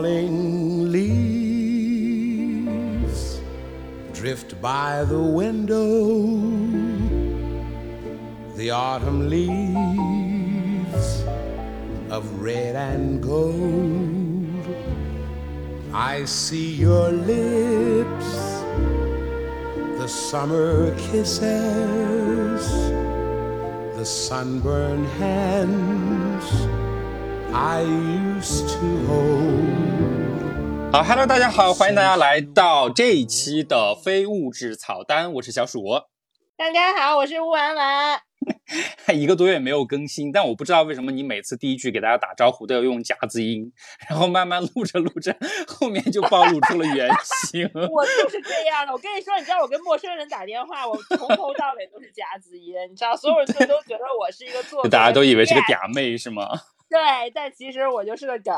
falling leaves drift by the window. The autumn leaves of red and gold. I see your lips, the summer kisses, the sunburned hands I. 好，Hello，大家好，欢迎大家来到这一期的非物质草单，我是小鼠。大家好，我是乌婉婉。一个多月没有更新，但我不知道为什么你每次第一句给大家打招呼都要用夹子音，然后慢慢录着录着，后面就暴露出了原形。我就是这样的。我跟你说，你知道我跟陌生人打电话，我从头到尾都是夹子音，你知道，所有人都觉得我是一个做，大家都以为是个嗲妹是吗？对，但其实我就是个梗。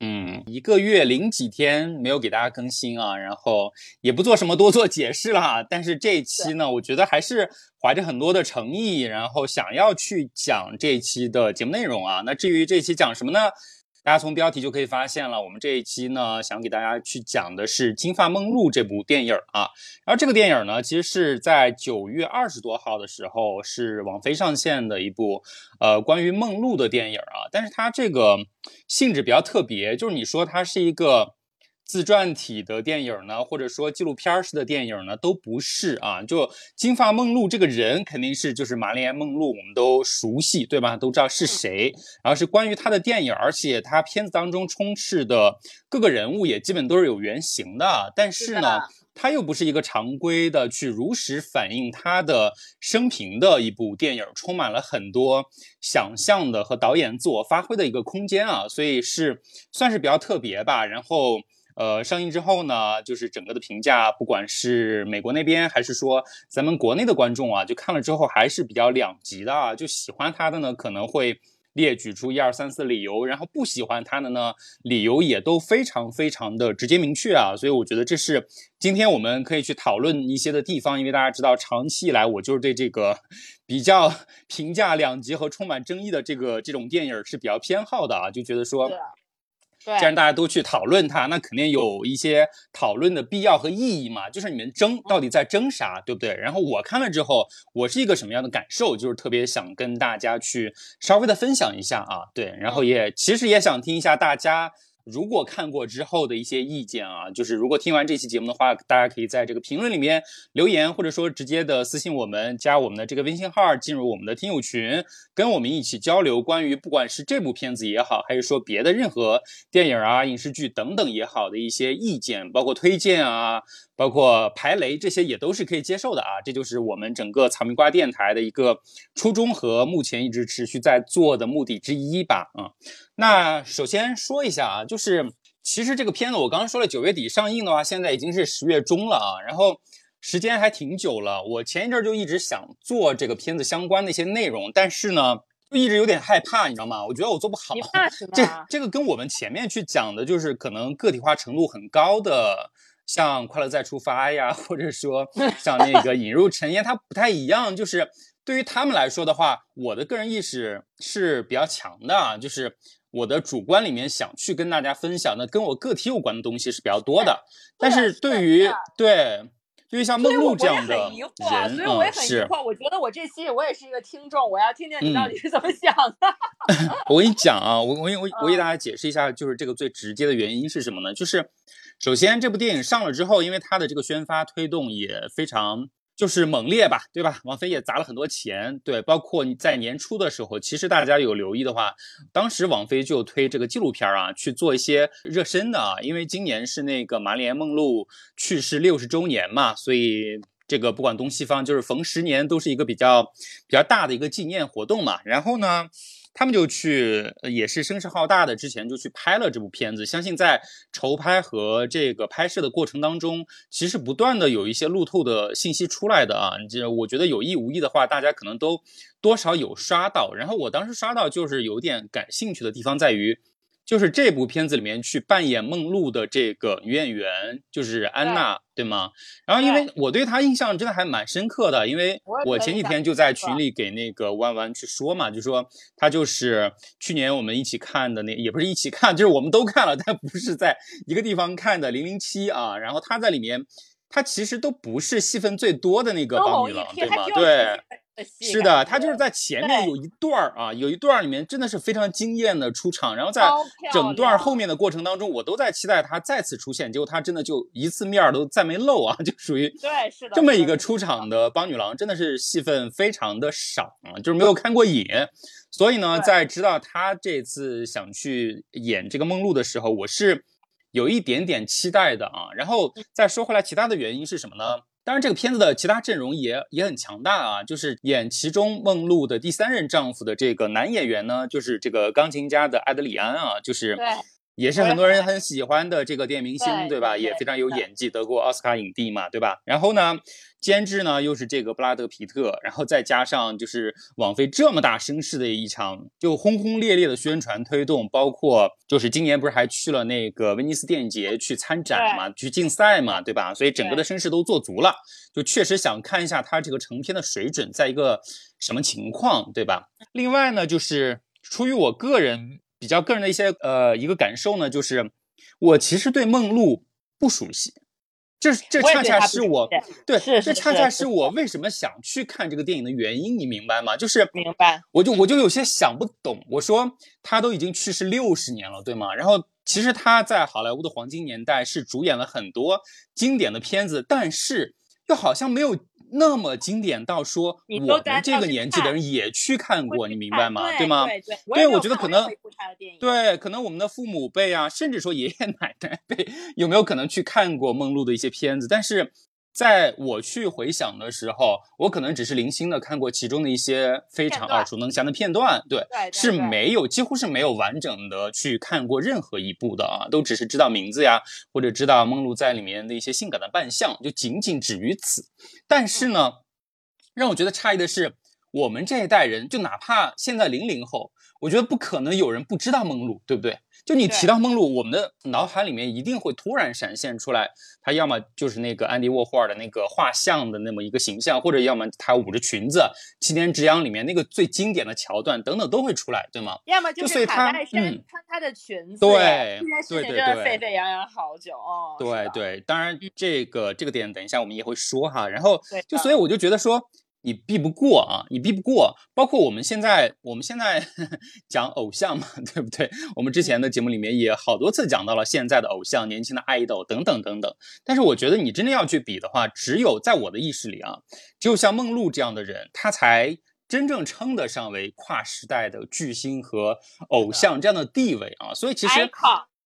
嗯，一个月零几天没有给大家更新啊，然后也不做什么多做解释了。但是这一期呢，我觉得还是怀着很多的诚意，然后想要去讲这一期的节目内容啊。那至于这期讲什么呢？大家从标题就可以发现了，我们这一期呢，想给大家去讲的是《金发梦露》这部电影啊。然后这个电影呢，其实是在九月二十多号的时候是网飞上线的一部呃关于梦露的电影啊。但是它这个性质比较特别，就是你说它是一个。自传体的电影呢，或者说纪录片式的电影呢，都不是啊。就金发梦露这个人，肯定是就是玛丽莲梦露，我们都熟悉，对吧？都知道是谁。然后是关于他的电影，而且他片子当中充斥的各个人物也基本都是有原型的。但是呢，他又不是一个常规的去如实反映他的生平的一部电影，充满了很多想象的和导演自我发挥的一个空间啊。所以是算是比较特别吧。然后。呃，上映之后呢，就是整个的评价，不管是美国那边还是说咱们国内的观众啊，就看了之后还是比较两极的啊。就喜欢他的呢，可能会列举出一二三四理由，然后不喜欢他的呢，理由也都非常非常的直接明确啊。所以我觉得这是今天我们可以去讨论一些的地方，因为大家知道，长期以来我就是对这个 比较评价两极和充满争议的这个这种电影是比较偏好的啊，就觉得说。既然大家都去讨论它，那肯定有一些讨论的必要和意义嘛。就是你们争到底在争啥，对不对？然后我看了之后，我是一个什么样的感受？就是特别想跟大家去稍微的分享一下啊。对，然后也其实也想听一下大家。如果看过之后的一些意见啊，就是如果听完这期节目的话，大家可以在这个评论里面留言，或者说直接的私信我们，加我们的这个微信号，进入我们的听友群，跟我们一起交流关于不管是这部片子也好，还是说别的任何电影啊、影视剧等等也好的一些意见，包括推荐啊。包括排雷这些也都是可以接受的啊，这就是我们整个草莓瓜电台的一个初衷和目前一直持续在做的目的之一吧。啊，那首先说一下啊，就是其实这个片子我刚刚说了，九月底上映的话，现在已经是十月中了啊，然后时间还挺久了。我前一阵就一直想做这个片子相关的一些内容，但是呢，就一直有点害怕，你知道吗？我觉得我做不好。你怕什么？这这个跟我们前面去讲的就是可能个体化程度很高的。像《快乐再出发》呀，或者说 像那个《引入尘烟》，它不太一样。就是对于他们来说的话，我的个人意识是比较强的，就是我的主观里面想去跟大家分享的跟我个体有关的东西是比较多的。但是对于对，对于像梦露这样的人，所以我也很疑惑。我觉得我这期我也是一个听众，我要听听你到底是怎么想的。我跟你讲啊，我我我我给大家解释一下，就是这个最直接的原因是什么呢？就是。首先，这部电影上了之后，因为它的这个宣发推动也非常就是猛烈吧，对吧？王菲也砸了很多钱，对，包括你在年初的时候，其实大家有留意的话，当时王菲就推这个纪录片啊，去做一些热身的啊，因为今年是那个玛丽莲梦露去世六十周年嘛，所以这个不管东西方，就是逢十年都是一个比较比较大的一个纪念活动嘛。然后呢？他们就去，也是声势浩大的，之前就去拍了这部片子。相信在筹拍和这个拍摄的过程当中，其实不断的有一些路透的信息出来的啊。这我觉得有意无意的话，大家可能都多少有刷到。然后我当时刷到就是有点感兴趣的地方在于，就是这部片子里面去扮演梦露的这个女演员，就是安娜，对吗？然后因为我对她印象真的还蛮深刻的，因为我前几天就在群里给那个弯弯去说嘛，就说她就是去年我们一起看的那，也不是一起看，就是我们都看了，但不是在一个地方看的《零零七》啊。然后她在里面，她其实都不是戏份最多的那个帮女郎，对吗？对。是的，他就是在前面有一段儿啊，有一段儿里面真的是非常惊艳的出场，然后在整段后面的过程当中，我都在期待他再次出现，结果他真的就一次面都再没露啊，就属于对是的这么一个出场的邦女郎，真的是戏份非常的少啊，就是没有看过瘾。所以呢，在知道他这次想去演这个梦露的时候，我是有一点点期待的啊。然后再说回来，其他的原因是什么呢？当然，这个片子的其他阵容也也很强大啊，就是演其中梦露的第三任丈夫的这个男演员呢，就是这个钢琴家的埃德里安啊，就是对。也是很多人很喜欢的这个电影明星，对吧？也非常有演技，得过奥斯卡影帝嘛，对吧？然后呢，监制呢又是这个布拉德皮特，然后再加上就是网飞这么大声势的一场就轰轰烈烈的宣传推动，包括就是今年不是还去了那个威尼斯电影节去参展嘛，去竞赛嘛，对吧？所以整个的声势都做足了，就确实想看一下他这个成片的水准在一个什么情况，对吧？另外呢，就是出于我个人。比较个人的一些呃一个感受呢，就是我其实对梦露不熟悉，这这恰恰是我对这恰恰是我为什么想去看这个电影的原因，你明白吗？就是明白，我就我就有些想不懂。我说他都已经去世六十年了，对吗？然后其实他在好莱坞的黄金年代是主演了很多经典的片子，但是又好像没有。那么经典到说，我们这个年纪的人也去看过，你明白吗？对吗？对对，对我觉得可能对，可能我们的父母辈啊，甚至说爷爷 奶奶辈，有没有可能去看过梦露的一些片子？但是。在我去回想的时候，我可能只是零星的看过其中的一些非常耳熟能详的片段，对，是没有，几乎是没有完整的去看过任何一部的啊，都只是知道名字呀，或者知道梦露在里面的一些性感的扮相，就仅仅止于此。但是呢，让我觉得诧异的是，我们这一代人，就哪怕现在零零后，我觉得不可能有人不知道梦露，对不对？就你提到梦露，我们的脑海里面一定会突然闪现出来，她要么就是那个安迪沃霍尔的那个画像的那么一个形象，或者要么她捂着裙子，《七年之痒》里面那个最经典的桥段等等都会出来，对吗？要么就是卡戴珊穿她的裙子，对，对对对，沸沸扬扬好久哦。对对，当然这个这个点等一下我们也会说哈，然后就所以我就觉得说。你避不过啊，你避不过。包括我们现在，我们现在 讲偶像嘛，对不对？我们之前的节目里面也好多次讲到了现在的偶像、年轻的爱豆等等等等。但是我觉得你真的要去比的话，只有在我的意识里啊，只有像梦露这样的人，他才真正称得上为跨时代的巨星和偶像这样的地位啊。所以其实，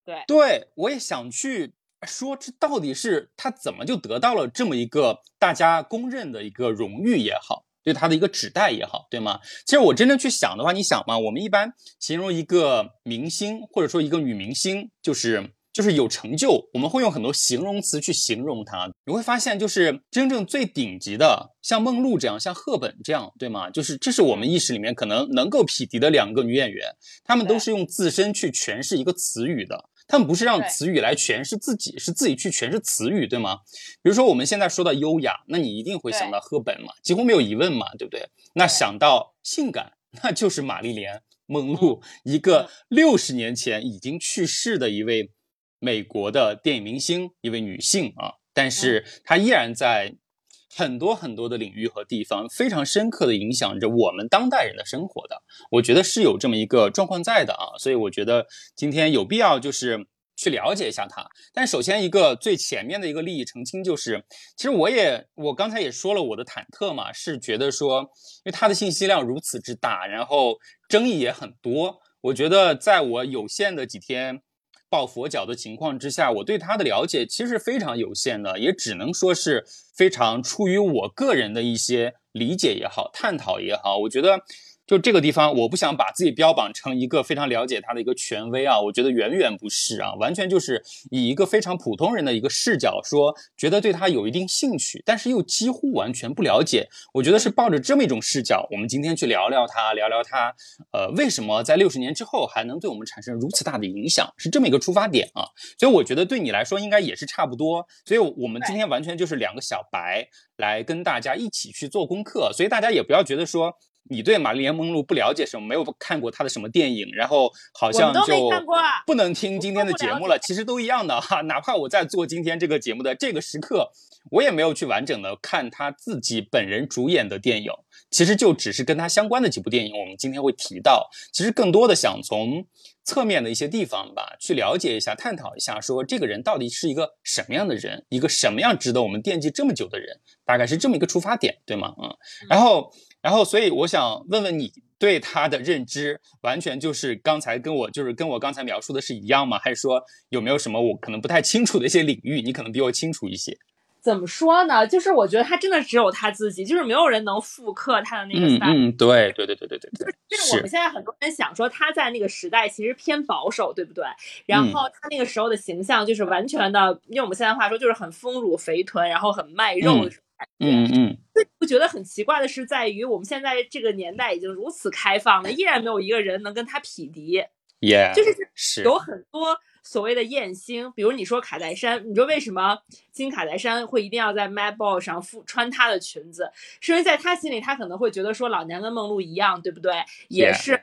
对，对我也想去。说这到底是他怎么就得到了这么一个大家公认的一个荣誉也好，对他的一个指代也好，对吗？其实我真正去想的话，你想嘛，我们一般形容一个明星或者说一个女明星，就是就是有成就，我们会用很多形容词去形容她。你会发现，就是真正最顶级的，像梦露这样，像赫本这样，对吗？就是这是我们意识里面可能能够匹敌的两个女演员，她们都是用自身去诠释一个词语的。他们不是让词语来诠释自己，是自己去诠释词语，对吗？比如说我们现在说到优雅，那你一定会想到赫本嘛，几乎没有疑问嘛，对不对？那想到性感，那就是玛丽莲·梦露，一个六十年前已经去世的一位美国的电影明星，一位女性啊，但是她依然在。很多很多的领域和地方非常深刻的影响着我们当代人的生活的，我觉得是有这么一个状况在的啊，所以我觉得今天有必要就是去了解一下它。但首先一个最前面的一个利益澄清就是，其实我也我刚才也说了我的忐忑嘛，是觉得说，因为它的信息量如此之大，然后争议也很多，我觉得在我有限的几天。抱佛脚的情况之下，我对他的了解其实非常有限的，也只能说是非常出于我个人的一些理解也好，探讨也好。我觉得就这个地方，我不想把自己标榜成一个非常了解他的一个权威啊，我觉得远远不是啊，完全就是以一个非常普通人的一个视角说，觉得对他有一定兴趣，但是又几乎完全不了解。我觉得是抱着这么一种视角，我们今天去聊聊他，聊聊他，呃，为什么在六十年之后还能对我们产生如此大的影响，是这么一个出发点啊。所以我觉得对你来说应该也是差不多。所以我们今天完全就是两个小白来跟大家一起去做功课，所以大家也不要觉得说。你对玛丽莲梦露不了解什么，没有看过她的什么电影，然后好像就不能听今天的节目了。其实都一样的哈，哪怕我在做今天这个节目的这个时刻，我也没有去完整的看他自己本人主演的电影。其实就只是跟他相关的几部电影，我们今天会提到。其实更多的想从侧面的一些地方吧，去了解一下、探讨一下，说这个人到底是一个什么样的人，一个什么样值得我们惦记这么久的人，大概是这么一个出发点，对吗？嗯，然后。然后，所以我想问问你对他的认知，完全就是刚才跟我就是跟我刚才描述的是一样吗？还是说有没有什么我可能不太清楚的一些领域，你可能比我清楚一些？怎么说呢？就是我觉得他真的只有他自己，就是没有人能复刻他的那个 style。嗯，对对对对对对。就是我们现在很多人想说他在那个时代其实偏保守，对不对？然后他那个时候的形象就是完全的，用我们现在话说就是很丰乳肥臀，然后很卖肉。嗯嗯，我觉得很奇怪的是，在于我们现在这个年代已经如此开放了，依然没有一个人能跟他匹敌。耶，就是有很多所谓的艳星，比如你说卡戴珊，你说为什么金卡戴珊会一定要在 Mad Ball 上附穿她的裙子？是因为在她心里，她可能会觉得说老娘跟梦露一样，对不对？也是。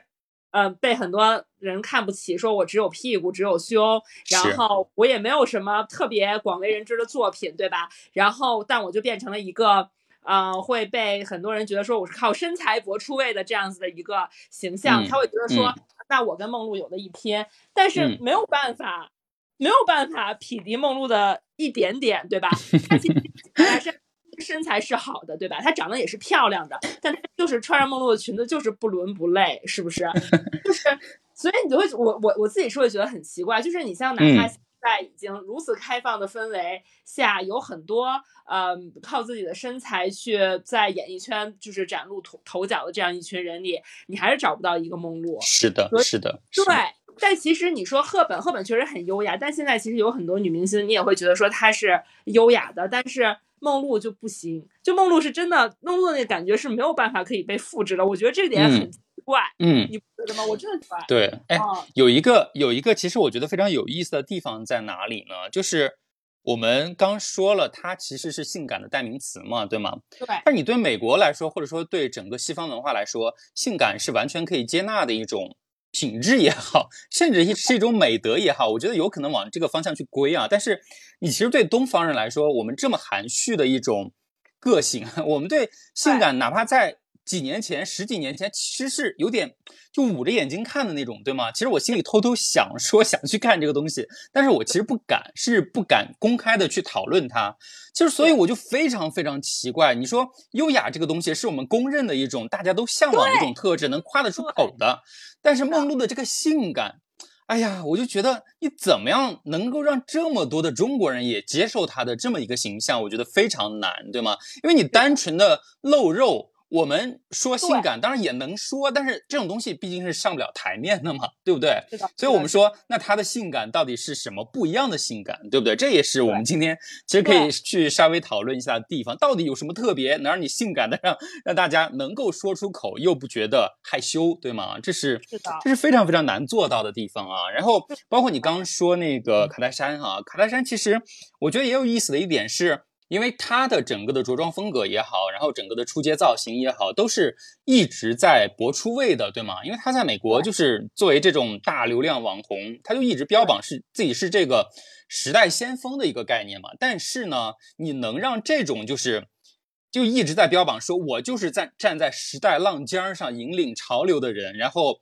嗯，被很多人看不起，说我只有屁股，只有胸，然后我也没有什么特别广为人知的作品，对吧？然后，但我就变成了一个，呃，会被很多人觉得说我是靠身材博出位的这样子的一个形象。他会觉得说，那我跟梦露有的一拼，但是没有办法，没有办法匹敌梦露的一点点，对吧？他其实还是。身材是好的，对吧？她长得也是漂亮的，但她就是穿上梦露的裙子就是不伦不类，是不是？就是，所以你就会，我我我自己是会觉得很奇怪，就是你像哪怕现在已经如此开放的氛围下，有很多呃靠自己的身材去在演艺圈就是崭露头头角的这样一群人里，你还是找不到一个梦露。是的，是的，对。但其实你说赫本，赫本确实很优雅，但现在其实有很多女明星，你也会觉得说她是优雅的，但是。梦露就不行，就梦露是真的，梦露的那个感觉是没有办法可以被复制的。我觉得这点很奇怪，嗯，你不觉得吗？我真的怪。对，哎，有一个有一个，其实我觉得非常有意思的地方在哪里呢？就是我们刚说了，它其实是性感的代名词嘛，对吗？对。但你对美国来说，或者说对整个西方文化来说，性感是完全可以接纳的一种。品质也好，甚至是一种美德也好，我觉得有可能往这个方向去归啊。但是，你其实对东方人来说，我们这么含蓄的一种个性，我们对性感，哪怕在。几年前，十几年前，其实是有点就捂着眼睛看的那种，对吗？其实我心里偷偷想说想去看这个东西，但是我其实不敢，是不敢公开的去讨论它。就是所以我就非常非常奇怪，你说优雅这个东西是我们公认的一种大家都向往的一种特质，能夸得出口的，但是梦露的这个性感，哎呀，我就觉得你怎么样能够让这么多的中国人也接受她的这么一个形象，我觉得非常难，对吗？因为你单纯的露肉。我们说性感，当然也能说，但是这种东西毕竟是上不了台面的嘛，对不对？所以我们说，那他的性感到底是什么不一样的性感，对不对？这也是我们今天其实可以去稍微讨论一下的地方，到底有什么特别能让你性感的让让大家能够说出口又不觉得害羞，对吗？这是这是非常非常难做到的地方啊。然后包括你刚刚说那个卡戴珊哈，卡戴珊其实我觉得也有意思的一点是。因为他的整个的着装风格也好，然后整个的出街造型也好，都是一直在搏出位的，对吗？因为他在美国就是作为这种大流量网红，他就一直标榜是自己是这个时代先锋的一个概念嘛。但是呢，你能让这种就是就一直在标榜说我就是在站在时代浪尖上引领潮流的人，然后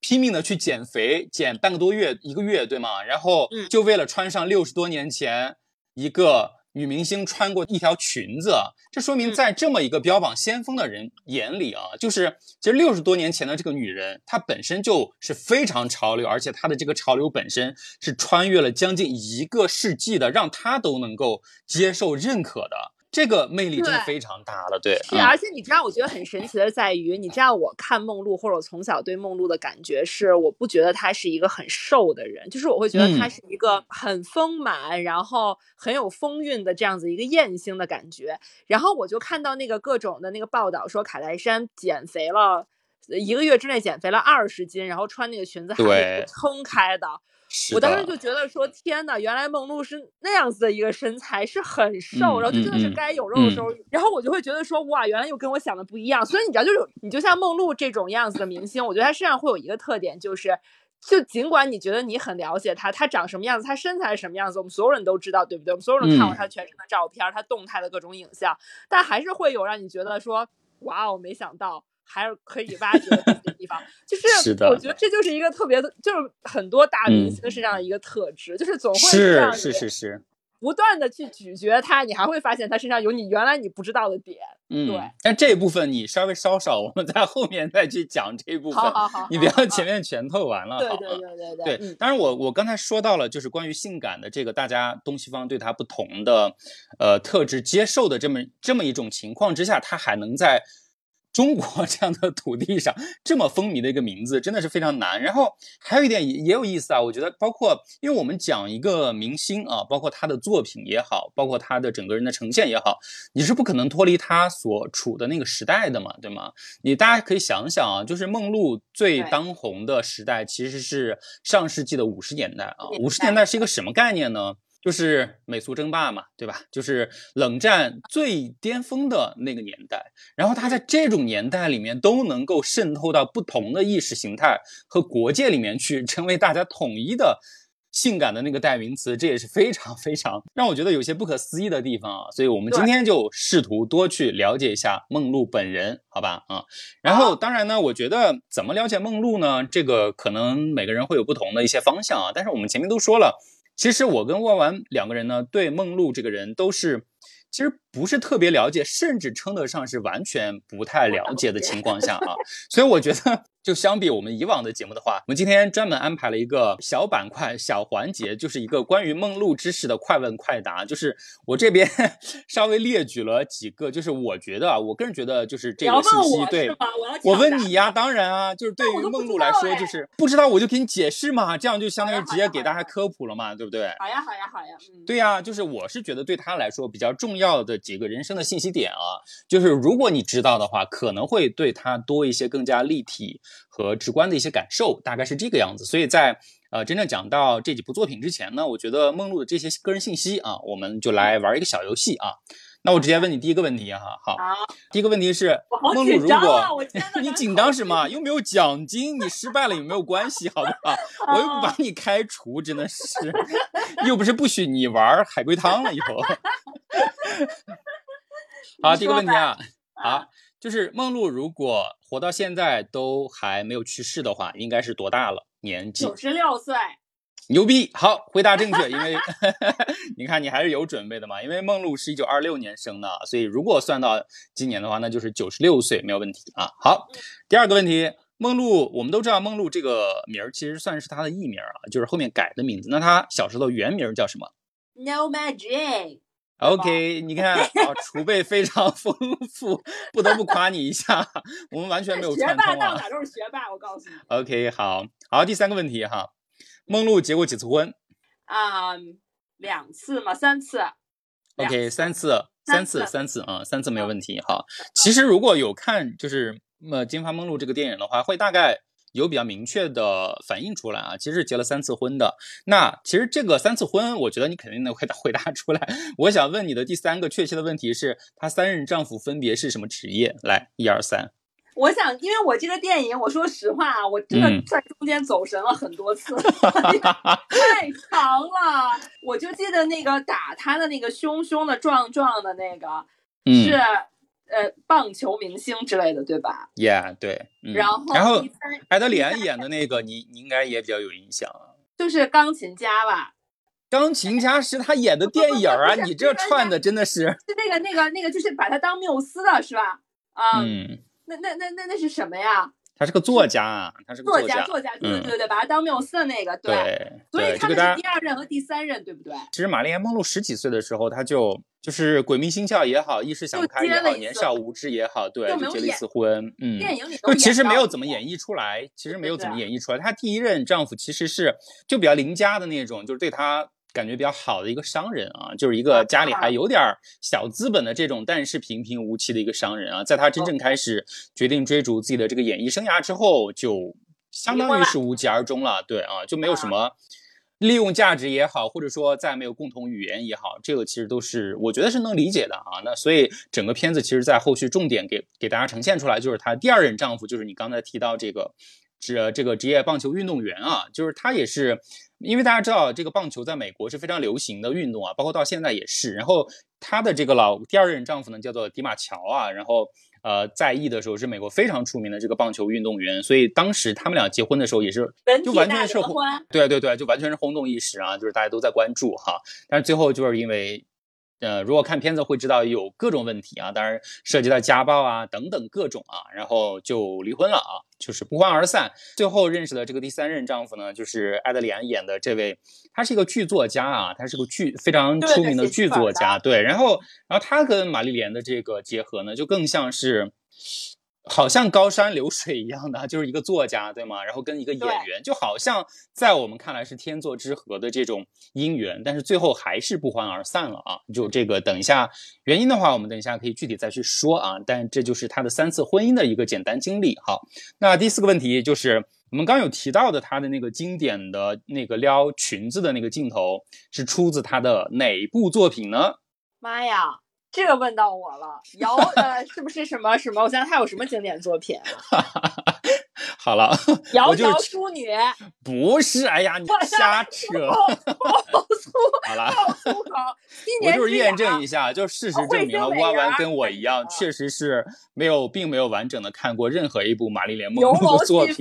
拼命的去减肥，减半个多月一个月，对吗？然后就为了穿上六十多年前一个。女明星穿过一条裙子，这说明在这么一个标榜先锋的人眼里啊，就是其实六十多年前的这个女人，她本身就是非常潮流，而且她的这个潮流本身是穿越了将近一个世纪的，让她都能够接受认可的。这个魅力真的非常大了。对，而且你知道，我觉得很神奇的在于，你知道我看梦露，或者我从小对梦露的感觉是，我不觉得她是一个很瘦的人，就是我会觉得她嗯是一个很丰满，然后很有风韵的这样子一个艳星的感觉。然后我就看到那个各种的那个报道说，卡戴珊减肥了。呃一个月之内减肥了二十斤，然后穿那个裙子还是撑开的，是我当时就觉得说，天呐，原来梦露是那样子的一个身材，是很瘦，嗯然后就真的是该有肉的时候，然后我就会觉得说，哇，原来又跟我想的不一样。所以你知道，就是你就像梦露这种样子的明星，我觉得她身上会有一个特点，就是。就尽管你觉得你很了解她，她长什么样子，她身材是什么样子，我们所有人都知道，对不对？我们所有人看过嗯她全身的照片，她动态的各种影像，但还是会有让你觉得说，哇哦，没想到还是可以挖掘的地方。就是我觉得这就是一个特别的，就是很多大明嗯星身上的一个特质，就是总会是让是是是，不断的去咀嚼它，你还会发现它身上有你原来你不知道的点。嗯，对但这一部分你稍微稍稍，我们在后面再去讲这一部分，好好好，你不要前。面全透完了，对对对对对，当然我我刚才说到了，就是关于性感的这个，大家东西方对它不同的呃特质接受的这么这么一种情况之下，它还能在中国这样的土地上这么风靡的一个名字，真的是非常难。然后还有一点也也有意思啊，我觉得包括因为我们讲一个明星啊，包括他的作品也好，包括他的整个人的呈现也好，你是不可能脱离他所处的那个时代的嘛，对吗？你大家可以想想啊，就是梦露最当红的时代其实是上世纪的五十年代啊。五十年代是一个什么概念呢？就是美苏争霸嘛，对吧？就是冷战最巅峰的那个年代。然后他在这种年代里面都能够渗透到不同的意识形态和国界里面去，成为大家统一的。性感的那个代名词，这也是非常非常让我觉得有些不可思议的地方啊。所以我们今天就试图多去了解一下梦露本人，好吧？啊，然后当然呢，我觉得怎么了解梦露呢？这个可能每个人会有不同的一些方向啊。但是我们前面都说了，其实我跟万万两个人呢，对梦露这个人都是。其实不是特别了解，甚至称得上是完全不太了解的情况下啊，所以我觉得，就相比我们以往的节目的话，我们今天专门安排了一个小板块、小环节，就是一个关于梦露知识的快问快答。就是我这边 稍微列举了几个，就是我觉得啊，我个人觉得就是这个信息对？我问你呀，当然啊，就是对于梦露来说，就是不知道我就给你解释嘛，这样就相当于直接给大家科普了嘛，对不对？好呀好呀好呀，嗯，对呀、就是我是觉得对他来说比较重要的几个人生的信息点啊，就是如果你知道的话，可能会对他多一些更加立体和直观的一些感受，大概是这个样子。所以在呃真正讲到这几部作品之前呢，我觉得梦露的这些个人信息啊，我们就来玩一个小游戏啊。那我直接问你第一个问题哈，好，好，第一个问题是梦露如！果你紧张什么？又没有奖金，你失败了也没有关系，好不好？我又不把你开除，真的是，又不是不许你玩海龟汤了以后。好，第一个问题啊，好，就是梦露如果活到现在都还没有去世的话，应该是多大了？年纪九？十六岁，牛逼！好，回答正确，因为 你看你还是有准备的嘛。因为梦露是一九二六年生的，所以如果算到今年的话，那就是九十六岁，没有问题啊。好，第二个问题，梦露，我们都知道梦露这个名儿其实算是她的艺名啊，就是后面改的名字。那她小时候的原名叫什么 No magic，？OK，你看啊，储备非常丰富，不得不夸你一下，我们完全没有学串通啊。霸到哪都是学霸，我告诉你 OK，好，好，第三个问题哈，梦露结过几次婚？啊，两次嘛，三次。两 OK，三次，三次，三次三次啊，三次没有问题。好，其实如果有看就是呃《金发梦露》这个电影的话，会大概有比较明确的反映出来啊。其实是结了三次婚的。那其实这个三次婚，我觉得你肯定能回答回答出来。我想问你的第三个确切的问题是，她三任丈夫分别是什么职业？来，一二三。我想，因为我这个电影，我说实话啊，我真的嗯在中间走神了很多次，太长了。我就记得那个打他的那个凶凶的壮壮的那个嗯是、呃棒球明星之类的，对吧？，Yeah，对，嗯。然后然后艾德里安演的那个，你你应该也比较有印象啊。就是钢琴家吧，钢琴家是他演的电影啊，你这串的真的是，是那个那个那个，就是把他当缪斯的是吧？啊、嗯。那那那那那是什么呀？他是个作家啊，他是个作家，作家，对嗯对对对，把他当缪斯的那个，对所以，他们是第二任和第三任，对不对？其实玛丽莲梦露十几岁的时候，他就就是鬼迷心窍也好，一时想不开也好，年少无知也好，对，就结了一次婚，嗯，电影里都就其实没有怎么演绎出来，其实没有怎么演绎出来。她第一任丈夫其实是就比较邻家的那种，就是对她感觉比较好的一个商人啊，就是一个家里还有点儿小资本的这种，但是平平无奇的一个商人啊。在他真正开始决定追逐自己的这个演艺生涯之后，就相当于是无疾而终了。对啊，就没有什么。利用价值也好，或者说再没有共同语言也好，这个其实都是我觉得是能理解的啊。那所以整个片子其实，在后续重点给给大家呈现出来，就是她第二任丈夫，就是你刚才提到这个职这个职业棒球运动员啊，就是他也是，因为大家知道这个棒球在美国是非常流行的运动啊，包括到现在也是。然后她的这个老第二任丈夫呢，叫做迪马乔啊，然后。呃，在役的时候是美国非常出名的这个棒球运动员，所以当时他们俩结婚的时候也是就完全是轰对对对，就完全是轰动一时啊，就是大家都在关注哈。但是最后就是因为，呃，如果看片子会知道有各种问题啊，当然涉及到家暴啊等等各种啊，然后就离婚了啊，就是不欢而散。最后认识的这个第三任丈夫呢，就是艾德里安演的这位，他是一个剧作家啊，他是个剧非常出名的剧本的剧作家，对。然后，然后他跟玛丽莲的这个结合呢，就更像是。好像高山流水一样的，就是一个作家，对吗？然后跟一个演员，就好像在我们看来是天作之合的这种姻缘，但是最后还是不欢而散了啊！就这个，等一下原因的话，我们等一下可以具体再去说啊。但这就是他的三次婚姻的一个简单经历。好，那第四个问题就是我们刚有提到的他的那个经典的那个撩裙子的那个镜头，是出自他的哪部作品呢？妈呀！这个问到我了，姚呃，是不是什么什么？我想想他有什么经典作品啊？好了，窈窕淑女，不是，哎呀，你瞎扯。好 了，我就是验证一下，就事实证明了，弯弯跟我一样，确实是没有，并没有完整的看过任何一部玛丽莲梦露的作品。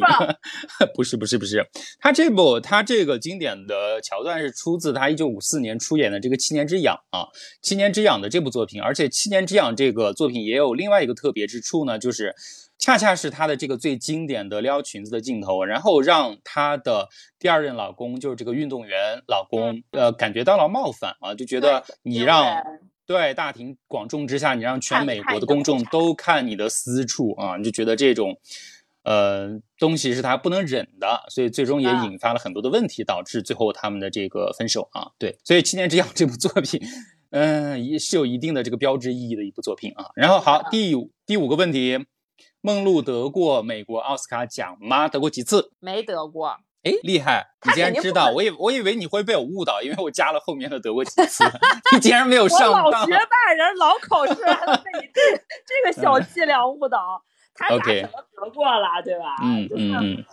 不是，不是，不是，他这部他这个经典的桥段是出自他一九五四年出演的这个《七年之痒》啊，《七年之痒》的这部作品，而且《七年之痒》这个作品也有另外一个特别之处呢，就是。恰恰是她的这个最经典的撩裙子的镜头，然后让她的第二任老公，就是这个运动员老公，呃，感觉到了冒犯啊，就觉得你让对大庭广众之下，你让全美国的公众都看你的私处啊，你就觉得这种呃东西是他不能忍的，所以最终也引发了很多的问题，导致最后他们的这个分手啊。对，所以《七年之痒》这部作品，嗯，也是有一定的这个标志意义的一部作品啊。然后好，第五第五个问题。梦露得过美国奥斯卡奖吗？得过几次？没得过。哎，厉害！你竟然知道，我以我以为你会被我误导，因为我加了后面的得过几次，你竟然没有上当。我老学霸人，老考试被你这 这个小伎俩误导。他咋可能得过了，对吧？嗯嗯嗯。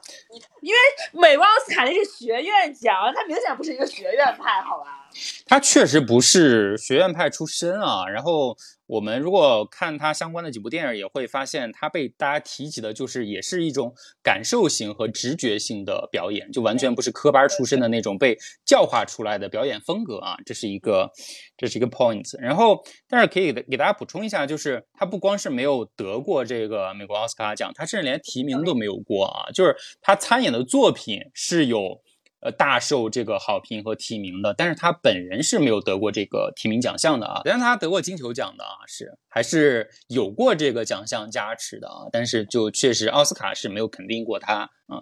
因为美国奥斯卡那是学院奖，他明显不是一个学院派，好吧？他确实不是学院派出身啊，然后。我们如果看他相关的几部电影，也会发现他被大家提及的，就是也是一种感受型和直觉性的表演，就完全不是科班出身的那种被教化出来的表演风格啊，这是一个，这是一个 point。然后，但是可以给大家补充一下，就是他不光是没有得过这个美国奥斯卡奖，他甚至连提名都没有过啊，就是他参演的作品是有。呃，大受这个好评和提名的，但是他本人是没有得过这个提名奖项的啊，但是他得过金球奖的啊，是还是有过这个奖项加持的啊，但是就确实奥斯卡是没有肯定过他啊。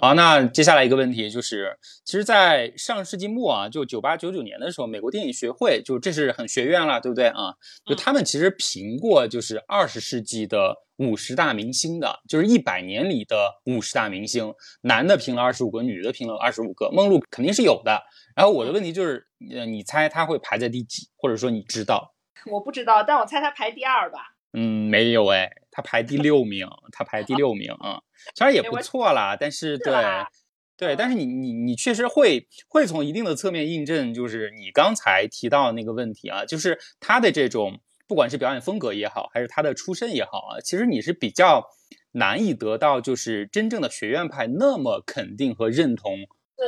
好，那接下来一个问题就是，其实，在上世纪末啊，就九八九九年的时候，美国电影学会就这是很学院了，对不对啊？就他们其实评过就是二十世纪的。五十大明星的，就是一百年里的五十大明星，男的评了二十五个，女的评了二十五个，梦露肯定是有的。然后我的问题就是，呃，你猜他会排在第几？或者说你知道？我不知道，但我猜他排第二吧。嗯，没有哎，他排第六名，他排第六名啊，其实也不错啦。但是对，对，但是你你你确实会会从一定的侧面印证，就是你刚才提到那个问题啊，就是他的这种。不管是表演风格也好，还是他的出身也好啊，其实你是比较难以得到就是真正的学院派那么肯定和认同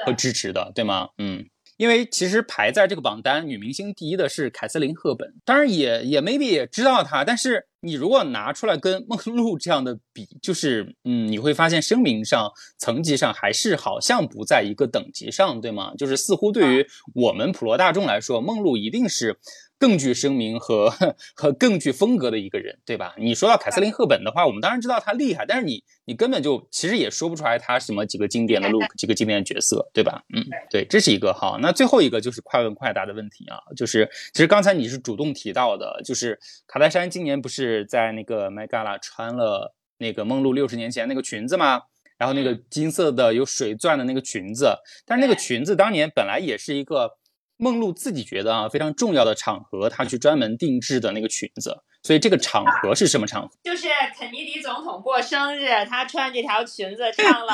和支持的，对吗？嗯，因为其实排在这个榜单女明星第一的是凯瑟琳·赫本，当然也也 maybe 也知道她，但是你如果拿出来跟梦露这样的比，就是嗯，你会发现声名上、层级上还是好像不在一个等级上，对吗？就是似乎对于我们普罗大众来说，梦露一定是。更具声名和和更具风格的一个人，对吧？你说到凯瑟琳·赫本的话，我们当然知道她厉害，但是你你根本就其实也说不出来她什么几个经典的 look，几个经典的角色，对吧？嗯，对，这是一个哈。那最后一个就是快问快答的问题啊，就是其实刚才你是主动提到的，就是卡戴珊今年不是在那个 m e Gala 穿了那个梦露六十年前那个裙子吗？然后那个金色的有水钻的那个裙子，但是那个裙子当年本来也是一个。梦露自己觉得啊，非常重要的场合，她去专门定制的那个裙子。所以这个场合是什么场合？就是肯尼迪总统过生日，她穿这条裙子唱了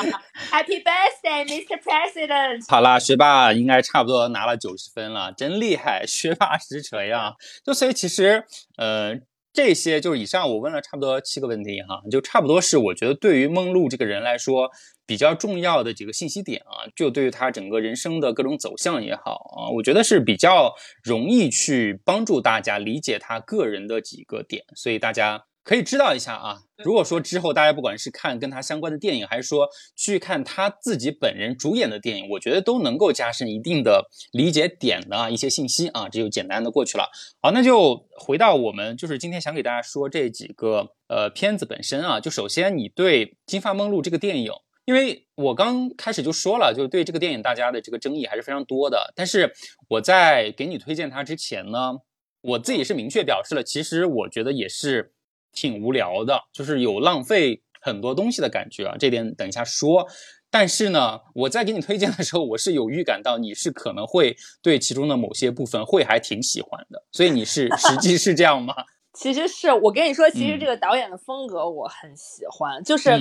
Happy Birthday, Mr. President。好啦，学霸应该差不多拿了九十分了，真厉害，学霸实锤啊！就所以其实，呃，这些就是以上我问了差不多七个问题哈，就差不多是我觉得对于梦露这个人来说。比较重要的几个信息点啊，就对于他整个人生的各种走向也好啊，我觉得是比较容易去帮助大家理解他个人的几个点，所以大家可以知道一下啊。如果说之后大家不管是看跟他相关的电影，还是说去看他自己本人主演的电影，我觉得都能够加深一定的理解点的一些信息啊，这就简单的过去了。好，那就回到我们就是今天想给大家说这几个呃片子本身啊，就首先你对《金发梦露》这个电影。因为我刚开始就说了，就对这个电影大家的这个争议还是非常多的。但是我在给你推荐它之前呢，我自己是明确表示了，其实我觉得也是挺无聊的，就是有浪费很多东西的感觉啊。这点等一下说。但是呢，我在给你推荐的时候，我是有预感到你是可能会对其中的某些部分会还挺喜欢的。所以你是实际是这样吗？其实是我跟你说，其实这个导演的风格我很喜欢，就是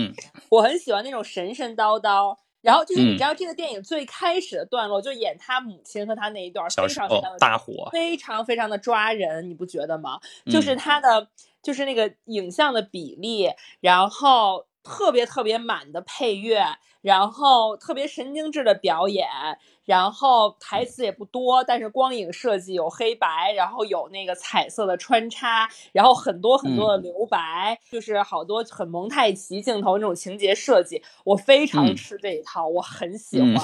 我很喜欢那种神神叨叨。然后就是你知道这个电影最开始的段落，就演他母亲和他那一段，非常非常的大火，非常非常的抓人，你不觉得吗？就是他的就是那个影像的比例，然后特别特别满的配乐，然后特别神经质的表演。然后台词也不多，但是光影设计有黑白，然后有那个彩色的穿插，然后很多很多的留白，就是好多很蒙太奇镜头那种情节设计，我非常吃这一套，我很喜欢。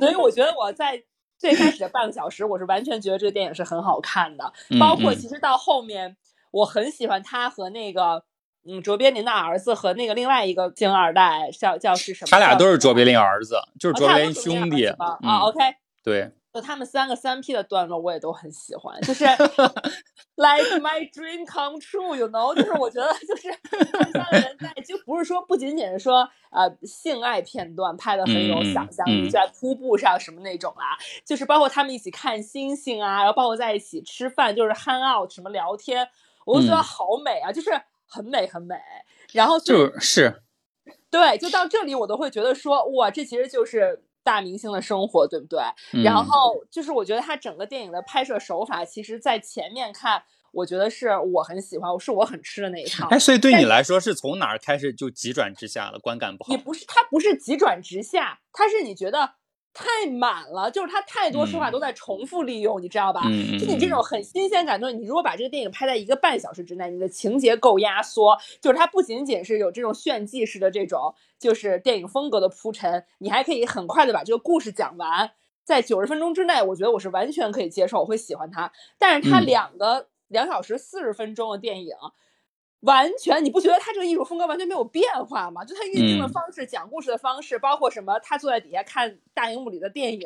所以我觉得我在最开始的半个小时，我是完全觉得这个电影是很好看的，包括其实到后面，我很喜欢他和那个。嗯，卓别林的儿子和那个另外一个星二代叫叫是什么？他俩都是卓别林儿子，就是卓别林兄弟啊。OK，对，就他们三个三 P 的段落我也都很喜欢，就是 Like my dream come true，you know，就是我觉得就是 三个人在就不是说不仅仅是说呃性爱片段拍的很有想象力，在瀑布上什么那种啊，就是包括他们一起看星星啊，然后包括在一起吃饭，就是 hang out 什么聊天，我都觉得好美啊，就是。很美很美，然后就是，对，就到这里我都会觉得说，哇，这其实就是大明星的生活，对不对？然后就是我觉得他整个电影的拍摄手法，其实在前面看，我觉得是我很喜欢，是我很吃的那一套。哎，所以对你来说，是从哪儿开始就急转直下了，观感不好？也不是，它不是急转直下，它是你觉得。太满了，就是它太多说话都在重复利用，你知道吧？就你这种很新鲜感，就是你如果把这个电影拍在一个半小时之内，你的情节够压缩，就是它不仅仅是有这种炫技式的这种，就是电影风格的铺陈，你还可以很快的把这个故事讲完，在九十分钟之内，我觉得我是完全可以接受，我会喜欢它。但是它两个两小时四十分钟的电影。完全，你不觉得他这个艺术风格完全没有变化吗？就他运镜的方式、讲故事的方式，包括什么，他坐在底下看大荧幕里的电影，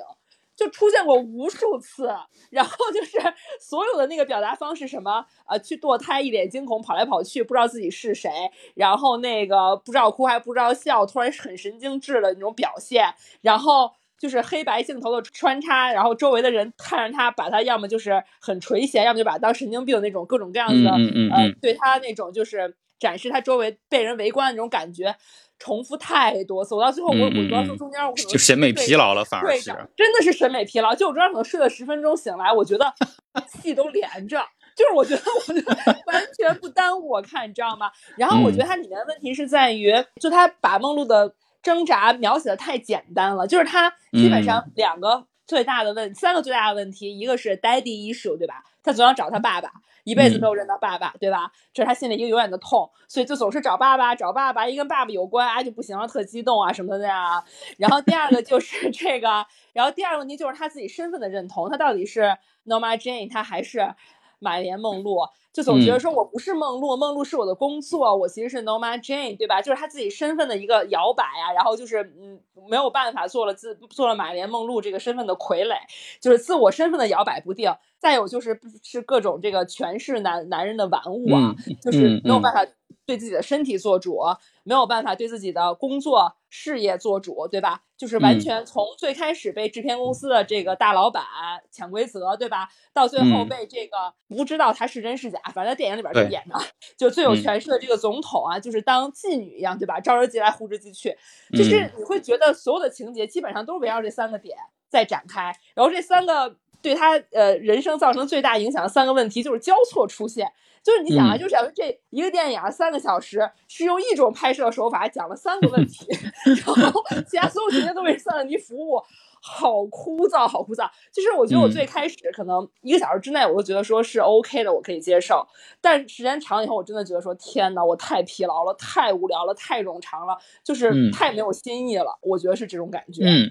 就出现过无数次。然后就是所有的那个表达方式，什么呃，去堕胎，一脸惊恐，跑来跑去，不知道自己是谁，然后那个不知道哭还不知道笑，突然很神经质的那种表现，然后。就是黑白镜头的穿插，然后周围的人看着他，把他要么就是很垂涎，要么就把他当神经病那种各种各样的，呃，对他那种就是展示他周围被人围观的那种感觉，重复太多次，我到最后我我主要是中间我可能就审美疲劳了，反而是真的是审美疲劳，就我中间可能睡了十分钟醒来，我觉得 戏都连着，就是我觉得我觉得 完全不耽误我看，你知道吗？然后我觉得它里面的问题是在于，就他把梦露的。挣扎描写的太简单了，就是他基本上两个。最大的问三个最大的问题，一个是 daddy issue，对吧？他总要找他爸爸，一辈子没有认到爸爸，对吧？这是他心里一个永远的痛，所以就总是找爸爸，找爸爸，一跟爸爸有关啊就不行了，特激动啊什么的呀。然后第二个就 是这个，然后第二个问题就是他自己身份的认同，他到底是 Norma Jane，他还是玛丽莲梦露？就总觉得说我不是梦露，梦露是我的工作，我其实是 Norma Jane，对吧？就是他自己身份的一个摇摆啊，然后就是嗯没有办法做了自做了马莲梦露这个身份的傀儡，就是自我身份的摇摆不定。再有就是是各种这个权势男男人的玩物啊，就是没有办法对自己的身体做主，没有办法对自己的工作事业做主，对吧？就是完全从最开始被制片公司的这个大老板潜规则，对吧？到最后被这个不知道他是真是假，反正在电影里边就演的，就最有权势的这个总统啊，就是当妓女一样，对吧？招人进来呼之即去，就是你会觉得所有的情节基本上都是围绕这三个点在展开，然后这三个。对他呃人生造成最大影响的三个问题就是交错出现，就是你想啊，就是这一个电影三个小时是用一种拍摄手法讲了三个问题，然后其他所有情节都为三个问题服务。好枯燥，好枯燥。就是我觉得我最开始可能一个小时之内，我就觉得说是 OK 的，我可以接受。但时间长了以后，我真的觉得说天呐，我太疲劳了，太无聊了，太冗长了，就是太没有新意了。我觉得是这种感觉。嗯，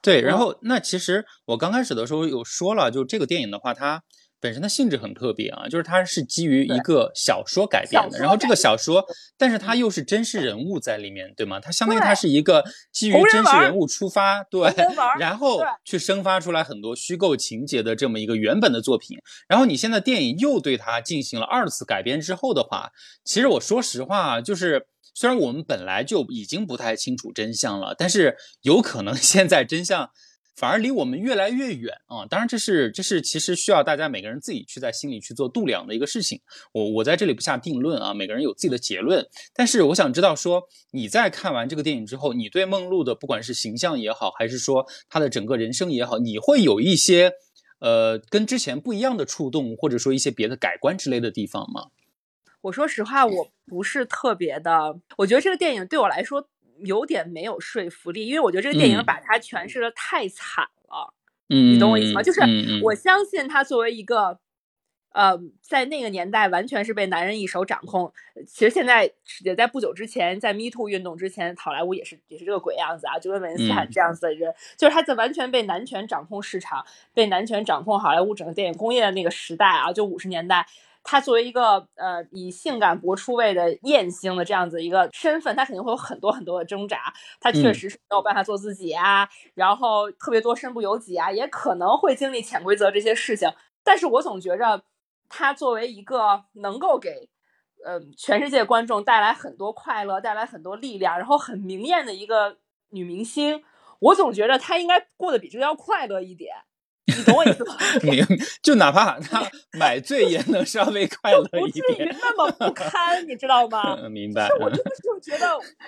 对。然后那其实我刚开始的时候有说了，就这个电影的话，它。本身的性质很特别啊，就是它是基于一个小说改编的，然后这个小说，但是它又是真实人物在里面，对吗？它相当于它是一个基于真实人物出发，对，然后去生发出来很多虚构情节的这么一个原本的作品。然后你现在电影又对它进行了二次改编之后的话，其实我说实话，就是虽然我们本来就已经不太清楚真相了，但是有可能 现在真相。反而离我们越来越远啊！当然，这是这是其实需要大家每个人自己去在心里去做度量的一个事情。我我在这里不下定论啊，每个人有自己的结论。但是我想知道，说你在看完这个电影之后，你对梦露的不管是形象也好，还是说她的整个人生也好，你会有一些呃跟之前不一样的触动，或者说一些别的改观之类的地方吗？我说实话，我不是特别的，我觉得这个电影对我来说。有点没有说服力，因为我觉得这个电影把它诠释的太惨了。嗯，你懂我意思吗？就是我相信他作为一个，呃，在那个年代完全是被男人一手掌控。其实现在也在不久之前，在 Me Too 运动之前，好莱坞也是也是这个鬼样子啊，就跟韦恩斯坦这样子的人，就是他在完全被男权掌控市场，被男权掌控好莱坞整个电影工业的那个时代啊，就五十年代。他作为一个呃以性感博出位的艳星的这样子一个身份，他肯定会有很多很多的挣扎。他确实是没有办法做自己啊，然后特别多身不由己啊，也可能会经历潜规则这些事情。但是我总觉着，他作为一个能够给呃全世界观众带来很多快乐、带来很多力量，然后很明艳的一个女明星，我总觉着她应该过得比这个要快乐一点。你懂我意思吗？明，就哪怕他买醉也能稍微快乐一点，不至于那么不堪，你知道吗？明白。我真的就觉得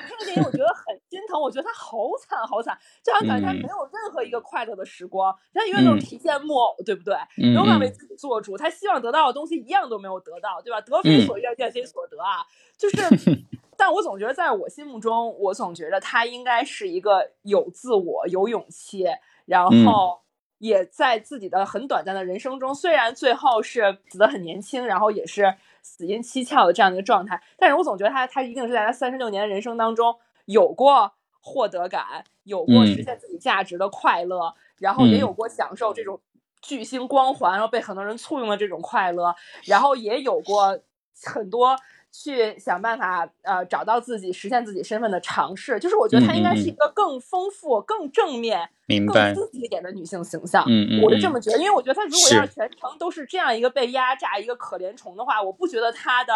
这个电影，我觉得很心疼。我觉得他好惨，好惨，就好像感觉他没有任何一个快乐的时光，他永远都是提线木偶，对不对？没有办法为自己做主，他希望得到的东西一样都没有得到，对吧？得非所愿，愿非所得啊！就是，但我总觉得，在我心目中，我总觉得他应该是一个有自我、有勇气，然后。也在自己的很短暂的人生中，虽然最后是死的很年轻，然后也是死因蹊跷的这样的一个状态，但是我总觉得他他一定是在他三十六年的人生当中有过获得感，有过实现自己价值的快乐，然后也有过享受这种巨星光环，然后被很多人簇拥的这种快乐，然后也有过很多。去想办法，呃，找到自己实现自己身份的尝试，就是我觉得她应该是一个更丰富、更正面、更积极一点的女性形象。嗯嗯，我是这么觉得，因为我觉得她如果要是全程都是这样一个被压榨、一个可怜虫的话，我不觉得她的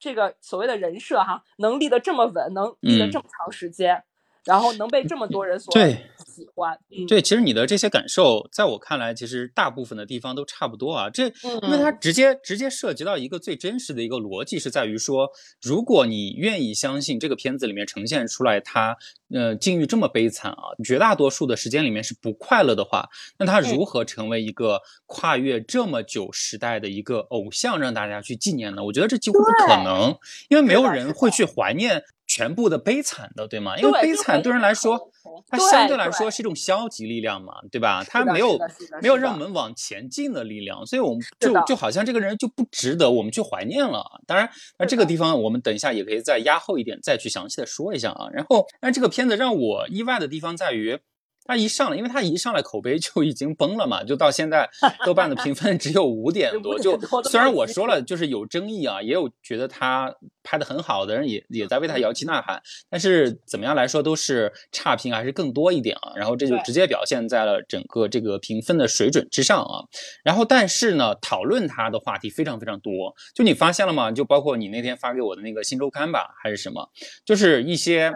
这个所谓的人设哈能立得这么稳，能立得这么长时间。然后能被这么多人所喜欢，对，其实你的这些感受，在我看来，其实大部分的地方都差不多啊。这，因为它直接直接涉及到一个最真实的一个逻辑，是在于说，如果你愿意相信这个片子里面呈现出来他，呃，境遇这么悲惨啊，绝大多数的时间里面是不快乐的话，那他如何成为一个跨越这么久时代的一个偶像，让大家去纪念呢？我觉得这几乎不可能，因为没有人会去怀念。全部的悲惨的，对吗？因为悲惨对人来说它相对来说是一种消极力量嘛，对吧？它没有没有让我们往前进的力量，所以我们就就好像这个人就不值得我们去怀念了。当然，那这个地方我们等一下也可以再压后一点再去详细的说一下啊。然后，但这个片子让我意外的地方在于。它一上来，因为他一上来口碑就已经崩了嘛，就到现在 豆瓣的评分只有五点多。就虽然我说了，就是有争议啊，也有觉得他拍的很好的人也也在为他摇旗呐喊，但是怎么样来说都是差评还是更多一点啊。然后这就直接表现在了整个这个评分的水准之上啊。然后但是呢，讨论他的话题非常非常多。就你发现了吗？就包括你那天发给我的那个新周刊吧，还是什么，就是一些。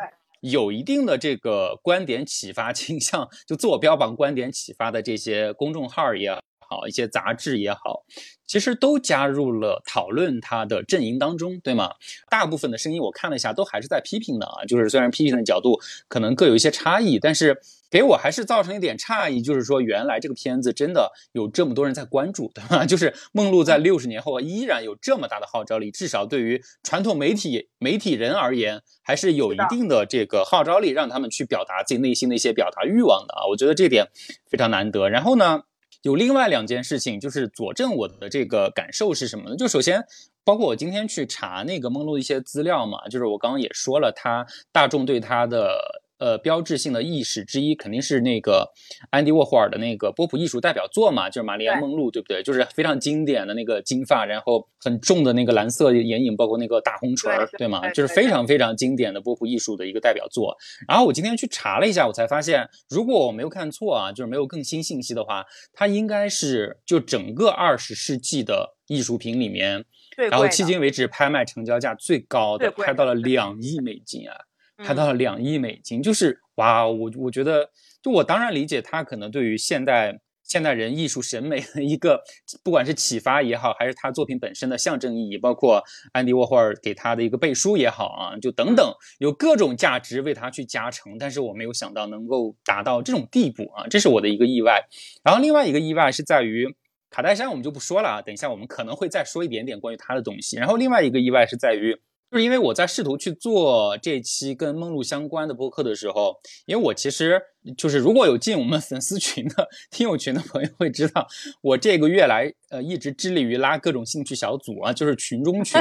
有一定的这个观点启发倾向，就自我标榜观点启发的这些公众号也好，一些杂志也好，其实都加入了讨论它的阵营当中，对吗？大部分的声音我看了一下，都还是在批评的啊，就是虽然批评的角度可能各有一些差异，但是给我还是造成一点诧异，就是说原来这个片子真的有这么多人在关注，对吧？就是梦露在六十年后依然有这么大的号召力，至少对于传统媒体媒体人而言，还是有一定的这个号召力，让他们去表达自己内心的一些表达欲望的啊。我觉得这点非常难得。然后呢？有另外两件事情，就是佐证我的这个感受是什么呢？就首先，包括我今天去查那个梦露的一些资料嘛，就是我刚刚也说了，他大众对他的呃标志性的意识之一，肯定是那个安迪沃霍尔的那个波普艺术代表作嘛，就是玛丽莲梦露，对不对？就是非常经典的那个金发，然后很重的那个蓝色眼影，包括那个大红唇儿，对对吗？就是非常非常经典的波普艺术的一个代表作。然后我今天去查了一下，我才发现，如果我没有看错啊，就是没有更新信息的话，它应该是就整个二十世纪的艺术品里面，然后迄今为止拍卖成交价最高的，拍到了两亿美金啊，拍嗯到了两亿美金，就是哇，我我觉得，就我当然理解他可能对于现代现代人艺术审美的一个，不管是启发也好，还是他作品本身的象征意义，包括安迪沃霍尔给他的一个背书也好啊，就等等，有各种价值为他去加成，但是我没有想到能够达到这种地步啊，这是我的一个意外。然后另外一个意外是在于。卡戴珊我们就不说了啊，等一下我们可能会再说一点点关于他的东西。然后另外一个意外是在于，就是因为我在试图去做这期跟梦露相关的播客的时候，因为我其实就是如果有进我们粉丝群的听友群的朋友会知道，我这个月来呃一直致力于拉各种兴趣小组啊，就是群中群，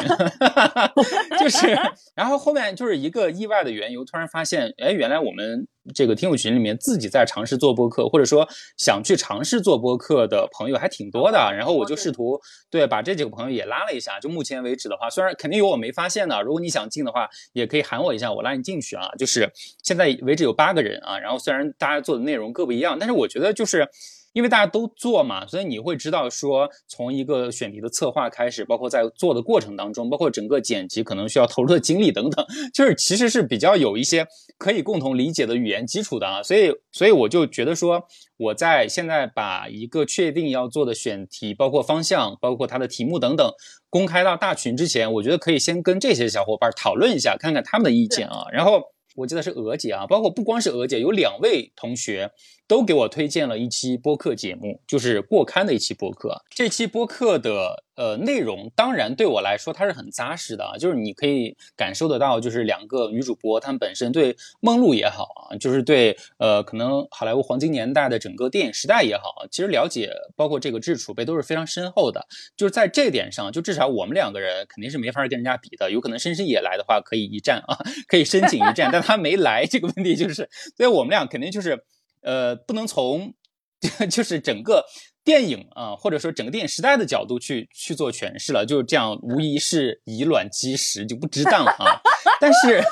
就是然后后面就是一个意外的缘由，突然发现，哎，原来我们这个听友群里面自己在尝试做播客，或者说想去尝试做播客的朋友还挺多的，然后我就试图对把这几个朋友也拉了一下，就目前为止的话，虽然肯定有我没发现的，如果你想进的话，也可以喊我一下，我拉你进去啊。就是现在为止有八个人啊，然后虽然大家做的内容各不一样，但是我觉得就是。因为大家都做嘛，所以你会知道说，从一个选题的策划开始，包括在做的过程当中，包括整个剪辑可能需要投入的精力等等，就是其实是比较有一些可以共同理解的语言基础的啊。所以，所以我就觉得说，我在现在把一个确定要做的选题，包括方向，包括它的题目等等，公开到大群之前，我觉得可以先跟这些小伙伴讨论一下，看看他们的意见啊。然后我记得是娥姐啊，包括不光是娥姐，有两位同学。都给我推荐了一期播客节目，就是过刊的一期播客。这期播客的呃内容，当然对我来说它是很扎实的啊，就是你可以感受得到，就是两个女主播她们本身对梦露也好啊，就是对呃可能好莱坞黄金年代的整个电影时代也好，其实了解包括这个知识储备都是非常深厚的。就是在这点上，就至少我们两个人肯定是没法跟人家比的。有可能深深也来的话，可以一战啊，可以申请一战，但他没来，这个问题就是，所以我们俩肯定就是。呃，不能从 就是整个电影啊，或者说整个电影时代的角度去去做诠释了，就是这样，无疑是以卵击石，就不值当啊。但是，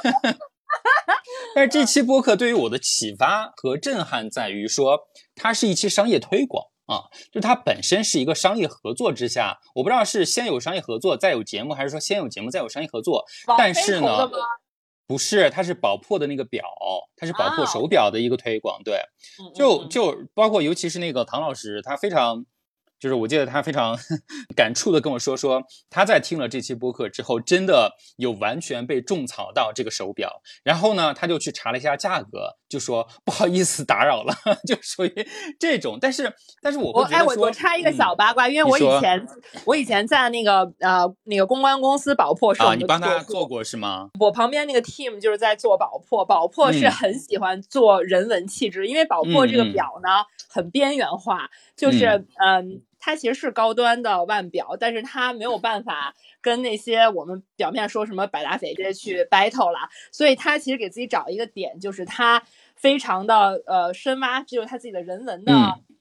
但是这期播客对于我的启发和震撼在于说，它是一期商业推广啊，就它本身是一个商业合作之下，我不知道是先有商业合作再有节目，还是说先有节目再有商业合作，但是呢。不是，它是宝珀的那个表，它是宝珀手表的一个推广，对，就就包括尤其是那个唐老师，他非常就是我记得他非常 感触的跟我说，说他在听了这期播客之后，真的有完全被种草到这个手表。然后呢，他就去查了一下价格，就说不好意思打扰了，就属于这种。但是，但是我我哎，我我插一个小八卦，因为我以前我以前在那个呃那个公关公司宝珀啊，你帮他做过是吗？我旁边那个 team 就是在做宝珀，宝珀是很喜欢做人文气质，因为宝珀这个表呢很边缘化，就是嗯。它其实是高端的腕表，但是它没有办法跟那些我们表面说什么百达翡丽去 battle 了，所以它其实给自己找一个点，就是它非常的呃深挖，就是它自己的人文的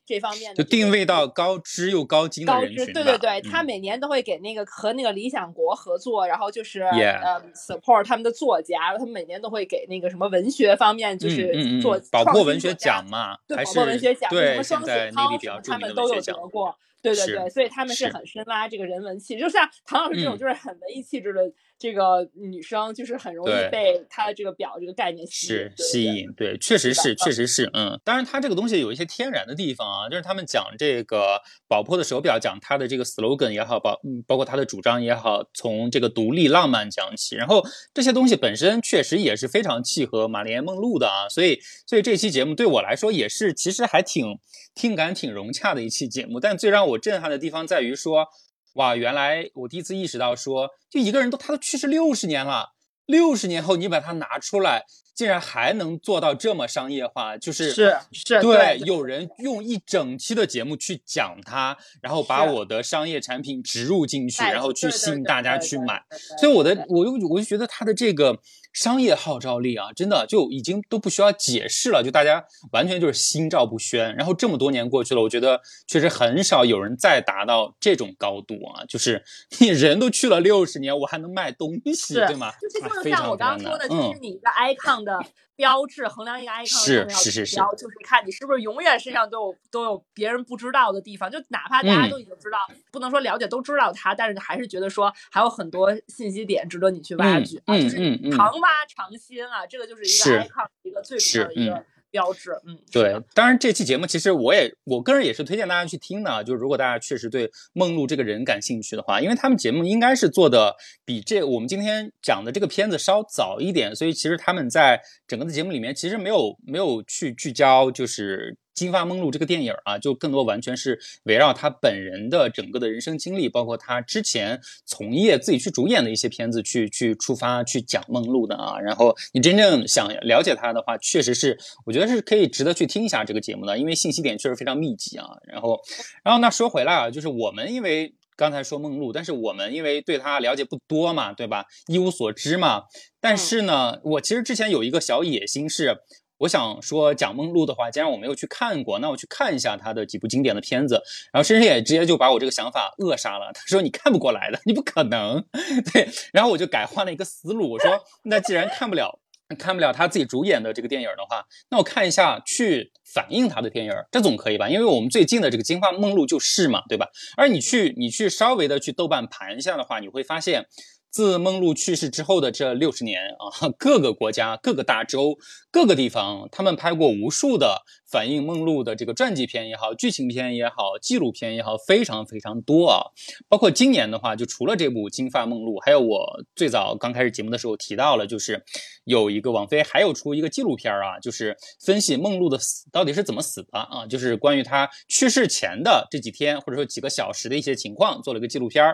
这方面，就定位到高知又高精的人群。对对对，它每年都会给那个和那个理想国合作，然后就是呃 support 他们的作家，然后他们每年都会给那个什么文学方面就是做宝珀文学奖嘛，对宝珀文学奖，什么双雪涛他们都有得过。对对对，所以他们是很深挖这个人文气，就像唐老师这种就是很文艺气质的这个女生，就是很容易被她的这个表这个概念是吸引。对，确实是，确实是，嗯。当然，它这个东西有一些天然的地方啊，就是他们讲这个宝珀的手表，讲它的这个 slogan 也好，包包括它的主张也好，从这个独立浪漫讲起，然后这些东西本身确实也是非常契合玛丽莲梦露的啊。所以，所以这期节目对我来说也是，其实还挺。听感挺融洽的一期节目，但最让我震撼的地方在于说，哇，原来我第一次意识到说，就一个人都他都去世六十年了，六十年后你把它拿出来。竟然还能做到这么商业化，就是是是，对，有人用一整期的节目去讲它，然后把我的商业产品植入进去，然后去吸引大家去买。所以我的，我又我就觉得他的这个商业号召力啊，真的就已经都不需要解释了，就大家完全就是心照不宣。然后这么多年过去了，我觉得确实很少有人再达到这种高度啊，就是你人都去了六十年，我还能卖东西，对吗？就是像我刚刚说的，就是你的 icon 的。的标志衡量一个 icon 是是是是，就是看你是不是永远身上都有都有别人不知道的地方，就哪怕大家都已经知道，不能说了解都知道它，但是还是觉得说还有很多信息点值得你去挖掘，啊就是常挖常新啊，这个就是一个 icon 一个最重要的一个。标志，嗯，对，当然这期节目其实我也我个人也是推荐大家去听的，就是如果大家确实对梦露这个人感兴趣的话，因为他们节目应该是做的比这我们今天讲的这个片子稍早一点，所以其实他们在整个的节目里面其实没有没有去聚焦，就是。《金发梦露》这个电影啊，就更多完全是围绕他本人的整个的人生经历，包括他之前从业自己去主演的一些片子去去出发去讲梦露的啊。然后你真正想了解他的话，确实是我觉得是可以值得去听一下这个节目的，因为信息点确实非常密集啊。然后，然后那说回来啊，就是我们因为刚才说梦露，但是我们因为对他了解不多嘛，对吧？一无所知嘛。但是呢，我其实之前有一个小野心是。我想说讲梦露的话，既然我没有去看过，那我去看一下他的几部经典的片子。然后深深也直接就把我这个想法扼杀了。他说你看不过来的，你不可能。对，然后我就改换了一个思路，我说 那既然看不了，看不了他自己主演的这个电影的话，那我看一下去反映他的电影，这总可以吧？因为我们最近的这个《金发梦露》就是嘛，对吧？而你去你去稍微的去豆瓣盘一下的话，你会发现。自梦露去世之后的这六十年啊，各个国家、各个大洲、各个地方，他们拍过无数的反映梦露的这个传记片也好、剧情片也好、纪录片也好，非常非常多啊。包括今年的话，就除了这部《金发梦露》，还有我最早刚开始节目的时候提到了，就是有一个王菲还有出一个纪录片啊，就是分析梦露的死到底是怎么死的啊，就是关于她去世前的这几天或者说几个小时的一些情况，做了一个纪录片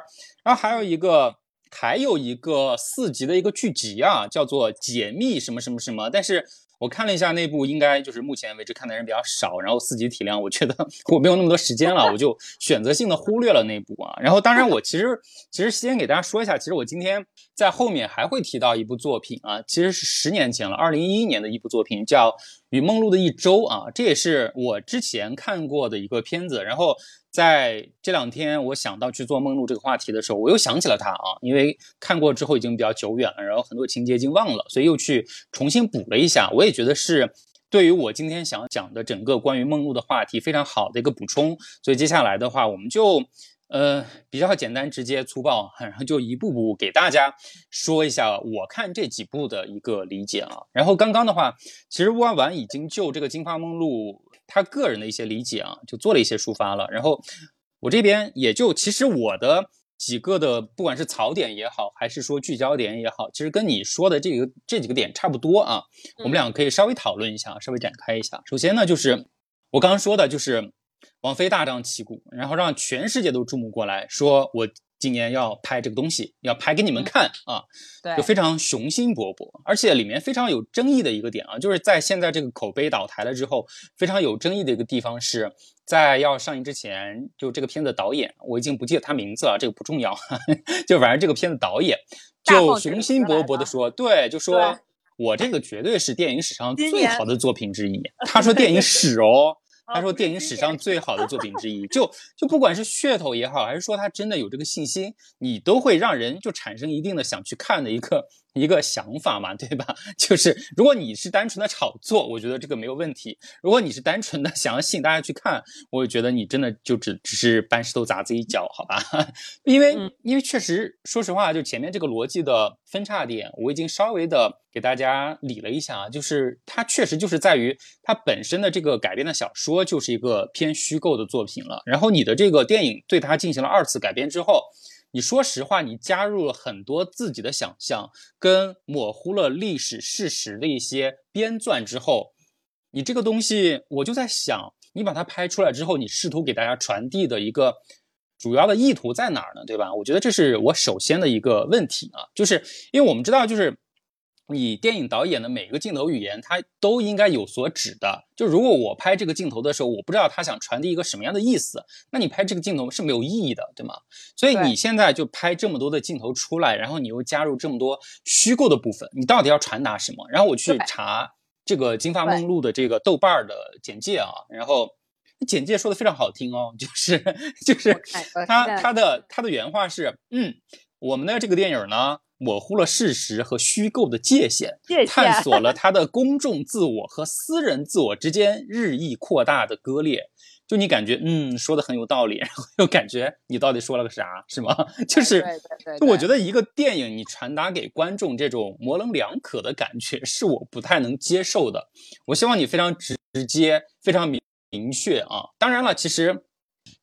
然后还有一个。还有一个四集的一个剧集啊，叫做《解密什么什么什么》，但是我看了一下那部，应该就是目前为止看的人比较少，然后四集体量，我觉得 我没有那么多时间了，我就选择性的忽略了那部啊。然后，当然我其实其实先给大家说一下，其实我今天在后面还会提到一部作品啊，其实是十年前了，二零一一年的一部作品，叫《与梦露的一周》啊，这也是我之前看过的一个片子，然后。在这两天，我想到去做梦露这个话题的时候，我又想起了他啊，因为看过之后已经比较久远了，然后很多情节已经忘了，所以又去重新补了一下。我也觉得是对于我今天想讲的整个关于梦露的话题非常好的一个补充。所以接下来的话，我们就呃比较简单、直接、粗暴，然后就一步步给大家说一下我看这几部的一个理解啊。然后刚刚的话，其实万婉已经就这个金发梦露。他个人的一些理解啊，就做了一些抒发了。然后我这边也就其实我的几个的，不管是槽点也好，还是说聚焦点也好，其实跟你说的这个这几个点差不多啊。我们两个可以稍微讨论一下，稍微展开一下。首先呢，就是我刚刚说的，就是王菲大张旗鼓，然后让全世界都注目过来，说我。今年要拍这个东西，要拍给你们看啊，对，就非常雄心勃勃，而且里面非常有争议的一个点啊，就是在现在这个口碑倒台了之后，非常有争议的一个地方是在要上映之前，就这个片子导演我已经不记得他名字了，这个不重要，就反正这个片子导演就雄心勃勃的说，对，就说我这个绝对是电影史上最好的作品之一，他说电影史哦。他说，电影史上最好的作品之一，就 就不管是噱头也好，还是说他真的有这个信心，你都会让人就产生一定的想去看的一个。一个想法嘛，对吧？就是如果你是单纯的炒作，我觉得这个没有问题；如果你是单纯的想要吸引大家去看，我觉得你真的就只只是搬石头砸自己脚，好吧？因为因为确实，说实话，就前面这个逻辑的分叉点，我已经稍微的给大家理了一下啊，就是它确实就是在于它本身的这个改编的小说就是一个偏虚构的作品了，然后你的这个电影对它进行了二次改编之后。你说实话，你加入了很多自己的想象，跟模糊了历史事实的一些编撰之后，你这个东西，我就在想，你把它拍出来之后，你试图给大家传递的一个主要的意图在哪儿呢？对吧？我觉得这是我首先的一个问题啊，就是因为我们知道，就是。你电影导演的每个镜头语言，它都应该有所指的。就如果我拍这个镜头的时候，我不知道他想传递一个什么样的意思，那你拍这个镜头是没有意义的，对吗？所以你现在就拍这么多的镜头出来，然后你又加入这么多虚构的部分，你到底要传达什么？然后我去查这个《金发梦露》的这个豆瓣的简介啊，然后简介说的非常好听哦，就是 就是他他的他的原话是，嗯，我们的这个电影呢。模糊了事实和虚构的界限，探索了他的公众自我和私人自我之间日益扩大的割裂。就你感觉，嗯，说的很有道理，然后又感觉你到底说了个啥，是吗？就是，就我觉得一个电影你传达给观众这种模棱两可的感觉，是我不太能接受的。我希望你非常直接、非常明明确啊。当然了，其实。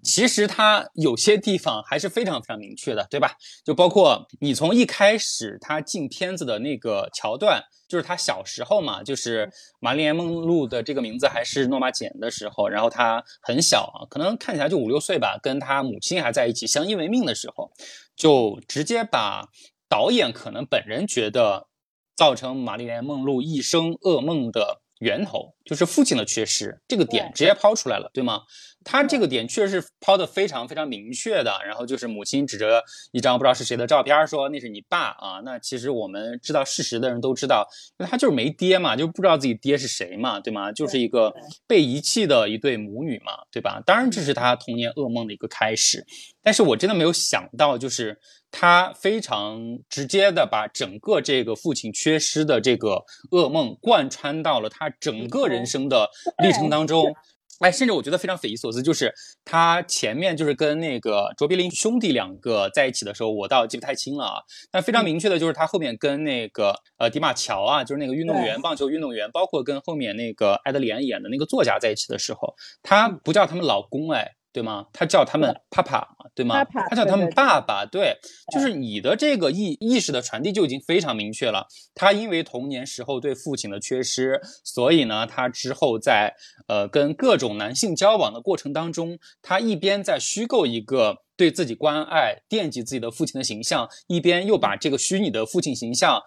其实他有些地方还是非常非常明确的，对吧？就包括你从一开始他进片子的那个桥段，就是他小时候嘛，就是玛丽莲梦露的这个名字还是诺玛简的时候，然后他很小啊，可能看起来就五六岁吧，跟他母亲还在一起相依为命的时候，就直接把导演可能本人觉得造成玛丽莲梦露一生噩梦的。源头就是父亲的缺失，这个点直接抛出来了，对吗？他这个点确实是抛的非常非常明确的。然后就是母亲指着一张不知道是谁的照片说：“那是你爸啊。”那其实我们知道事实的人都知道，因为他就是没爹嘛，就不知道自己爹是谁嘛，对吗？就是一个被遗弃的一对母女嘛，对吧？当然这是他童年噩梦的一个开始，但是我真的没有想到，就是。他非常直接的把整个这个父亲缺失的这个噩梦贯穿到了他整个人生的历程当中，哎，甚至我觉得非常匪夷所思，就是他前面就是跟那个卓别林兄弟两个在一起的时候，我倒记不太清了啊。但非常明确的就是他后面跟那个呃迪马乔啊，就是那个运动员，棒球运动员，包括跟后面那个艾德里安演的那个作家在一起的时候，他不叫他们老公，哎。对吗？他叫他们爸爸，对吗？他叫他们爸爸，对，就是你的这个意意识的传递就已经非常明确了。他因为童年时候对父亲的缺失，所以呢，他之后在呃跟各种男性交往的过程当中，他一边在虚构一个对自己关爱、惦记自己的父亲的形象，一边又把这个虚拟的父亲形象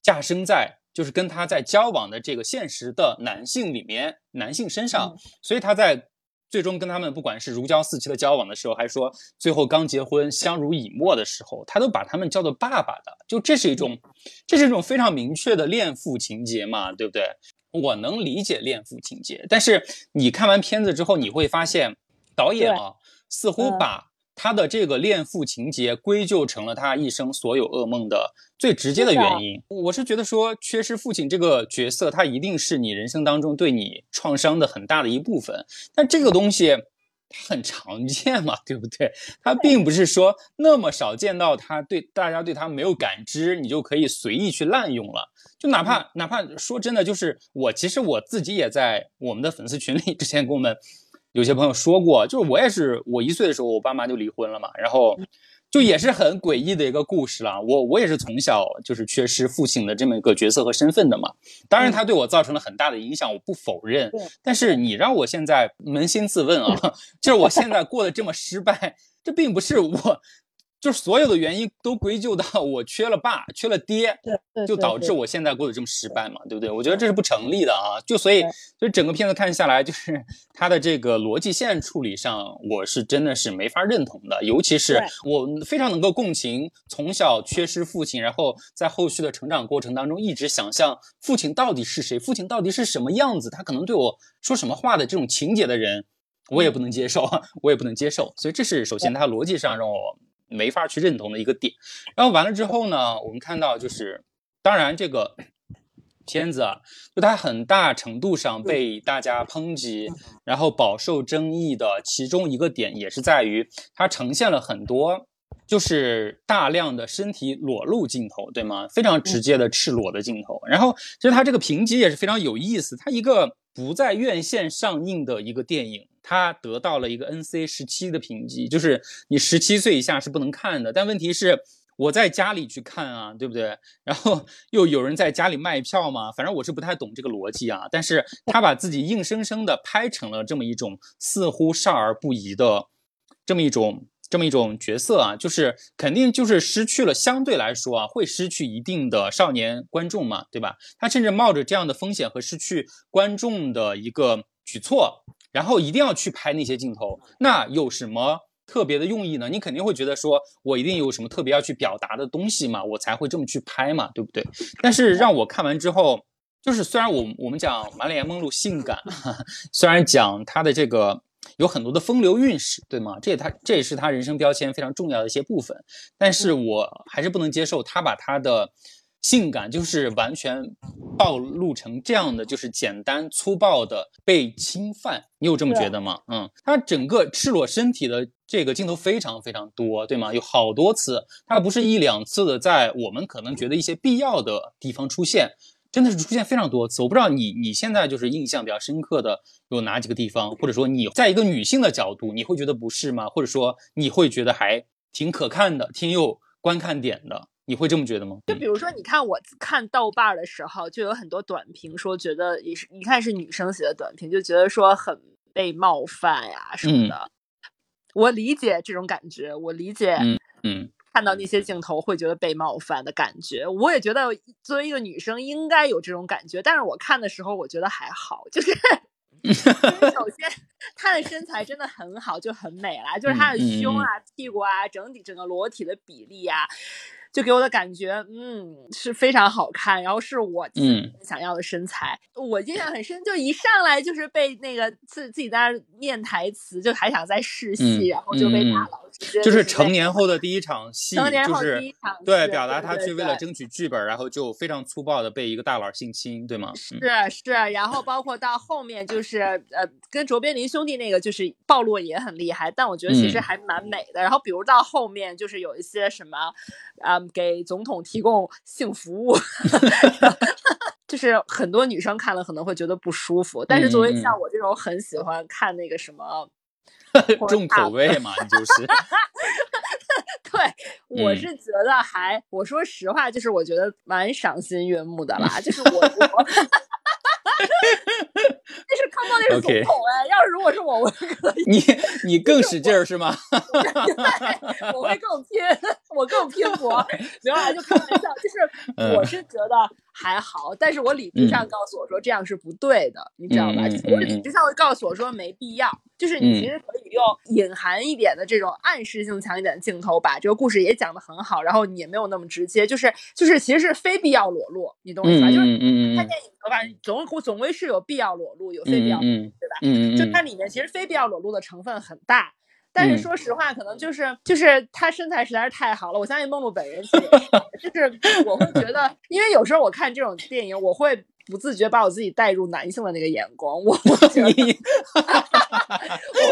架生在就是跟他在交往的这个现实的男性里面男性身上，所以他在。最终跟他们不管是如胶似漆的交往的时候，还是说最后刚结婚相濡以沫的时候，他都把他们叫做爸爸的，就这是一种，这是一种非常明确的恋父情节嘛，对不对？我能理解恋父情节，但是你看完片子之后，你会发现导演啊，似乎把。他的这个恋父情节归咎成了他一生所有噩梦的最直接的原因。我是觉得说，缺失父亲这个角色，他一定是你人生当中对你创伤的很大的一部分。但这个东西很常见嘛，对不对？他并不是说那么少见到他对大家对他没有感知，你就可以随意去滥用了。就哪怕哪怕说真的，就是我其实我自己也在我们的粉丝群里之前跟我们。有些朋友说过，就是我也是，我一岁的时候，我爸妈就离婚了嘛，然后就也是很诡异的一个故事了。我我也是从小就是缺失父亲的这么一个角色和身份的嘛。当然，他对我造成了很大的影响，我不否认。但是你让我现在扪心自问啊，就是我现在过得这么失败，这并不是我。就是所有的原因都归咎到我缺了爸，缺了爹，就导致我现在过得这么失败嘛，对不对？我觉得这是不成立的啊。就所以，就整个片子看下来，就是他的这个逻辑线处理上，我是真的是没法认同的。尤其是我非常能够共情从小缺失父亲，然后在后续的成长过程当中一直想象父亲到底是谁，父亲到底是什么样子，他可能对我说什么话的这种情节的人，我也不能接受，我也不能接受。所以这是首先他逻辑上让我。没法去认同的一个点，然后完了之后呢，我们看到就是，当然这个片子啊，就它很大程度上被大家抨击，然后饱受争议的其中一个点，也是在于它呈现了很多就是大量的身体裸露镜头，对吗？非常直接的赤裸的镜头。然后其实它这个评级也是非常有意思，它一个不在院线上映的一个电影。他得到了一个 NC 十七的评级，就是你十七岁以下是不能看的。但问题是，我在家里去看啊，对不对？然后又有人在家里卖票嘛，反正我是不太懂这个逻辑啊。但是他把自己硬生生的拍成了这么一种似乎少儿不宜的这么一种这么一种角色啊，就是肯定就是失去了相对来说啊，会失去一定的少年观众嘛，对吧？他甚至冒着这样的风险和失去观众的一个举措。然后一定要去拍那些镜头，那有什么特别的用意呢？你肯定会觉得说，我一定有什么特别要去表达的东西嘛，我才会这么去拍嘛，对不对？但是让我看完之后，就是虽然我我们讲满脸梦露性感，虽然讲他的这个有很多的风流韵事，对吗？这也他这也是他人生标签非常重要的一些部分，但是我还是不能接受他把他的。性感就是完全暴露成这样的，就是简单粗暴的被侵犯，你有这么觉得吗？嗯，他整个赤裸身体的这个镜头非常非常多，对吗？有好多次，他不是一两次的，在我们可能觉得一些必要的地方出现，真的是出现非常多次。我不知道你你现在就是印象比较深刻的有哪几个地方，或者说你在一个女性的角度，你会觉得不是吗？或者说你会觉得还挺可看的，挺有观看点的。你会这么觉得吗？就比如说，你看我看豆瓣的时候，就有很多短评说，觉得也是，一看是女生写的短评，就觉得说很被冒犯呀什么的。我理解这种感觉，我理解，嗯嗯，看到那些镜头会觉得被冒犯的感觉。我也觉得作为一个女生应该有这种感觉，但是我看的时候我觉得还好，就是 首先她的身材真的很好，就很美啦，就是她的胸啊、屁股啊，整体整个裸体的比例呀。就给我的感觉，嗯，是非常好看，然后是我嗯想要的身材。我印象很深，就一上来就是被那个自自己在那念台词，就还想再试戏，然后就被打了。就是成年后的第一场戏，就是对表达他去为了争取剧本，然后就非常粗暴的被一个大佬性侵，对吗？是是，然后包括到后面就是呃，跟卓别林兄弟那个就是暴露也很厉害，但我觉得其实还蛮美的。然后比如到后面就是有一些什么啊，给总统提供性服务，就是很多女生看了可能会觉得不舒服，但是作为像我这种很喜欢看那个什么。重口味嘛，你就是。对，我是觉得还，我说实话，就是我觉得蛮赏心悦目的啦，就是我我。那是康茂，那是总统哎！要是如果是我，我可以。你你更使劲儿是吗？我会更拼，我更拼搏。刘老师就开玩笑，就是 我是觉得还好，但是我理智上告诉我说这样是不对的，你知道吧？我理智上会告诉我说没必要，就是你其实可以用隐含一点的这种暗示性强一点的镜头，把这个故事也讲得很好，然后也没有那么直接，就是就是其实是非必要裸露，你懂我意思吧？就是看电影的话，总总归是有必要裸露，有非必要裸露，对吧？嗯就它里面其实非必要裸露的成分很大，但是说实话，可能就是就是他身材实在是太好了。我相信梦露本人 就是我会觉得，因为有时候我看这种电影，我会不自觉把我自己带入男性的那个眼光，我我觉得，我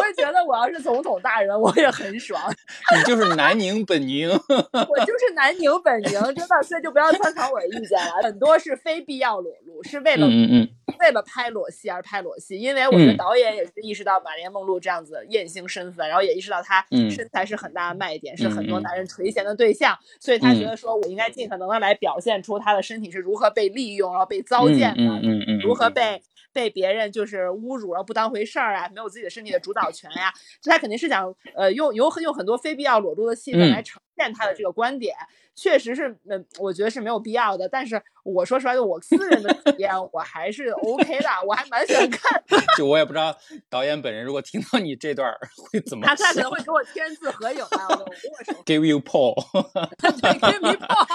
会觉得我要是总统大人，我也很爽。你就是南宁本宁，我就是南宁本宁，真的，所以就不要参考我的意见了。很多是非必要裸露，是为了。嗯嗯。为了拍裸戏而拍裸戏，因为我觉得嗯。导演也是意识到马莲梦露这样子艳星身份，然后也意识到她嗯。身材是很大的卖点，是很多男人垂涎的对象，所以他觉嗯。得说我应该尽可能的来表现出她的身体是如何被利用，然后被糟嗯践的，如何嗯。被被别人就是侮辱，然后不当回事儿啊，没有自己的身体的主导权呀、就他肯定是想呃用有很有很多非必要裸露的戏份嗯。来呈现他的这个观点，确实是嗯，我觉得是没有必要的。但是我说实话，就我私人的体验，我还是 OK 的，我还蛮喜欢看。就我也不知道导演本人如果听到你这段会怎么他他可能会给我签字合影吧，我的握手，，give you Paul。对，给你抱。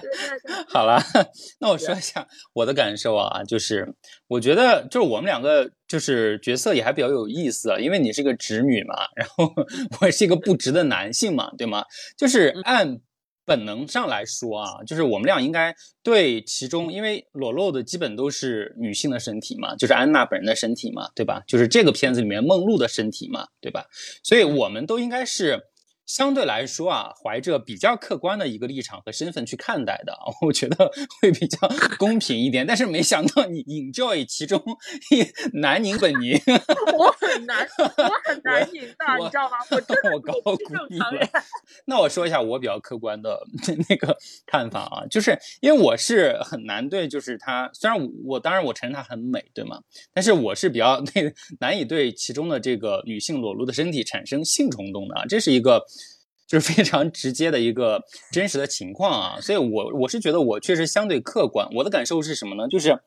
对对对，好了，那我说一下我的感受啊，就是我觉得就是我们两个就是角色也还比较有意思，啊因为你是个直女嘛，然后 我是一个不直的男性嘛，对吗？就是按本能上来说啊，就是我们俩应该对其中，因为裸露的基本都是女性的身体嘛，就是安娜本人的身体嘛，对吧？就是这个片子里面梦露的身体嘛，对吧？所以我们都应该是相对来说啊，怀着比较客观的一个立场和身份去看待的，我觉得会比较公平一点。但是没想到你 enjoy 其中，南宁本宁，我很难，我很难赢的，你知道吗？我真的我高我估你了。那我说一下我比较客观的那个看法啊，就是因为我是很难对，就是她虽然我我当然我承认她很美，对吗？但是我是比较 那难以对其中的这个女性裸露的身体产生性冲动的啊，这是一个。就是非常直接的一个真实的情况啊，所以我我是觉得我确实相对客观。我的感受是什么呢？就是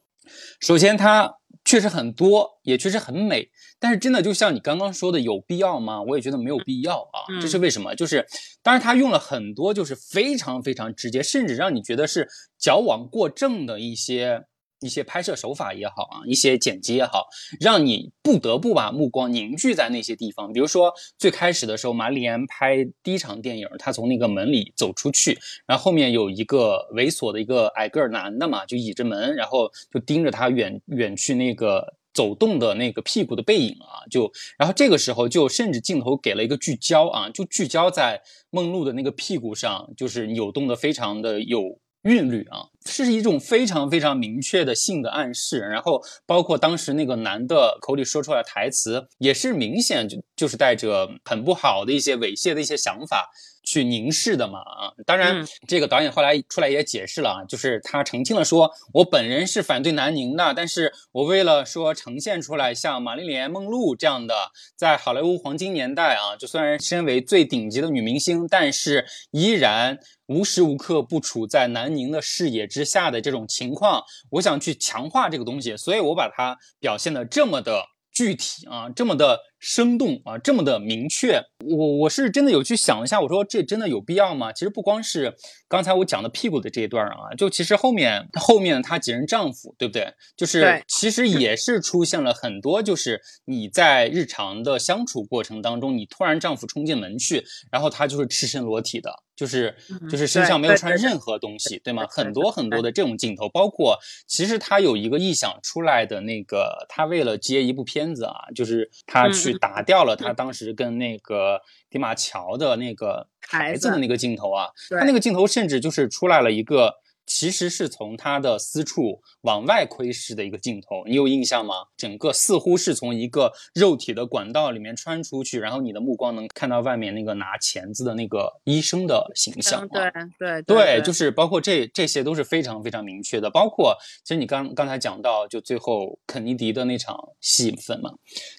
首先它确实很多，也确实很美，但是真的就像你刚刚说的，有必要吗？我也觉得没有必要啊。嗯这是为什么？就是当然他用了很多就是非常非常直接，甚至让你觉得是矫枉过正的一些。一些拍摄手法也好啊，一些剪辑也好，让你不得不把目光凝聚在那些地方。比如说最开始的时候，玛丽莲拍第一场电影，她从那个门里走出去，然后后面有一个猥琐的一个矮个儿男的嘛，就倚着门，然后就盯着他远远去那个走动的那个屁股的背影啊，就然后这个时候就甚至镜头给了一个聚焦啊，就聚焦在梦露的那个屁股上，就是扭动的非常的有。韵律啊，是一种非常非常明确的性的暗示，然后包括当时那个男的口里说出来台词，也是明显就就是带着很不好的一些猥亵的一些想法去凝视的嘛啊。当然，嗯这个导演后来出来也解释了啊，就是他澄清了说，我本人是反对南宁的，但是我为了说呈现出来像玛丽莲梦露这样的，在好莱坞黄金年代啊，就虽然身为最顶级的女明星，但是依然。无时无刻不处在南宁的视野之下的这种情况，我想去强化这个东西，所以我把它表现的这么的具体啊，这么的生动啊，这么的明确。我我是真的有去想一下，我说这真的有必要吗？其实不光是刚才我讲的屁股的这一段啊，就其实后面后面她几任丈夫，对不对？就是其实也是出现了很多，就是你在日常的相处过程当中，你突然丈夫冲进门去，然后他就是赤身裸体的，就是就是身上没有穿任何东西，对吗？很多很多的这种镜头，包括其实他有一个臆想出来的那个，他为了接一部片子啊，就是他去打掉了他当时跟那个迪马乔的那个孩子的那个镜头啊，他那个镜头甚至就是出来了一个。其实是从他的私处往外窥视的一个镜头，你有印象吗？整个似乎是从一个肉体的管道里面穿出去，然后你的目光能看到外面那个拿钳子的那个医生的形象、啊。嗯，对对对，就是包括这这些都是非常非常明确的，包括其实你刚刚才讲到，就最后肯尼迪的那场戏份嘛，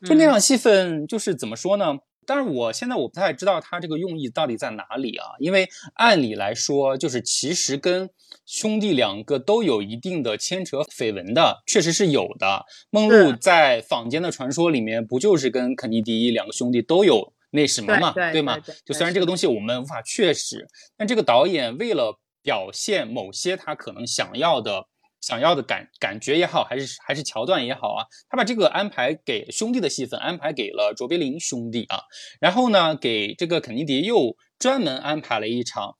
就那嗯场戏份就是怎么说呢？但是我现在我不太知道他这个用意到底在哪里啊，因为按理来说，就是其实跟兄弟两个都有一定的牵扯绯闻的，确实是有的。梦露在坊间的传说里面，不就是跟肯尼迪两个兄弟都有那什么嘛，对对吗？就虽然这个东西我们无法确实，但这个导演为了表现某些他可能想要的。想要的感感觉也好，还是还是桥段也好啊，他把这个安排给兄弟的戏份安排给了卓别林兄弟啊，然后呢，给这个肯尼迪又专门安排了一场，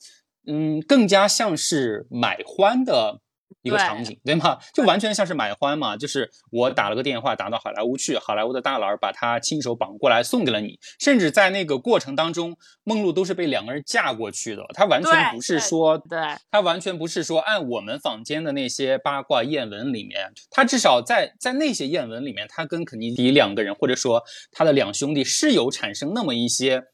嗯，更加像是买欢的一个场景，对吗？就完全像是买欢嘛，就是我打了个电话打到好莱坞去，好莱坞的大佬把他亲手绑过来送给了你，甚至在那个过程当中，梦露都是被两个人架过去的，他完全不是说，对，他完全不是说按我们坊间的那些八卦艳闻里面，他至少在在那些艳闻里面，他跟肯尼迪两个人，或者说他的两兄弟是有产生那么一些。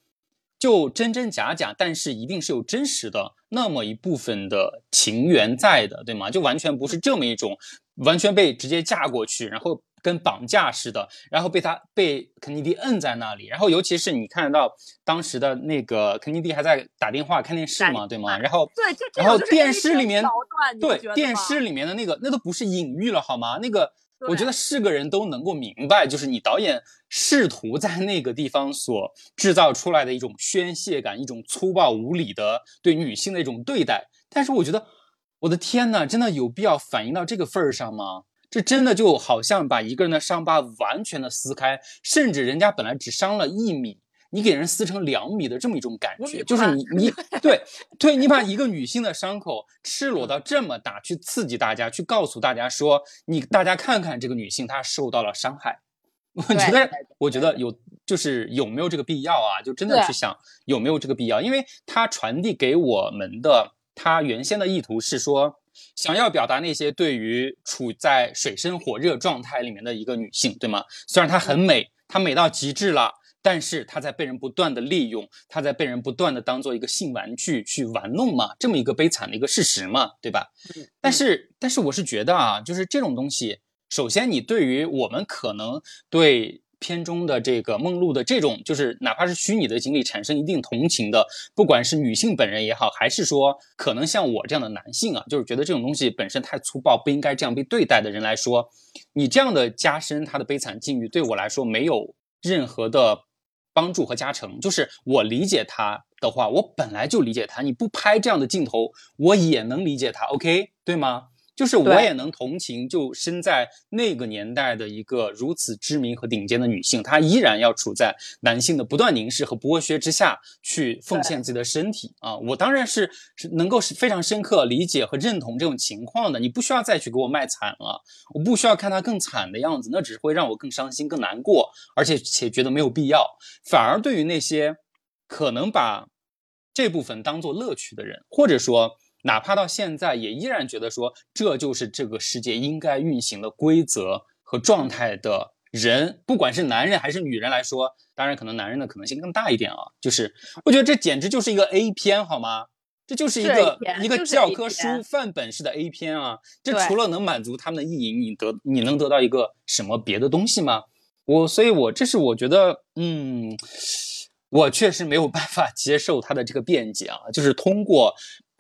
就真真假假，但是一定是有真实的那么一部分的情缘在的，对吗？就完全不是这么一种，完全被直接嫁过去，然后跟绑架似的，然后被他被肯尼迪摁在那里，然后尤其是你看到当时的那个肯尼迪还在打电话看电视嘛，对吗？然后对，然后电视里面对电视里面的那个那都不是隐喻了好吗？那个。我觉得是个人都能够明白，就是你导演试图在那个地方所制造出来的一种宣泄感，一种粗暴无理的对女性的一种对待。但是我觉得，我的天呐，真的有必要反映到这个份儿上吗？这真的就好像把一个人的伤疤完全的撕开，甚至人家本来只伤了一米。你给人撕成两米的这么一种感觉，就是你 你对对，你把一个女性的伤口赤裸到这么大，去刺激大家，去告诉大家说，你大家看看这个女性她受到了伤害。我觉得我觉得有就是有没有这个必要啊？就真的去想有没有这个必要，因为他传递给我们的他原先的意图是说，想要表达那些对于处在水深火热状态里面的一个女性，对吗？虽然她很美，她美到极致了。但是他在被人不断的利用，他在被人不断的当做一个性玩具去玩弄嘛，这么一个悲惨的一个事实嘛，对吧？但是，但是我是觉得啊，就是这种东西，首先你对于我们可能对片中的这个梦露的这种，就是哪怕是虚拟的经历产生一定同情的，不管是女性本人也好，还是说可能像我这样的男性啊，就是觉得这种东西本身太粗暴，不应该这样被对待的人来说，你这样的加深他的悲惨境遇，对我来说没有任何的。帮助和加成，就是我理解他的话，我本来就理解他。你不拍这样的镜头，我也能理解他，OK，对吗？就是我也能同情，就身在那个年代的一个如此知名和顶尖的女性，她依然要处在男性的不断凝视和剥削之下去奉献自己的身体啊！我当然是是能够是非常深刻理解和认同这种情况的。你不需要再去给我卖惨了，我不需要看她更惨的样子，那只会让我更伤心、更难过，而且且觉得没有必要。反而对于那些可能把这部分当做乐趣的人，或者说。哪怕到现在，也依然觉得说这就是这个世界应该运行的规则和状态的人，不管是男人还是女人来说，当然可能男人的可能性更大一点啊。就是我觉得这简直就是一个 A 片，好吗？这就是一个一个教科书范本式的 A 片啊。这除了能满足他们的意淫，你得你能得到一个什么别的东西吗？我所以，我这是我觉得，嗯，我确实没有办法接受他的这个辩解啊，就是通过。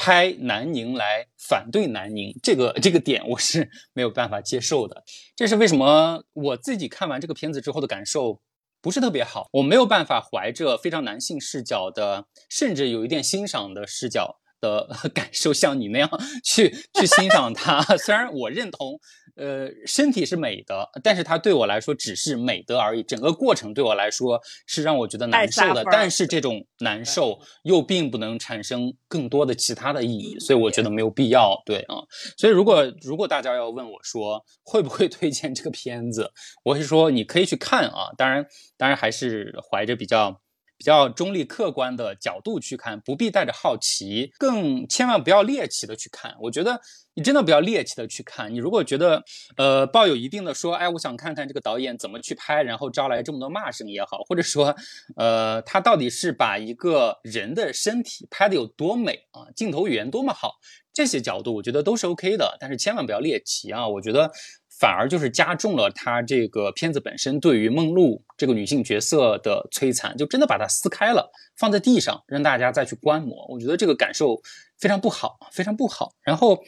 拍南宁来反对南宁，这个这个点我是没有办法接受的。这是为什么？我自己看完这个片子之后的感受不是特别好。我没有办法怀着非常男性视角的，甚至有一点欣赏的视角的 感受，像你那样去去欣赏它。虽然我认同。呃，身体是美的，但是它对我来说只是美的而已。整个过程对我来说是让我觉得难受的，但是这种难受又并不能产生更多的其他的意义，所以我觉得没有必要。对啊，所以如果如果大家要问我说会不会推荐这个片子，我是说你可以去看啊，当然当然还是怀着比较。比较中立客观的角度去看，不必带着好奇，更千万不要猎奇的去看。我觉得你真的不要猎奇的去看。你如果觉得，呃，抱有一定的说，哎，我想看看这个导演怎么去拍，然后招来这么多骂声也好，或者说，呃，他到底是把一个人的身体拍的有多美啊，镜头语言多么好，这些角度我觉得都是 OK 的。但是千万不要猎奇啊，我觉得。反而就是加重了他这个片子本身对于梦露这个女性角色的摧残，就真的把它撕开了，放在地上让大家再去观摩。我觉得这个感受非常不好，非常不好。然后，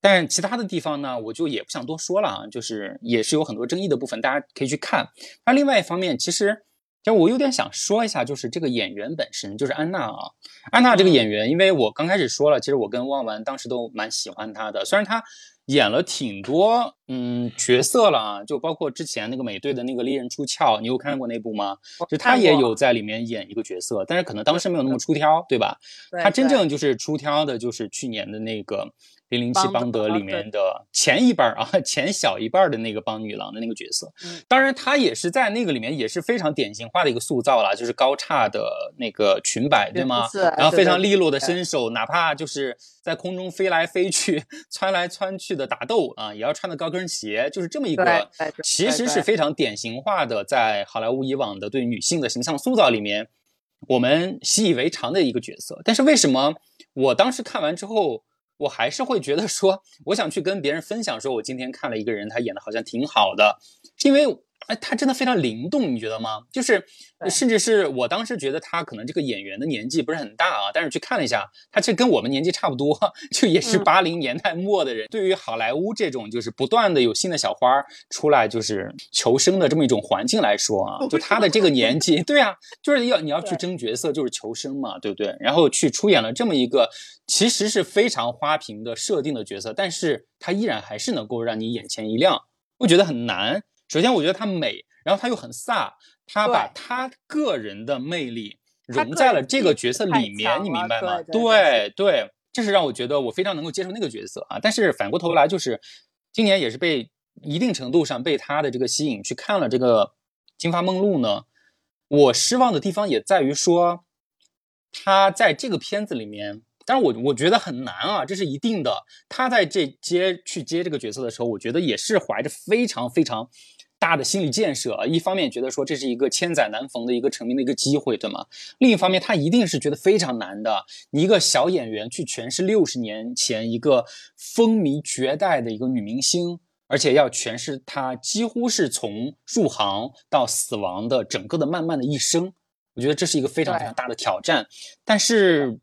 但其他的地方呢，我就也不想多说了啊，就是也是有很多争议的部分，大家可以去看。那另外一方面，其实就我有点想说一下，就是这个演员本身，就是安娜啊，安娜这个演员，因为我刚开始说了，其实我跟汪文当时都蛮喜欢她的，虽然她。演了挺多嗯角色了啊，就包括之前那个美队的那个利刃出鞘，你有看过那部吗？就他也有在里面演一个角色，但是可能当时没有那么出挑，对吧？他真正就是出挑的，就是去年的那个零零七邦邦德里面的前一半儿啊，前小一半儿的那个邦女郎的那个角色。嗯当然，她也是在那个里面也是非常典型化的一个塑造了，就是高叉的那个裙摆，对吗？是然后非常利落的对身手，哪怕就是在空中飞来飞去、窜来窜去的打斗啊，也要穿的高跟鞋，就是这么一个其实是非常典型化的，在好莱坞以往的对女性的形象塑造里面，我们习以为常的一个角色。但是为什么我当时看完之后，我还是会觉得说，我想去跟别人分享，说我今天看了一个人，他演的好像挺好的，是因为。哎，他真的非常灵动，你觉得吗？就是，甚至是我当时觉得他可能这个演员的年纪不是很大啊，但是去看了一下，他其实跟我们年纪差不多，就也是嗯八零年代末的人。对于好莱坞这种就是不断的有新的小花儿出来就是求生的这么一种环境来说啊，就他的这个年纪，对啊，就是要你要去争角色，就是求生嘛，对不对？然后去出演了这么一个其实是非常花瓶的设定的角色，但是他依然还是能够让你眼前一亮，我觉得很难。首先，我觉得她美，然后她又很飒，她把对她个人的魅力融在了这个角色里面，你明白吗？对对对对，这是让我觉得我非常能够接受那个角色啊。但是反过头来，就是今年也是被一定程度上被她的这个吸引去看了这个《金发梦露》呢。我失望的地方也在于说，她在这个片子里面。但是我我觉得很难啊，这是一定的。他在这接去接这个角色的时候，我觉得也是怀着非常非常大的心理建设啊。一方面觉得说这是一个千载难逢的一个成名的一个机会，对吗？另一方面，他一定是觉得非常难的。你一个小演员去诠释六十年前一个风靡绝代的一个女明星，而且要诠释她几乎是从入行到死亡的整个的漫漫的一生，我觉得这是一个非常非常大的挑战。但是，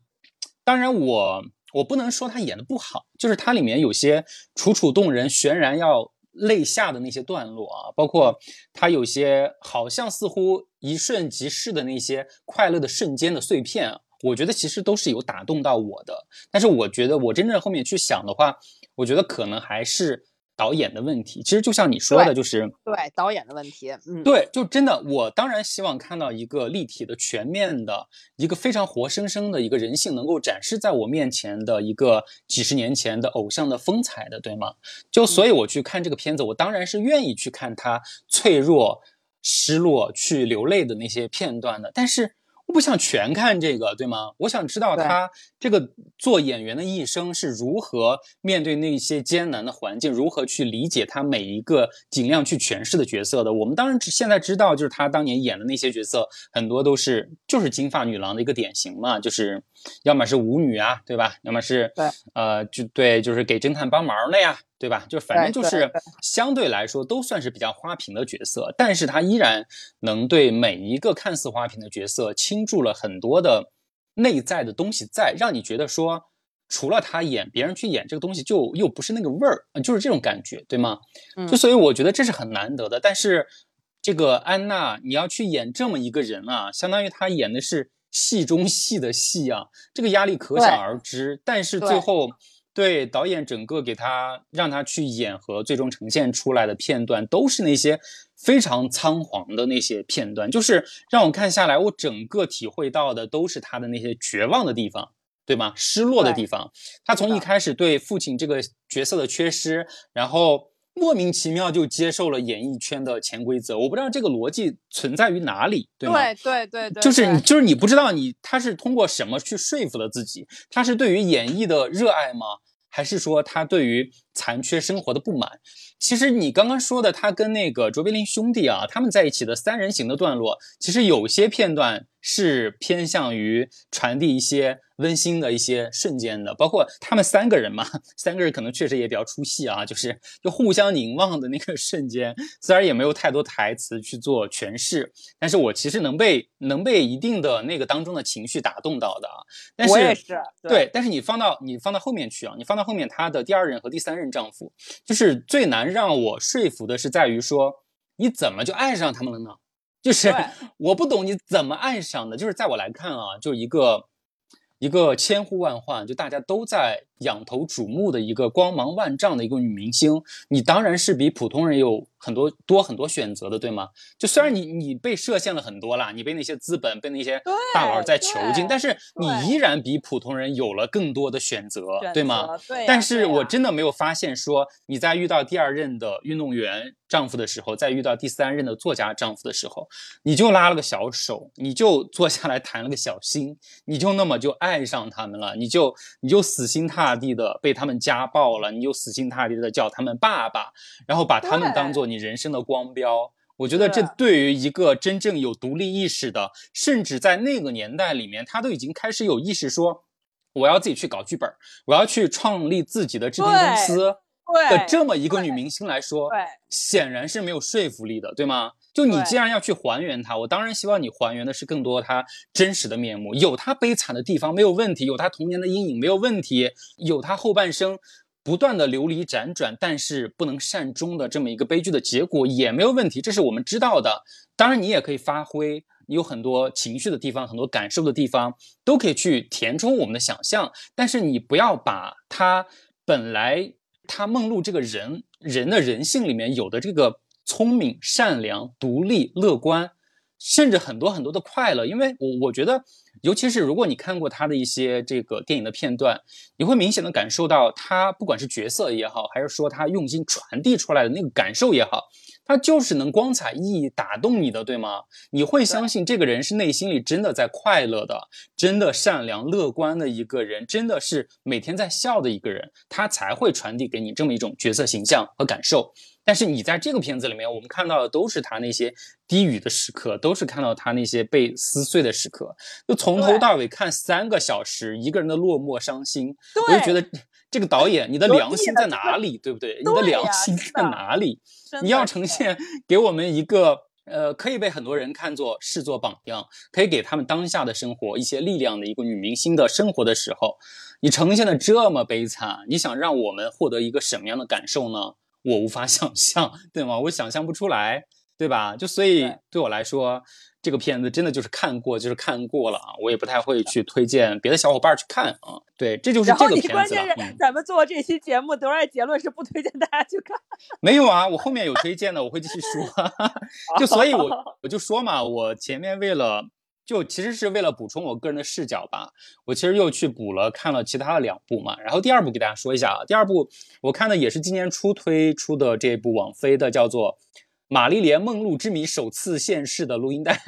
当然我我不能说他演的不好，就是它里面有些楚楚动人、悬然要泪下的那些段落啊，包括他有些好像似乎一瞬即逝的那些快乐的瞬间的碎片，我觉得其实都是有打动到我的。但是我觉得我真正后面去想的话，我觉得可能还是导演的问题。其实就像你说的，就是对导演的问题，嗯，对，就真的，我当然希望看到一个立体的、全面的、一个非常活生生的一个人性能够展示在我面前的一个几十年前的偶像的风采的，对吗？就所以，我去看这个片子，我当然是愿意去看他脆弱、失落、去流泪的那些片段的，但是。我不想全看这个，对吗？我想知道对他这个做演员的一生是如何面对那些艰难的环境，如何去理解他每一个尽量去诠释的角色的。我们当然现在知道，就是他当年演的那些角色，很多都是就是金发女郎的一个典型嘛，就是要么是舞女啊，对吧？要么是对呃，就对，就是给侦探帮忙的呀，对吧？就反正就是相对来说都算是比较花瓶的角色，但是他依然能对每一个看似花瓶的角色倾注了很多的内在的东西在，让你觉得说，除了他演，别人去演这个东西就又不是那个味儿，呃就是这种感觉，对吗？嗯就所以我觉得这是很难得的。但是这个安娜，你要去演这么一个人啊，相当于她演的是戏中戏的戏啊，这个压力可想而知。但是最后。对导演整个给他让他去演和最终呈现出来的片段，都是那些非常仓皇的那些片段，就是让我看下来，我整个体会到的都是他的那些绝望的地方，对吗？失落的地方。他从一开始对父亲这个角色的缺失，然后莫名其妙就接受了演艺圈的潜规则，我不知道这个逻辑存在于哪里，对吗？对对对对，就是你，就是你不知道你他是通过什么去说服了自己？他是对于演艺的热爱吗？还是说他对于残缺生活的不满？其实你刚刚说的，他跟那个卓别林兄弟啊，他们在一起的三人行的段落，其实有些片段是偏向于传递一些温馨的一些瞬间的，包括他们三个人嘛，三个人可能确实也比较出戏啊，就是就互相凝望的那个瞬间，虽然也没有太多台词去做诠释，但是我其实能被能被一定的那个当中的情绪打动到的啊。但是我也是，对，但是你放到你放到后面去啊，你放到后面，她的第二任和第三任丈夫，就是最难让我说服的是在于说，你怎么就爱上他们了呢？就是我不懂你怎么爱上的，就是在我来看啊，就一个一个千呼万唤，就大家都在仰头瞩目的一个光芒万丈的一个女明星，你当然是比普通人有很多多很多选择的，对吗？就虽然你你被设限了很多啦，你被那些资本被那些大佬在囚禁，但是你依然比普通人有了更多的选择，对吗？对。但是我真的没有发现说你在遇到第二任的运动员丈夫的时候，在遇到第三任的作家丈夫的时候，你就拉了个小手，你就坐下来谈了个小心，你就那么就爱上他们了，你就你就死心塌地的被他们家暴了，你就死心塌地的叫他们爸爸，然后把他们当做你人生的光标。我觉得这对于一个真正有独立意识的，甚至在那个年代里面，他都已经开始有意识说，我要自己去搞剧本，我要去创立自己的制片公司的这么一个女明星来说，显然是没有说服力的，对吗？就你既然要去还原她，我当然希望你还原的是更多她真实的面目，有她悲惨的地方没有问题，有她童年的阴影没有问题，有她后半生不断的流离辗转，但是不能善终的这么一个悲剧的结果也没有问题，这是我们知道的。当然你也可以发挥，你有很多情绪的地方，很多感受的地方，都可以去填充我们的想象，但是你不要把他本来他梦露这个人人的人性里面有的这个。聪明、善良、独立、乐观，甚至很多很多的快乐。因为我我觉得，尤其是如果你看过他的一些这个电影的片段，你会明显的感受到他不管是角色也好，还是说他用心传递出来的那个感受也好，他就是能光彩熠熠打动你的，对吗？你会相信这个人是内心里真的在快乐的，真的善良乐观的一个人，真的是每天在笑的一个人，他才会传递给你这么一种角色形象和感受。但是你在这个片子里面，我们看到的都是他那些低语的时刻，都是看到他那些被撕碎的时刻。就从头到尾看三个小时，一个人的落寞伤心，我就觉得这个导演，你的良心在哪里？对不对？你的良心在哪里？你要呈现给我们一个呃，可以被很多人看作视作榜样，可以给他们当下的生活一些力量的一个女明星的生活的时候，你呈现的这么悲惨，你想让我们获得一个什么样的感受呢？我无法 想象，对吗？我想象不出来，对吧？就所以对我来说，这个片子真的就是看过就是看过了啊，我也不太会去推荐别的小伙伴去看啊。对，这就是这个片子。关键是咱们做这期节目得出结论是不推荐大家去看。没有啊，我后面有推荐的，我会继续说。就所以，我我就说嘛，我前面为了。就其实是为了补充我个人的视角吧，我其实又去补了看了其他的两部嘛，然后第二部给大家说一下啊，第二部我看的也是今年初推出的这部网飞的，叫做《玛丽莲梦露之谜》首次现世的录音带，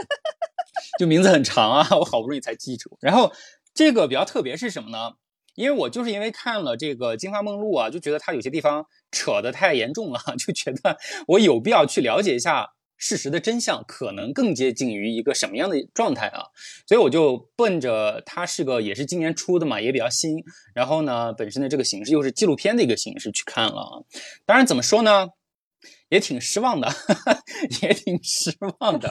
就名字很长啊，我好不容易才记住。然后这个比较特别是什么呢？因为我就是因为看了这个《金发梦露》啊，就觉得它有些地方扯得太严重了，就觉得我有必要去了解一下。事实的真相可能更接近于一个什么样的状态啊？所以我就奔着它是个也是今年出的嘛，也比较新。然后呢，本身的这个形式又是纪录片的一个形式去看了啊。当然怎么说呢，也挺失望的，也挺失望的。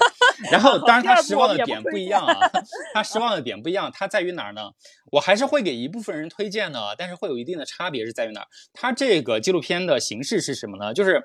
然后当然 他失望的点不一样啊，他失望的点不一样，它在于哪儿呢？我还是会给一部分人推荐的，但是会有一定的差别是在于哪儿？它这个纪录片的形式是什么呢？就是。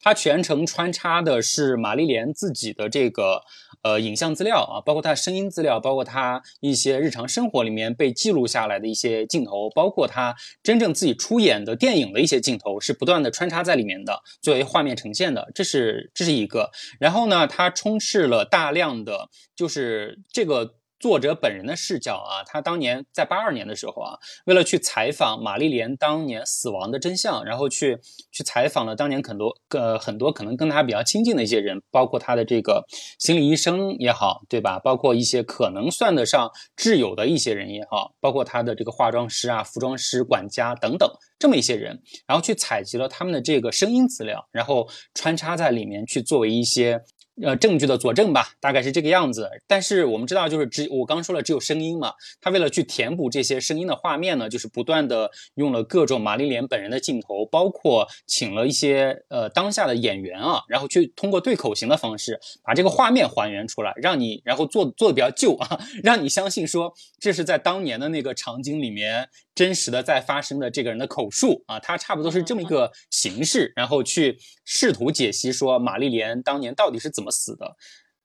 它全程穿插的是玛丽莲自己的这个呃影像资料啊，包括她声音资料，包括她一些日常生活里面被记录下来的一些镜头，包括她真正自己出演的电影的一些镜头，是不断的穿插在里面的，作为画面呈现的。这是这是一个。然后呢，它充斥了大量的，就是这个。作者本人的视角啊，他当年在八二年的时候啊，为了去采访玛丽莲当年死亡的真相，然后去去采访了当年很多呃很多可能跟他比较亲近的一些人，包括他的这个心理医生也好，对吧？包括一些可能算得上挚友的一些人也好，包括他的这个化妆师啊、服装师、管家等等这么一些人，然后去采集了他们的这个声音资料，然后穿插在里面去作为一些。呃，证据的佐证吧，大概是这个样子。但是我们知道，就是只我刚说了，只有声音嘛。他为了去填补这些声音的画面呢，就是不断的用了各种玛丽莲本人的镜头，包括请了一些呃当下的演员啊，然后去通过对口型的方式把这个画面还原出来，让你然后做做的比较旧啊，让你相信说这是在当年的那个场景里面。真实的在发生的这个人的口述啊，他差不多是这么一个形式，然后去试图解析说玛丽莲当年到底是怎么死的。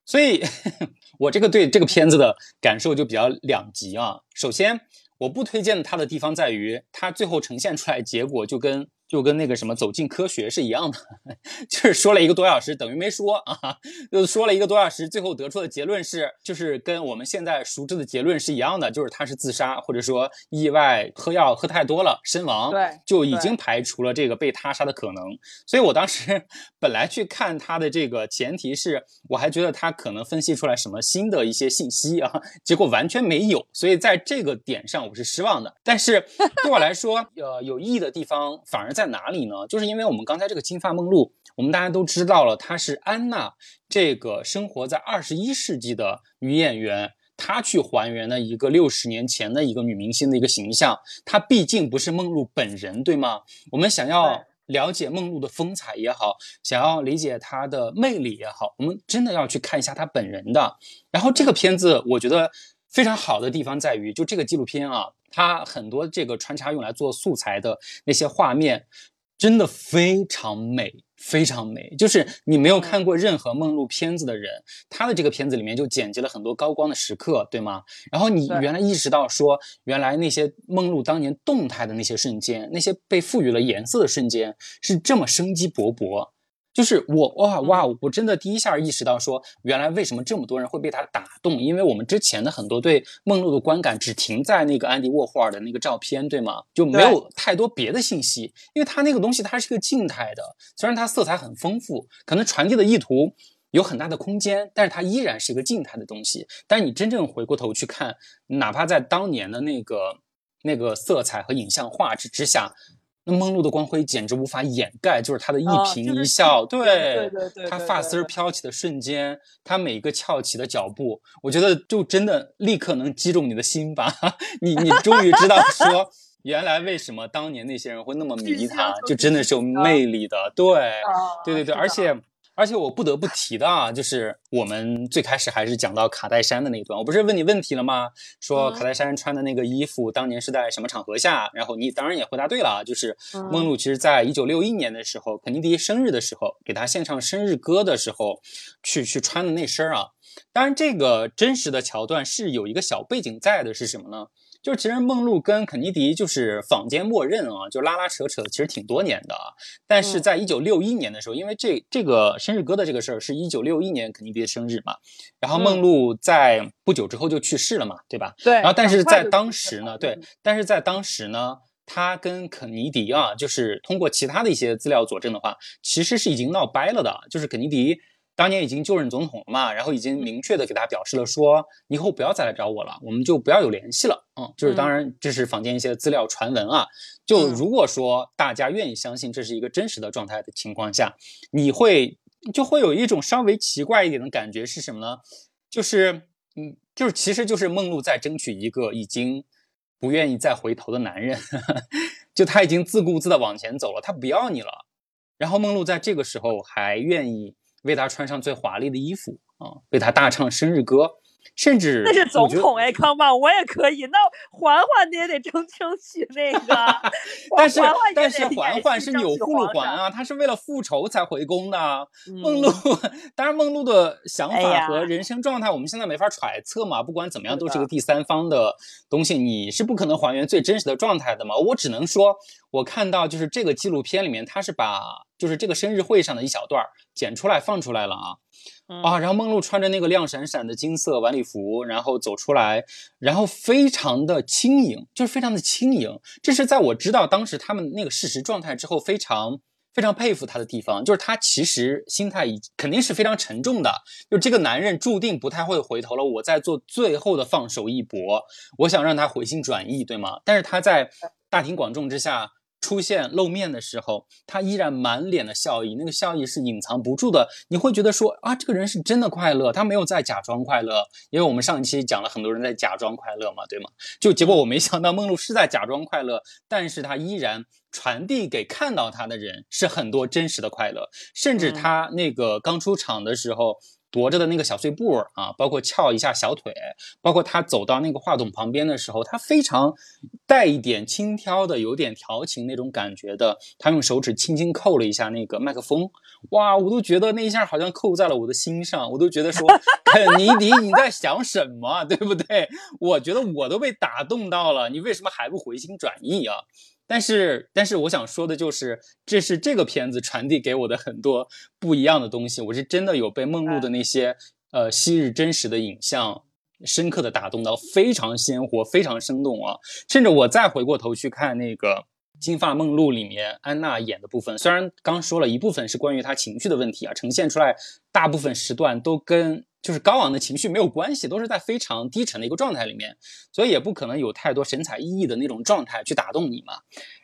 所以，我这个对这个片子的感受就比较两极啊。首先，我不推荐它的地方在于，它最后呈现出来结果就跟就跟那个什么走进科学是一样的，就是说了一个多小时等于没说啊，就说了一个多小时，最后得出的结论是，就是跟我们现在熟知的结论是一样的，就是他是自杀或者说意外喝药喝太多了身亡，对就已经排除了这个被他杀的可能。所以我当时本来去看他的这个前提是，我还觉得他可能分析出来什么新的一些信息啊，结果完全没有，所以在这个点上我是失望的。但是对我来说，呃，有意义的地方反而在哪里呢？就是因为我们刚才这个金发梦露，我们大家都知道了，她是安娜这个生活在二十一世纪的女演员。她去还原了一个六十年前的一个女明星的一个形象，她毕竟不是梦露本人，对吗？我们想要了解梦露的风采也好，想要理解她的魅力也好，我们真的要去看一下她本人的。然后这个片子，我觉得非常好的地方在于，就这个纪录片啊，它很多这个穿插用来做素材的那些画面，真的非常美，非常美。就是你没有看过任何梦露片子的人，他的这个片子里面就剪辑了很多高光的时刻，对吗？然后你原来意识到说，原来那些梦露当年动态的那些瞬间，那些被赋予了颜色的瞬间，是这么生机勃勃。就是我哇哇，我真的第一下意识到说，原来为什么这么多人会被他打动？因为我们之前的很多对梦露的观感只停在那个安迪沃霍尔的那个照片，对吗？就没有太多别的信息，因为它那个东西它是个静态的，虽然它色彩很丰富，可能传递的意图有很大的空间，但是它依然是一个静态的东西。但是你真正回过头去看，哪怕在当年的那个那个色彩和影像画质之下。那梦露的光辉简直无法掩盖，就是她的一哦颦一笑，对对对对她发丝飘起的瞬间，她每一个翘起的脚步，我觉得就真的立刻能击中你的心吧。你你终于知道说，原来为什么当年那些人会那么迷她，就就是真的是有魅力的。对，啊对对对，而且而且我不得不提的啊，就是我们最开始还是讲到卡戴珊的那一段，我不是问你问题了吗？说嗯卡戴珊穿的那个衣服当年是在什么场合下？然后你当然也回答对了啊，就是嗯梦露其实在一九六一年的时候，肯尼迪生日的时候，给他献唱生日歌的时候，去去穿的那身儿啊。当然，这个真实的桥段是有一个小背景在的，是什么呢？就是其实梦露跟肯尼迪就是坊间默认啊，就拉拉扯扯，其实挺多年的啊。但是在一九六一年的时候，因为这这个生日歌的这个事儿是一九六一年肯尼迪的生日嘛，然后梦露在不久之后就去世了嘛，对吧？对，然后但是在当时呢，对，但是在当时呢，他跟肯尼迪啊，就是通过其他的一些资料佐证的话，其实是已经闹掰了的。就是肯尼迪当年已经就任总统了嘛，然后已经明确的给他表示了说，以后不要再来找我了，我们就不要有联系了。嗯，就是当然这是坊间一些资料传闻啊。就嗯如果说大家愿意相信这是一个真实的状态的情况下，你会就会有一种稍微奇怪一点的感觉是什么呢？就是嗯，就是其实就是梦露在争取一个已经不愿意再回头的男人，就他已经自顾自的往前走了，他不要你了。然后梦露在这个时候还愿意为他穿上最华丽的衣服啊，为他大唱生日歌，甚至那是总统哎康棒，我也可以。那嬛嬛你也得争 争取那个，但是但是得嬛嬛是钮祜禄嬛啊，她是为了复仇才回宫的。梦露，当然梦露的想法和人生状态，我们现在没法揣测嘛。不管怎么样，都是个第三方的东西，你是不可能还原最真实的状态的嘛。我只能说，我看到就是这个纪录片里面，他是把就是这个生日会上的一小段剪出来放出来了啊。啊，然后梦露穿着那个亮闪闪的金色晚礼服，然后走出来，然后非常的轻盈，就是非常的轻盈。这是在我知道当时他们那个事实状态之后，非常非常佩服他的地方，就是他其实心态已肯定是非常沉重的，就这个男人注定不太会回头了。我在做最后的放手一搏，我想让他回心转意，对吗？但是他在大庭广众之下。出现露面的时候，他依然满脸的笑意，那个笑意是隐藏不住的。你会觉得说啊，这个人是真的快乐，他没有在假装快乐。因为我们上一期讲了很多人在假装快乐嘛，对吗？就结果我没想到梦露是在假装快乐，但是他依然传递给看到他的人是很多真实的快乐，甚至他那个刚出场的时候。踱着的那个小碎步啊，包括翘一下小腿，包括他走到那个话筒旁边的时候，他非常带一点轻佻的，有点调情那种感觉的，他用手指轻轻扣了一下那个麦克风，哇，我都觉得那一下好像扣在了我的心上，我都觉得说 肯尼迪你在想什么，对不对？我觉得我都被打动到了，你为什么还不回心转意啊？但是，但是我想说的就是，这是这个片子传递给我的很多不一样的东西。我是真的有被梦露的那些呃昔日真实的影像深刻的打动到，非常鲜活，非常生动啊！甚至我再回过头去看那个《金发梦露》里面安娜演的部分，虽然刚说了一部分是关于她情绪的问题啊，呈现出来大部分时段都跟。就是高昂的情绪没有关系，都是在非常低沉的一个状态里面，所以也不可能有太多神采奕奕的那种状态去打动你嘛。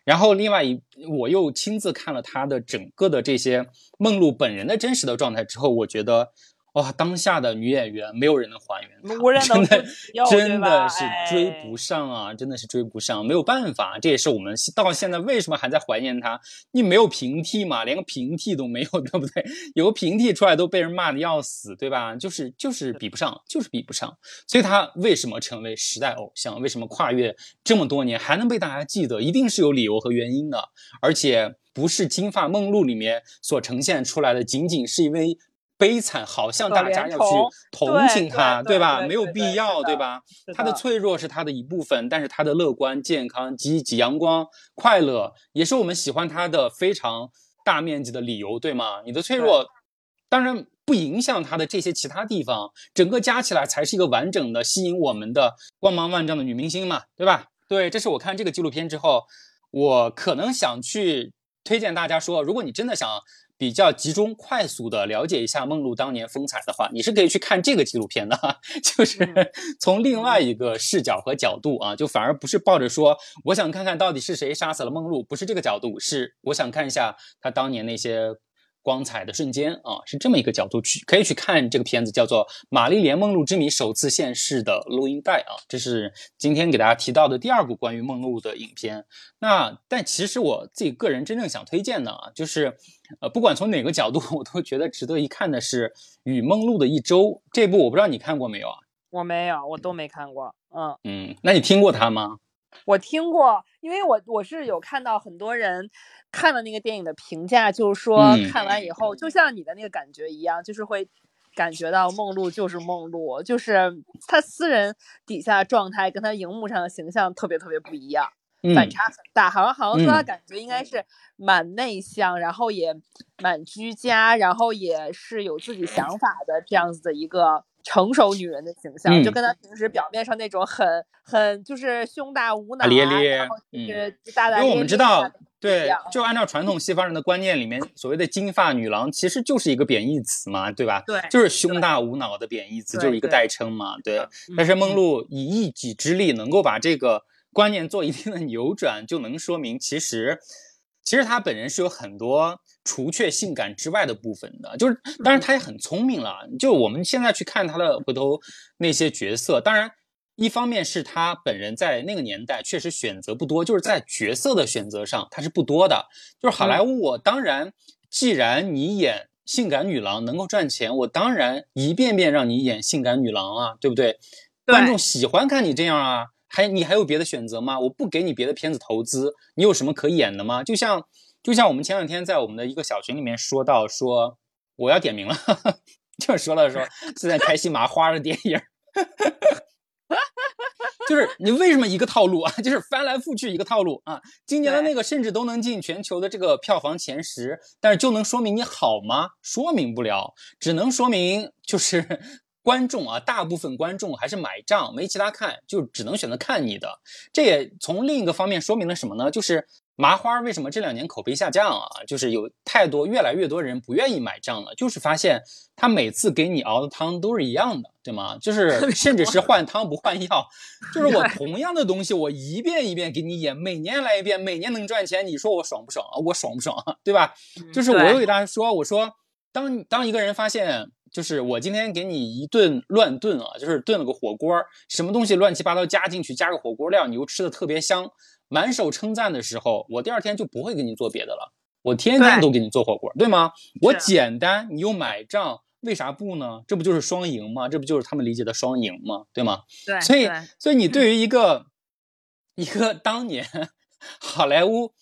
然后另外一，我又亲自看了他的整个的这些梦露本人的真实的状态之后，我觉得。哇，当下的女演员没有人能还原她，真的真的是追不上啊！真的是追不上，没有办法。这也是我们到现在为什么还在怀念她。你没有平替嘛？连个平替都没有，对不对？有个平替出来都被人骂的要死，对吧？就是就是比不上，就是比不上。所以她为什么成为时代偶像？为什么跨越这么多年还能被大家记得？一定是有理由和原因的，而且不是《金发梦露》里面所呈现出来的，仅仅是因为。悲惨，好像大家要去同情他，对吧？没有必要，对吧？他的脆弱是他的一部分，但是他的乐观、健康、积极、阳光、快乐，也是我们喜欢他的非常大面积的理由，对吗？你的脆弱，当然不影响他的这些其他地方，整个加起来才是一个完整的、吸引我们的光芒万丈的女明星嘛，对吧？对，这是我看这个纪录片之后，我可能想去推荐大家说，如果你真的想。比较集中、快速的了解一下梦露当年风采的话，你是可以去看这个纪录片的，就是从另外一个视角和角度啊，就反而不是抱着说我想看看到底是谁杀死了梦露，不是这个角度，是我想看一下他当年那些。光彩的瞬间啊，是这么一个角度去可以去看这个片子，叫做《玛丽莲梦露之谜》首次现世的录音带啊，这是今天给大家提到的第二部关于梦露的影片。那但其实我自己个人真正想推荐的啊，就是呃，不管从哪个角度，我都觉得值得一看的是《与梦露的一周》这部，我不知道你看过没有啊？我没有，我都没看过。嗯嗯，那你听过它吗？我听过，因为我我是有看到很多人看了那个电影的评价，就是说看完以后，就像你的那个感觉一样，就是会感觉到梦露就是梦露，就是他私人底下状态跟他荧幕上的形象特别特别不一样，反差很大。好像好像说他感觉应该是蛮内向，然后也蛮居家，然后也是有自己想法的这样子的一个。成熟女人的形象，就跟她平时表面上那种很很就是胸大无脑，咧咧，就是大大因为我们知道，对，就按照传统西方人的观念里面，所谓的金发女郎其实就是一个贬义词嘛，对吧？对，就是胸大无脑的贬义词，就是一个代称嘛，对。但是梦露以一己之力能够把这个观念做一定的扭转，就能说明其实其实他本人是有很多。除却性感之外的部分的，就是当然他也很聪明了。就我们现在去看他的回头那些角色，当然一方面是他本人在那个年代确实选择不多，就是在角色的选择上他是不多的。就是好莱坞，我当然既然你演性感女郎能够赚钱，我当然一遍遍让你演性感女郎啊，对不对？观众喜欢看你这样啊，还你还有别的选择吗？我不给你别的片子投资，你有什么可演的吗？就像。就像我们前两天在我们的一个小群里面说到，说我要点名了，就是说了说现在开心麻花的电影，就是你为什么一个套路啊？就是翻来覆去一个套路啊。今年的那个甚至都能进全球的这个票房前十，但是就能说明你好吗？说明不了，只能说明就是观众啊，大部分观众还是买账，没其他看，就只能选择看你的。这也从另一个方面说明了什么呢？就是。麻花为什么这两年口碑下降啊？就是有太多越来越多人不愿意买账了，就是发现他每次给你熬的汤都是一样的，对吗？就是 甚至是换汤不换药，就是我同样的东西，我一遍一遍给你演，每年来一遍，每年能赚钱，你说我爽不爽啊？我爽不爽啊？对吧？就是我又给大家说，我说当当一个人发现，就是我今天给你一顿乱炖啊，就是炖了个火锅，什么东西乱七八糟加进去，加个火锅料，你又吃的特别香。满手称赞的时候，我第二天就不会给你做别的了，我天天都给你做火锅，对吗？我简单，你又买账，为啥不呢？这不就是双赢吗？这不就是他们理解的双赢吗？对吗？对，所以所以你对于一个一个当年好莱坞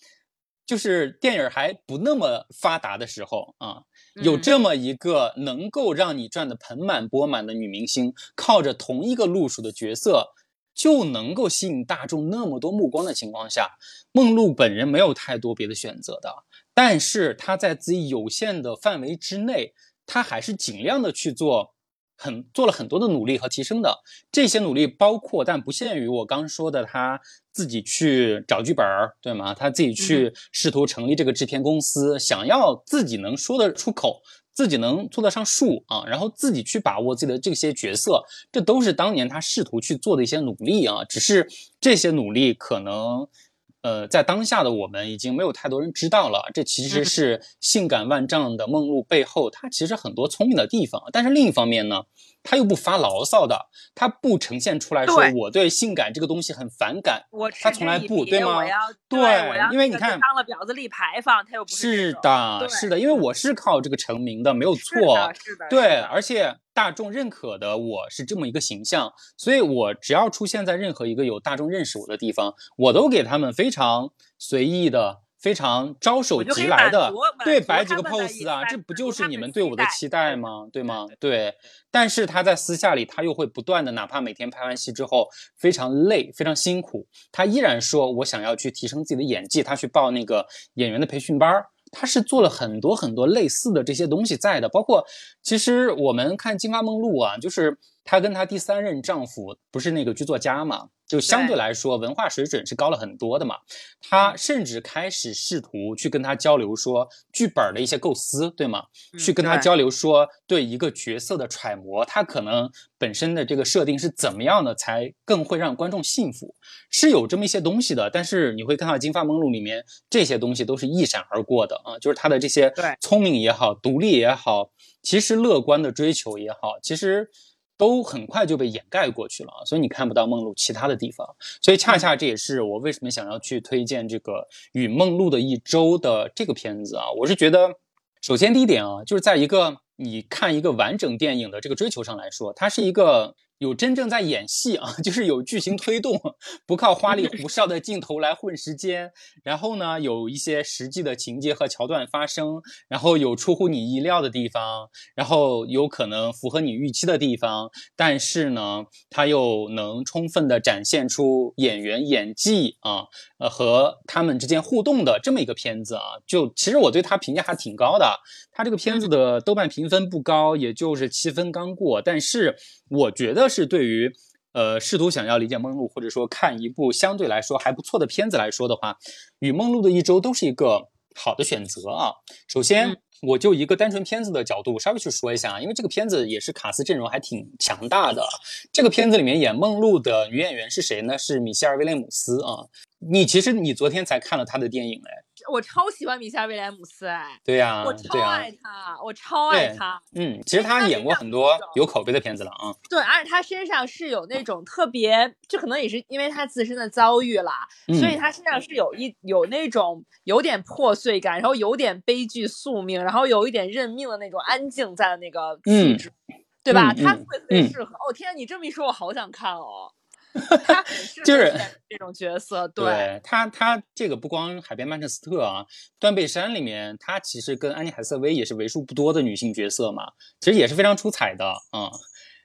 就是电影还不那么发达的时候啊，有嗯这么一个能够让你赚得盆满钵满的女明星，靠着同一个路数的角色。就能够吸引大众那么多目光的情况下，梦露本人没有太多别的选择的，但是她在自己有限的范围之内，她还是尽量的去做很做了很多的努力和提升的。这些努力包括但不限于我刚说的，她自己去找剧本儿，对吗？他自己去试图成立这个制片公司，想要自己能说得出口。自己能做得上数啊，然后自己去把握自己的这些角色，这都是当年他试图去做的一些努力啊。只是这些努力可能，呃，在当下的我们已经没有太多人知道了。这其实是性感万丈的梦露背后，她其实很多聪明的地方。但是另一方面呢，她又不发牢骚的，他不呈现出来说我对性感这个东西很反感。我他从来不对吗对因为你看当了婊子立牌坊，他又不是的，是的，因为我是靠这个成名的，没有是错。的，是的，对，而且大众认可的我是这么一个形象，所以我只要出现在任何一个有大众认识我的地方，我都给他们非常随意的、非常招手即来的，对，摆几个 pose 啊，这不就是你们对我的期待吗？对吗对？对。但是他在私下里，他又会不断的，哪怕每天拍完戏之后非常累、非常辛苦，他依然说我想要去提升自己的演技，他去报那个演员的培训班儿。他是做了很多很多类似的这些东西在的，包括其实我们看《金发梦露》啊，就是她跟她第三任丈夫不是那个剧作家嘛，就相对对来说文化水准是高了很多的嘛。她甚至开始试图去跟他交流说剧本的一些构思，对吗？去跟他交流说对一个角色的揣摩，他可能本身的这个设定是怎么样的，才更会让观众信服，是有这么一些东西的。但是你会看到《金发梦露》里面这些东西都是一闪而过的啊，就是他的这些对聪明也好，独立也好，其实乐观的追求也好，其实。都很快就被掩盖过去了啊，所以你看不到梦露其他的地方，所以恰恰这也是我为什么想要去推荐这个《与梦露的一周》的这个片子啊。我是觉得，首先第一点啊，就是在一个你看一个完整电影的这个追求上来说，它是一个有真正在演戏啊，就是有剧情推动，不靠花里胡哨的镜头来混时间。然后呢，有一些实际的情节和桥段发生，然后有出乎你意料的地方，然后有可能符合你预期的地方，但是呢，它又能充分的展现出演员演技啊，呃和他们之间互动的这么一个片子啊。就其实我对它评价还挺高的，它这个片子的豆瓣评分不高，也就是七分刚过，但是我觉得是对于。呃，试图想要理解梦露，或者说看一部相对来说还不错的片子来说的话，与梦露的一周都是一个好的选择啊。首先，嗯我就一个单纯片子的角度稍微去说一下啊，因为这个片子也是卡斯阵容还挺强大的。这个片子里面演梦露的女演员是谁呢？是米歇尔·威廉姆斯啊。你其实你昨天才看了她的电影哎，我超喜欢米夏威廉姆斯，哎，对呀、我、超爱他，我超爱他。嗯，其实他演过很多有口碑的片子了啊。对，而且他身上是有那种特别，这可能也是因为他自身的遭遇啦，嗯所以他身上是有一有那种有点破碎感，然后有点悲剧宿命，然后有一点认命的那种安静在的那个气嗯质，对吧？他特别特别嗯适合。哦天啊，你这么一说，我好想看哦。就是这种角色，对他，他这个不光海边曼彻斯特啊，断背山里面，他其实跟安妮海瑟薇也是为数不多的女性角色嘛，其实也是非常出彩的啊、嗯。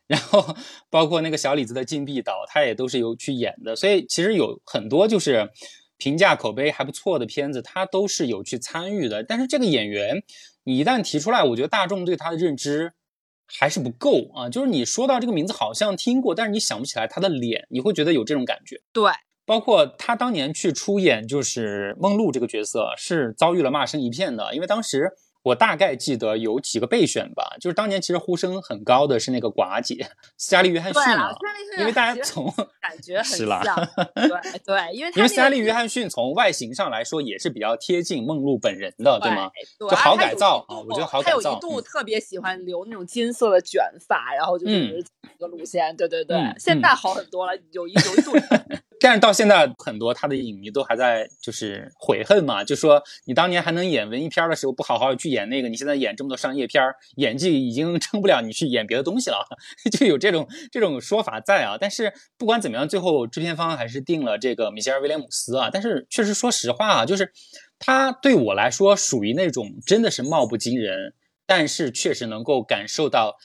然后包括那个小李子的禁闭岛，他也都是有去演的，所以其实有很多就是评价口碑还不错的片子，他都是有去参与的。但是这个演员，你一旦提出来，我觉得大众对他的认知。还是不够啊，就是你说到这个名字好像听过，但是你想不起来他的脸，你会觉得有这种感觉。对，包括他当年去出演就是梦露这个角色，是遭遇了骂声一片的。因为当时我大概记得有几个备选吧，就是当年其实呼声很高的是那个寡姐斯嘉丽·约翰逊对了啊，，斯嘉丽是因为大家从感觉很是啦像，对对，因为因为斯嘉丽·约翰逊从外形上来说也是比较贴近梦露本人的，对吗？对，就好改造啊我觉得好改造嗯一度特别喜欢留那种金色的卷发，然后就是嗯。一个路线，对对对嗯，现在嗯。好很多了，有一有一度 但是到现在，很多他的影迷都还在就是悔恨嘛，就说你当年还能演文艺片的时候，不好好去演那个，你现在演这么多商业片，演技已经撑不了你去演别的东西了，就有这种这种说法在啊。但是不管怎么样，最后制片方还是定了这个米歇尔威廉姆斯啊。但是确实说实话啊，就是他对我来说属于那种真的是貌不惊人，但是确实能够感受到。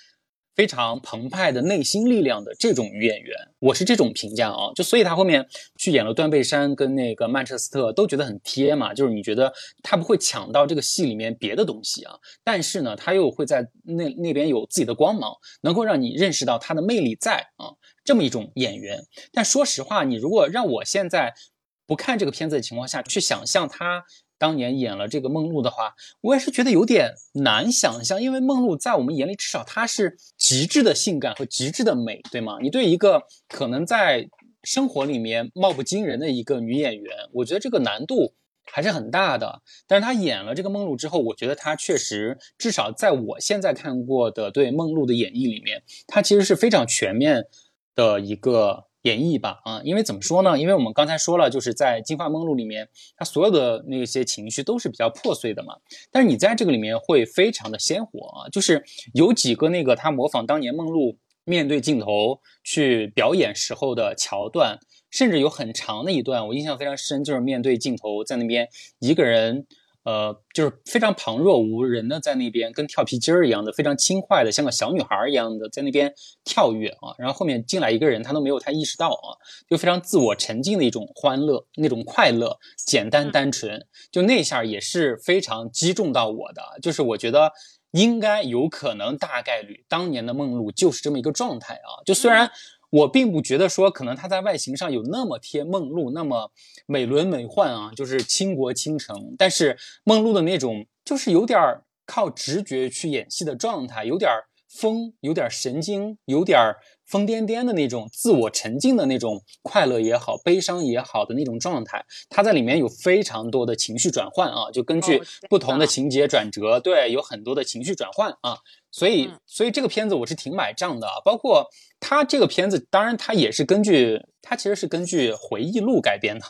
非常澎湃的内心力量的这种女演员，我是这种评价啊，就所以她后面去演了断背山跟那个曼彻斯特，都觉得很贴嘛，就是你觉得她不会抢到这个戏里面别的东西啊，但是呢，她又会在那那边有自己的光芒，能够让你认识到她的魅力在啊，这么一种演员。但说实话，你如果让我现在不看这个片子的情况下去想象她。当年演了这个梦露的话，我也是觉得有点难想象，因为梦露在我们眼里至少她是极致的性感和极致的美，对吗？你对一个可能在生活里面貌不惊人的一个女演员，我觉得这个难度还是很大的。但是她演了这个梦露之后，我觉得她确实至少在我现在看过的对梦露的演绎里面，她其实是非常全面的一个。演绎吧，啊，因为怎么说呢？因为我们刚才说了，就是在《金发梦露》里面，他所有的那些情绪都是比较破碎的嘛。但是你在这个里面会非常的鲜活啊，就是有几个那个他模仿当年梦露面对镜头去表演时候的桥段，甚至有很长的一段，我印象非常深，就是面对镜头在那边一个人。呃，就是非常旁若无人的在那边，跟跳皮筋儿一样的，非常轻快的，像个小女孩一样的在那边跳跃啊。然后后面进来一个人，他都没有太意识到啊，就非常自我沉浸的一种欢乐，那种快乐，简单单纯。就那下也是非常击中到我的，就是我觉得应该有可能大概率当年的梦露就是这么一个状态啊。就虽然。我并不觉得说可能它在外形上有那么贴梦露，那么美轮美奂啊，就是倾国倾城。但是梦露的那种就是有点靠直觉去演戏的状态，有点疯，有点神经，有点疯癫癫的那种自我沉浸的那种快乐也好，悲伤也好的那种状态。它在里面有非常多的情绪转换啊，就根据不同的情节转折，对，有很多的情绪转换啊。所以，所以这个片子我是挺买账的，包括他这个片子，当然他也是根据，他其实是根据回忆录改编的，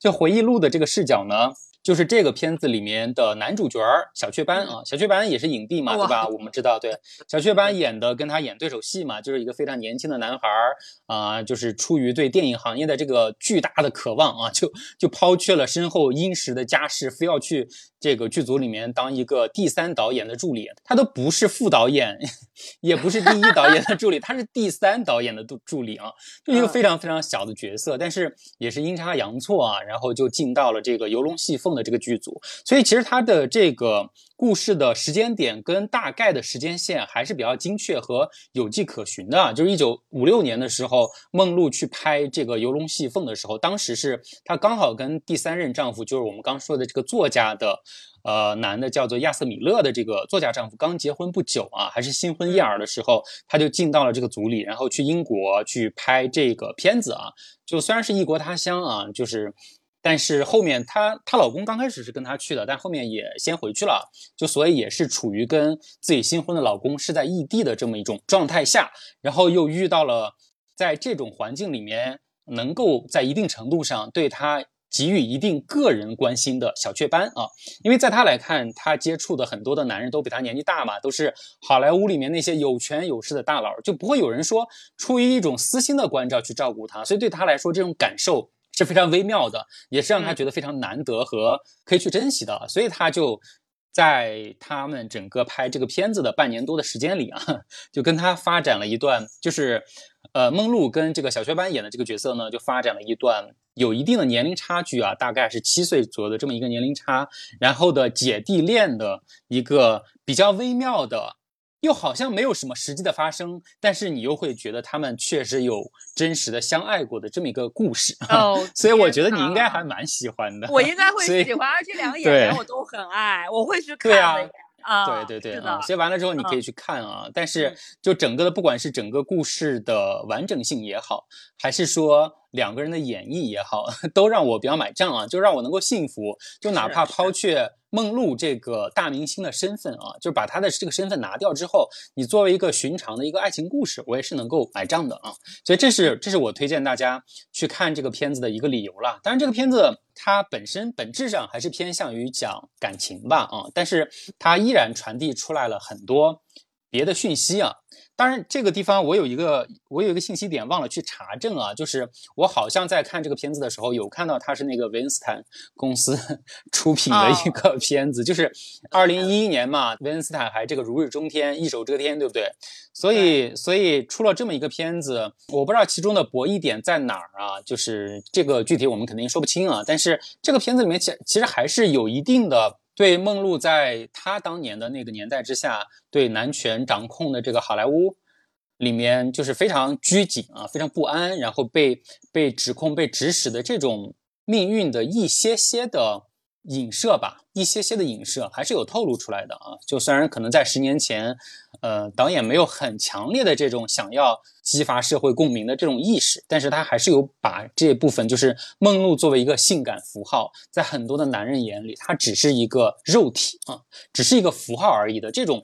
就回忆录的这个视角呢。就是这个片子里面的男主角小雀斑啊，小雀斑也是影帝嘛，对吧？我们知道，对。小雀 斑演的跟他演对手戏嘛，就是一个非常年轻的男孩儿啊，就是出于对电影行业的这个巨大的渴望啊，就就抛却了身后殷实的家世，非要去这个剧组里面当一个第三导演的助理。他都不是副导演，也不是第一导演的助理，他是第三导演的助助理啊，就一个非常非常小的角色，但是也是阴差阳错啊，然后就进到了这个游龙戏凤。的这个剧组，所以其实他的这个故事的时间点跟大概的时间线还是比较精确和有迹可循的。就是一九五六年的时候，梦露去拍这个《游龙戏凤》的时候，当时是她刚好跟第三任丈夫，就是我们刚说的这个作家的，呃，男的叫做亚瑟米勒的这个作家丈夫刚结婚不久啊，还是新婚燕尔的时候，他就进到了这个组里，然后去英国去拍这个片子啊。就虽然是异国他乡啊，就是。但是后面她她老公刚开始是跟她去的，但后面也先回去了，就所以也是处于跟自己新婚的老公是在异地的这么一种状态下，然后又遇到了在这种环境里面能够在一定程度上对她给予一定个人关心的小雀斑啊，因为在他来看，他接触的很多的男人都比他年纪大嘛，都是好莱坞里面那些有权有势的大佬，就不会有人说出于一种私心的关照去照顾他，所以对他来说这种感受。是非常微妙的，也是让他觉得非常难得和可以去珍惜的，所以他就在他们整个拍这个片子的半年多的时间里啊，就跟他发展了一段，就是呃，梦露跟这个小学班演的这个角色呢，就发展了一段有一定的年龄差距啊，大概是七岁左右的这么一个年龄差，然后的姐弟恋的一个比较微妙的。又好像没有什么实际的发生，但是你又会觉得他们确实有真实的相爱过的这么一个故事哦，所以我觉得你应该还蛮喜欢的。我应该会喜欢，而且两个演员我都很爱，我会去看的啊。对对对啊，所以完了之后你可以去看啊。但是就整个的，不管是整个故事的完整性也好，还是说两个人的演绎也好，都让我比较买账啊，就让我能够幸福。就哪怕抛却。梦露这个大明星的身份啊，就是把她的这个身份拿掉之后，你作为一个寻常的一个爱情故事，我也是能够买账的啊。所以这是这是我推荐大家去看这个片子的一个理由了。当然，这个片子它本身本质上还是偏向于讲感情吧啊，但是它依然传递出来了很多别的讯息啊。当然，这个地方我有一个我有一个信息点忘了去查证啊，就是我好像在看这个片子的时候有看到它是那个维恩斯坦公司 出品的一个片子，就是二零一一年嘛，维恩斯坦还这个如日中天，一手遮天，对不对？所以所以出了这么一个片子，我不知道其中的博弈点在哪儿啊，就是这个具体我们肯定说不清啊，但是这个片子里面其其实还是有一定的。对梦露在她当年的那个年代之下，对男权掌控的这个好莱坞里面，就是非常拘谨啊，非常不安，然后被被指控、被指使的这种命运的一些些的。影射吧，一些些的影射还是有透露出来的啊。就虽然可能在十年前，呃，导演没有很强烈的这种想要激发社会共鸣的这种意识，但是他还是有把这部分，就是梦露作为一个性感符号，在很多的男人眼里，它只是一个肉体啊，只是一个符号而已的这种。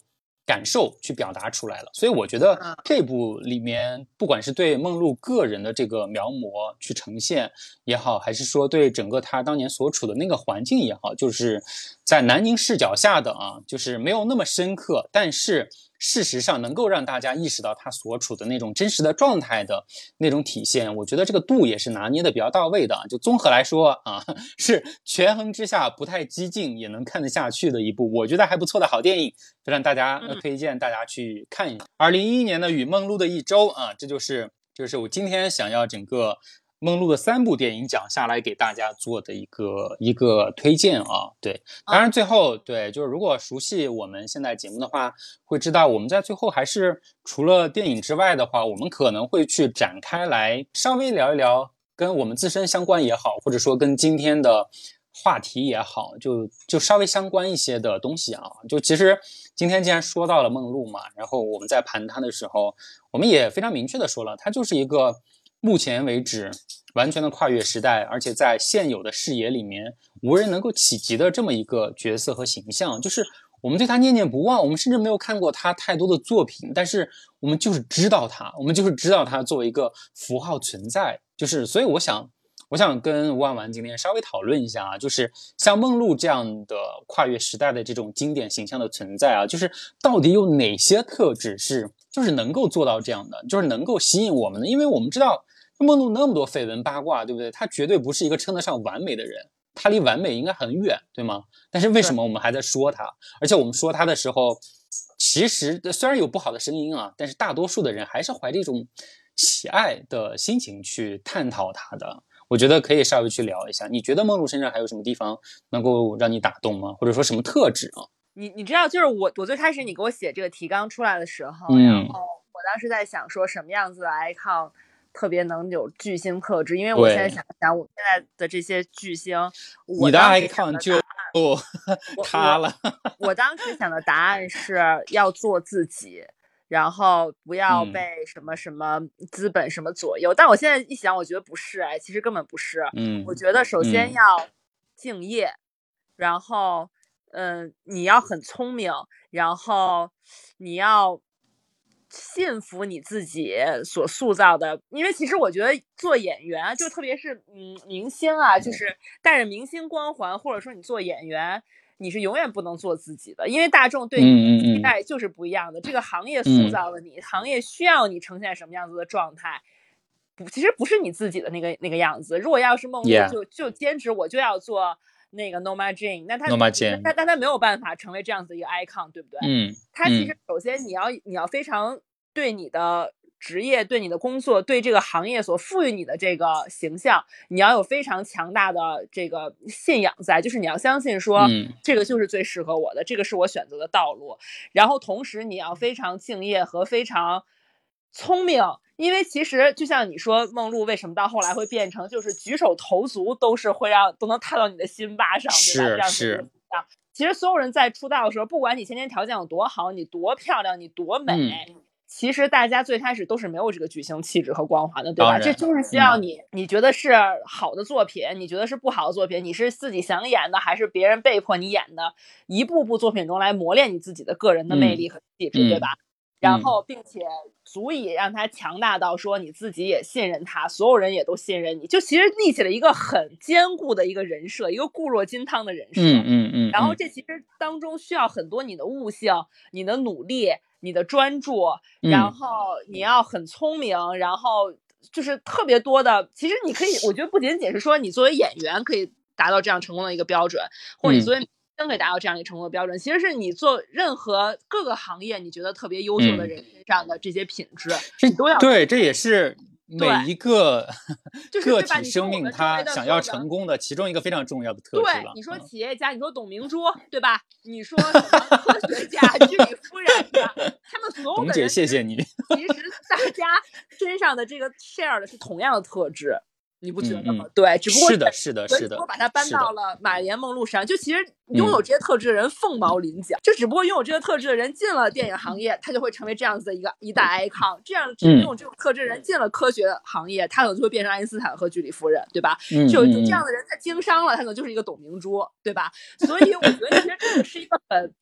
感受去表达出来了，所以我觉得这部里面，不管是对梦露个人的这个描摹去呈现也好，还是说对整个她当年所处的那个环境也好，就是在南宁视角下的啊，就是没有那么深刻，但是。事实上，能够让大家意识到他所处的那种真实的状态的那种体现，我觉得这个度也是拿捏的比较到位的。就综合来说啊，是权衡之下不太激进，也能看得下去的一部，我觉得还不错的好电影，就让大家推荐大家去看一下。二零一一年的《与梦露的一周》啊，这就是就是我今天想要整个。梦露的三部电影讲下来，给大家做的一个一个推荐啊，对，当然最后对，就是如果熟悉我们现在节目的话，会知道我们在最后还是除了电影之外的话，我们可能会去展开来稍微聊一聊跟我们自身相关也好，或者说跟今天的话题也好，就就稍微相关一些的东西啊。就其实今天既然说到了梦露嘛，然后我们在盘它的时候，我们也非常明确的说了，它就是一个。目前为止，完全的跨越时代，而且在现有的视野里面无人能够企及的这么一个角色和形象，就是我们对他念念不忘。我们甚至没有看过他太多的作品，但是我们就是知道他，我们就是知道他作为一个符号存在。就是，所以我想，我想跟吴婉婉今天稍微讨论一下啊，就是像梦露这样的跨越时代的这种经典形象的存在啊，就是到底有哪些特质是？就是能够做到这样的，就是能够吸引我们的，因为我们知道梦露那么多绯闻八卦，对不对？她绝对不是一个称得上完美的人，他离完美应该很远，对吗？但是为什么我们还在说他？而且我们说他的时候，其实虽然有不好的声音啊，但是大多数的人还是怀着一种喜爱的心情去探讨他的。我觉得可以稍微去聊一下，你觉得梦露身上还有什么地方能够让你打动吗？或者说什么特质啊？你你知道，就是我我最开始你给我写这个提纲出来的时候，然后我当时在想说什么样子的 icon 特别能有巨星特质，因为我现在想想我现在的这些巨星，你的 icon 就 塌了。我当时想的答案是要做自己，然后不要被什么什么资本什么左右。但我现在一想，我觉得不是，哎，其实根本不是。嗯，我觉得首先要敬业，然后。嗯，你要很聪明，然后你要信服你自己所塑造的，因为其实我觉得做演员，就特别是嗯明星啊，就是带着明星光环，或者说你做演员，你是永远不能做自己的，因为大众对你的期待就是不一样的。这个行业塑造了你，行业需要你呈现什么样子的状态，不，其实不是你自己的那个那个样子。如果要是梦露就就坚持我就要做。那个 Norma Jean，那他但但他没有办法成为这样子一个 icon，对不对？嗯，他其实首先你要你要非常对你的职业、对你的工作、对这个行业所赋予你的这个形象，你要有非常强大的这个信仰在，就是你要相信说，这个就是最适合我的，这个是我选择的道路。然后同时你要非常敬业和非常聪明。因为其实就像你说，梦露为什么到后来会变成就是举手投足都是会让都能踏到你的心巴上，对吧？是是。其实所有人在出道的时候，不管你先天条件有多好，你多漂亮，你多美，其实大家最开始都是没有这个巨星气质和光环的，对吧？这就是需要你，你觉得是好的作品，你觉得是不好的作品，你是自己想演的，还是别人被迫你演的？一步步作品中来磨练你自己的个人的魅力和气质，嗯对吧？然后，并且足以让他强大到说你自己也信任他，所有人也都信任你，就其实立起了一个很坚固的一个人设，一个固若金汤的人设。嗯嗯嗯，然后嗯这其实当中需要很多你的悟性、你的努力、你的专注，嗯然后你要很聪明，然后就是特别多的。其实你可以，我觉得不仅仅是说你作为演员可以达到这样成功的一个标准，或者你嗯作为明星可以达到这样一个成功的标准，其实是你做任何各个行业你觉得特别优秀的嗯人身上的这些品质，这你都要对，这也是每一个个体生命他想要成功的其中一个非常重要的特质了。，对你说嗯企业家，你说董明珠，对吧？你说 科学家、居里夫人的，他们所有董姐，的人，谢谢你。其实大家身上的这个 share 的是同样的特质，你不觉得吗？对，只不过是的，是的，是的所以说，把它搬到了马莲梦露身上，就其实拥嗯有这些特质的人凤毛麟角，就只不过拥有这些特质的人进了电影行业，他就会成为这样子的一个一代 icon；这样只嗯拥有这种特质的人进了科学行业，他可能就会变成爱因斯坦和居里夫人，对吧？嗯就就嗯这样的人，在经商了，他可能就是一个董明珠，对吧？所以我觉得其实这个是一个很。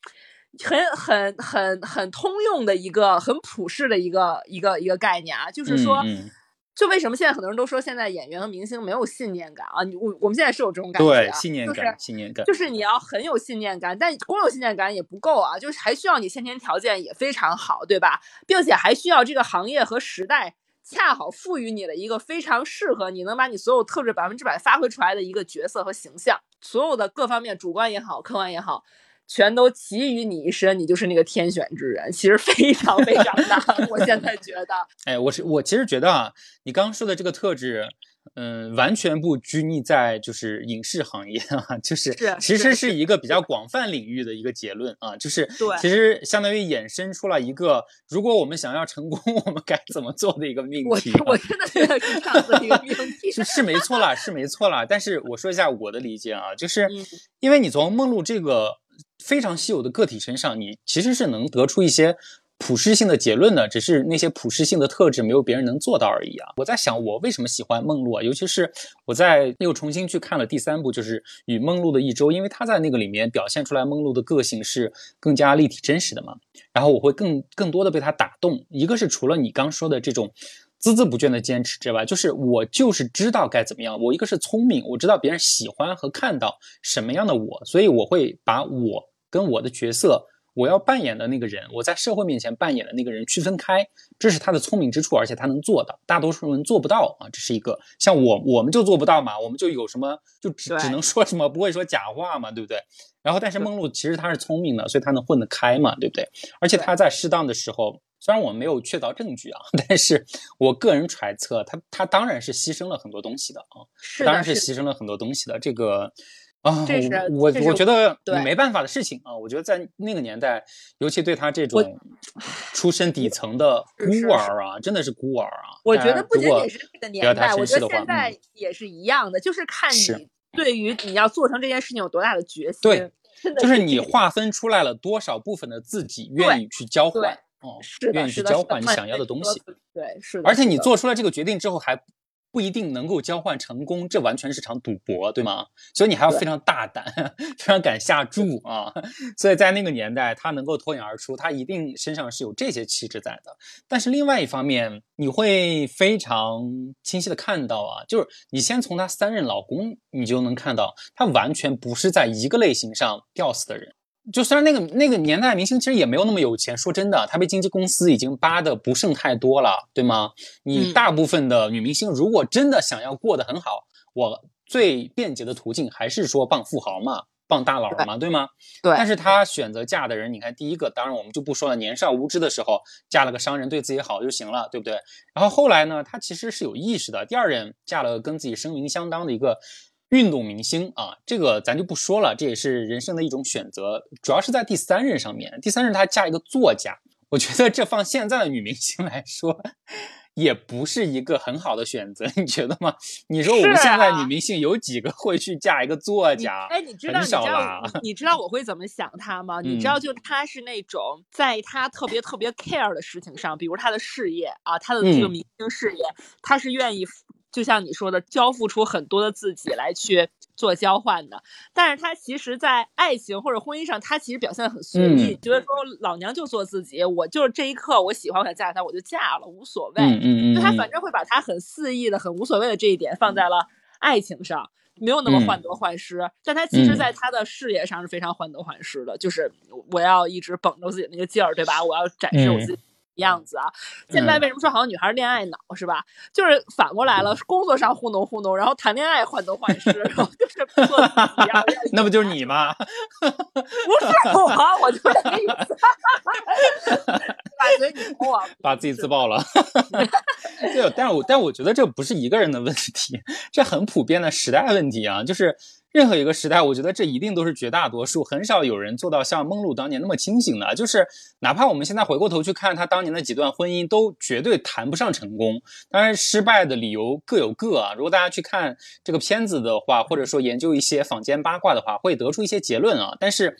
很很很很通用的一个很普世的一个一个一个概念啊，就是说，嗯嗯就为什么现在很多人都说现在演员和明星没有信念感啊？你我我们现在是有这种感觉、信念感，信念感，就是你要很有信念感，但光有信念感也不够啊，就是还需要你先天条件也非常好，对吧？并且还需要这个行业和时代恰好赋予你的一个非常适合你能把你所有特质百分之百发挥出来的一个角色和形象，所有的各方面主观也好，客观也好。全都集于你一身，你就是那个天选之人，其实非常非常难。我现在觉得，哎，我是我其实觉得啊，你刚刚说的这个特质，嗯，完全不拘泥在就是影视行业啊，就是是其实是是一个比较广泛领域的一个结论啊，就是对其实相当于衍生出了一个，如果我们想要成功，我们该怎么做的一个命题、啊。我真的觉得是这样子的一个命题。是是没错啦，是没错啦。但是我说一下我的理解啊，就是嗯因为你从梦露这个非常稀有的个体身上，你其实是能得出一些普适性的结论的，只是那些普适性的特质没有别人能做到而已啊。我在想，我为什么喜欢梦露啊？尤其是我在又重新去看了第三部，就是《与梦露的一周》，因为他在那个里面表现出来梦露的个性是更加立体真实的嘛。然后我会更更多的被他打动。一个是除了你刚说的这种孜孜不倦的坚持之外，就是我就是知道该怎么样。我一个是聪明，我知道别人喜欢和看到什么样的我，所以我会把我跟我的角色。我要扮演的那个人，我在社会面前扮演的那个人区分开，这是他的聪明之处，而且他能做到，大多数人做不到啊。这是一个像我，我们就做不到嘛，我们就有什么就只只能说什么，不会说假话嘛，对不对？然后，但是梦露其实他是聪明的，所以他能混得开嘛，对不对？而且他在适当的时候，虽然我没有确凿证据啊，但是我个人揣测，他他当然是牺牲了很多东西的啊，是的，当然是牺牲了很多东西的。这个啊，这是我我觉得对没办法的事情啊。我觉得在那个年代，尤其对他这种出身底层的孤儿啊，真的是孤儿啊。我觉得不仅仅是这个年代，我觉得现在嗯也是一样的，就是看是你对于你要做成这件事情有多大的决心。对，就是你划分出来了多少部分的自己愿意去交换，哦，愿意去交换你想要的东西。。对，是的。而且你做出了这个决定之后，还不一定能够交换成功，这完全是场赌博，对吗？所以你还要非常大胆，非常敢下注啊！所以在那个年代，他能够脱颖而出，他一定身上是有这些气质在的。但是另外一方面，你会非常清晰的看到啊，就是你先从他三任老公，你就能看到，他完全不是在一个类型上吊死的人。就虽然那个那个年代明星其实也没有那么有钱，说真的，他被经纪公司已经扒的不剩太多了，对吗？你嗯大部分的女明星如果真的想要过得很好，我最便捷的途径还是说傍富豪嘛，傍大佬嘛，对吗？对但是她选择嫁的人，你看第一个，当然我们就不说了，年少无知的时候嫁了个商人，对自己好就行了，对不对？然后后来呢，她其实是有意识的，第二任嫁了跟自己声名相当的一个。运动明星啊，这个咱就不说了，这也是人生的一种选择。主要是在第三任上面，第三任她嫁一个作家，我觉得这放现在的女明星来说，也不是一个很好的选择，你觉得吗？你说我们现在女明星有几个会去嫁一个作家？哎，你知道你知道你知道我会怎么想她吗？你知道就她是那种在她特别特别 care 的事情上，比如她的事业啊，她的这个明星事业，她是愿意。就像你说的，交付出很多的自己来去做交换的，但是他其实，在爱情或者婚姻上，他其实表现的很随意，觉得说老娘就做自己，我就是这一刻我喜欢我想嫁给他，我就嫁了，无所谓。嗯嗯嗯，就他反正会把他很肆意的、很无所谓的这一点放在了爱情上，没有那么患得患失。但他其实，在他的事业上是非常患得患失的，就是我要一直绷着自己那个劲儿，对吧？我要展示我自己。样子啊，现在为什么说好像女孩恋爱脑是吧？就是反过来了，工作上糊弄糊弄，然后谈恋爱患得患失，然后就是 不做自己啊。那不就是你吗？不是我，我就这个意思。感觉你我把自己自爆了。对，但是我但我觉得这不是一个人的问题，这很普遍的时代问题啊，就是。任何一个时代，我觉得这一定都是绝大多数，很少有人做到像梦露当年那么清醒的。就是哪怕我们现在回过头去看他当年的几段婚姻，都绝对谈不上成功。当然，失败的理由各有各啊。如果大家去看这个片子的话，或者说研究一些坊间八卦的话，会得出一些结论啊。但是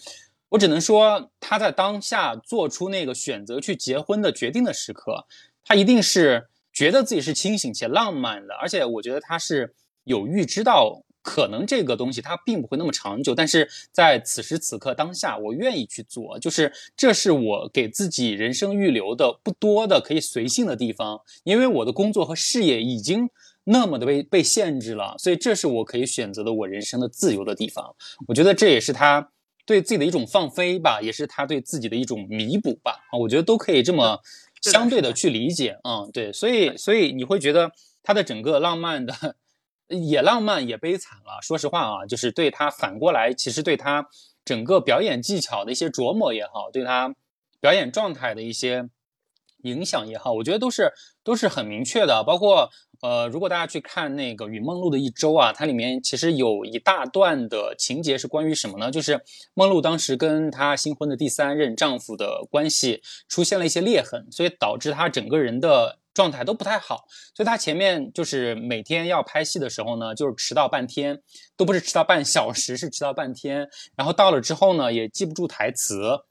我只能说，他在当下做出那个选择去结婚的决定的时刻，他一定是觉得自己是清醒且浪漫的，而且我觉得他是有预知到。可能这个东西它并不会那么长久，但是在此时此刻当下，我愿意去做，就是这是我给自己人生预留的不多的可以随性的地方，因为我的工作和事业已经那么的被被限制了，所以这是我可以选择的我人生的自由的地方。我觉得这也是他对自己的一种放飞吧，也是他对自己的一种弥补吧。啊，我觉得都可以这么相对的去理解。嗯，对，所以所以你会觉得他的整个浪漫的。也浪漫也悲惨了。说实话啊，就是对他反过来，其实对他整个表演技巧的一些琢磨也好，对他表演状态的一些影响也好，我觉得都是都是很明确的。包括呃，如果大家去看那个《与梦露的一周》啊，它里面其实有一大段的情节是关于什么呢？就是梦露当时跟她新婚的第三任丈夫的关系出现了一些裂痕，所以导致她整个人的。状态都不太好，所以他前面就是每天要拍戏的时候呢，就是迟到半天，都不是迟到半小时，是迟到半天。然后到了之后呢，也记不住台词。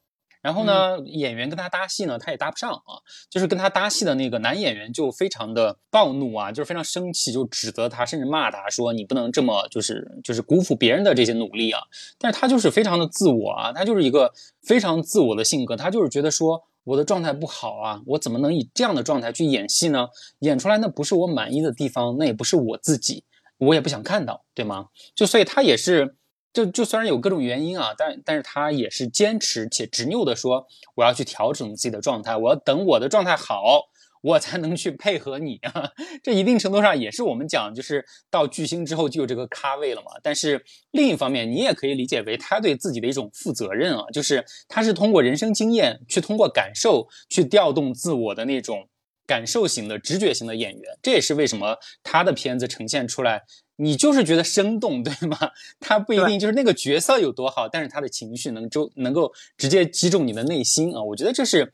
然后呢，演员跟他搭戏呢，他也搭不上啊。就是跟他搭戏的那个男演员就非常的暴怒啊，就是非常生气，就指责他，甚至骂他说：“你不能这么就是就是辜负别人的这些努力啊。”但是他就是非常的自我啊，他就是一个非常自我的性格，他就是觉得说。我的状态不好啊，我怎么能以这样的状态去演戏呢？演出来那不是我满意的地方，那也不是我自己，我也不想看到，对吗？就所以他也是，就就虽然有各种原因啊，但但是他也是坚持且执拗的说，我要去调整自己的状态，我要等我的状态好。我才能去配合你啊，这一定程度上也是我们讲，就是到巨星之后就有这个咖位了嘛。但是另一方面，你也可以理解为他对自己的一种负责任啊，就是他是通过人生经验去通过感受去调动自我的那种感受型的直觉型的演员。这也是为什么他的片子呈现出来，你就是觉得生动，对吗？他不一定就是那个角色有多好，但是他的情绪能就能够直接击中你的内心啊。我觉得这是。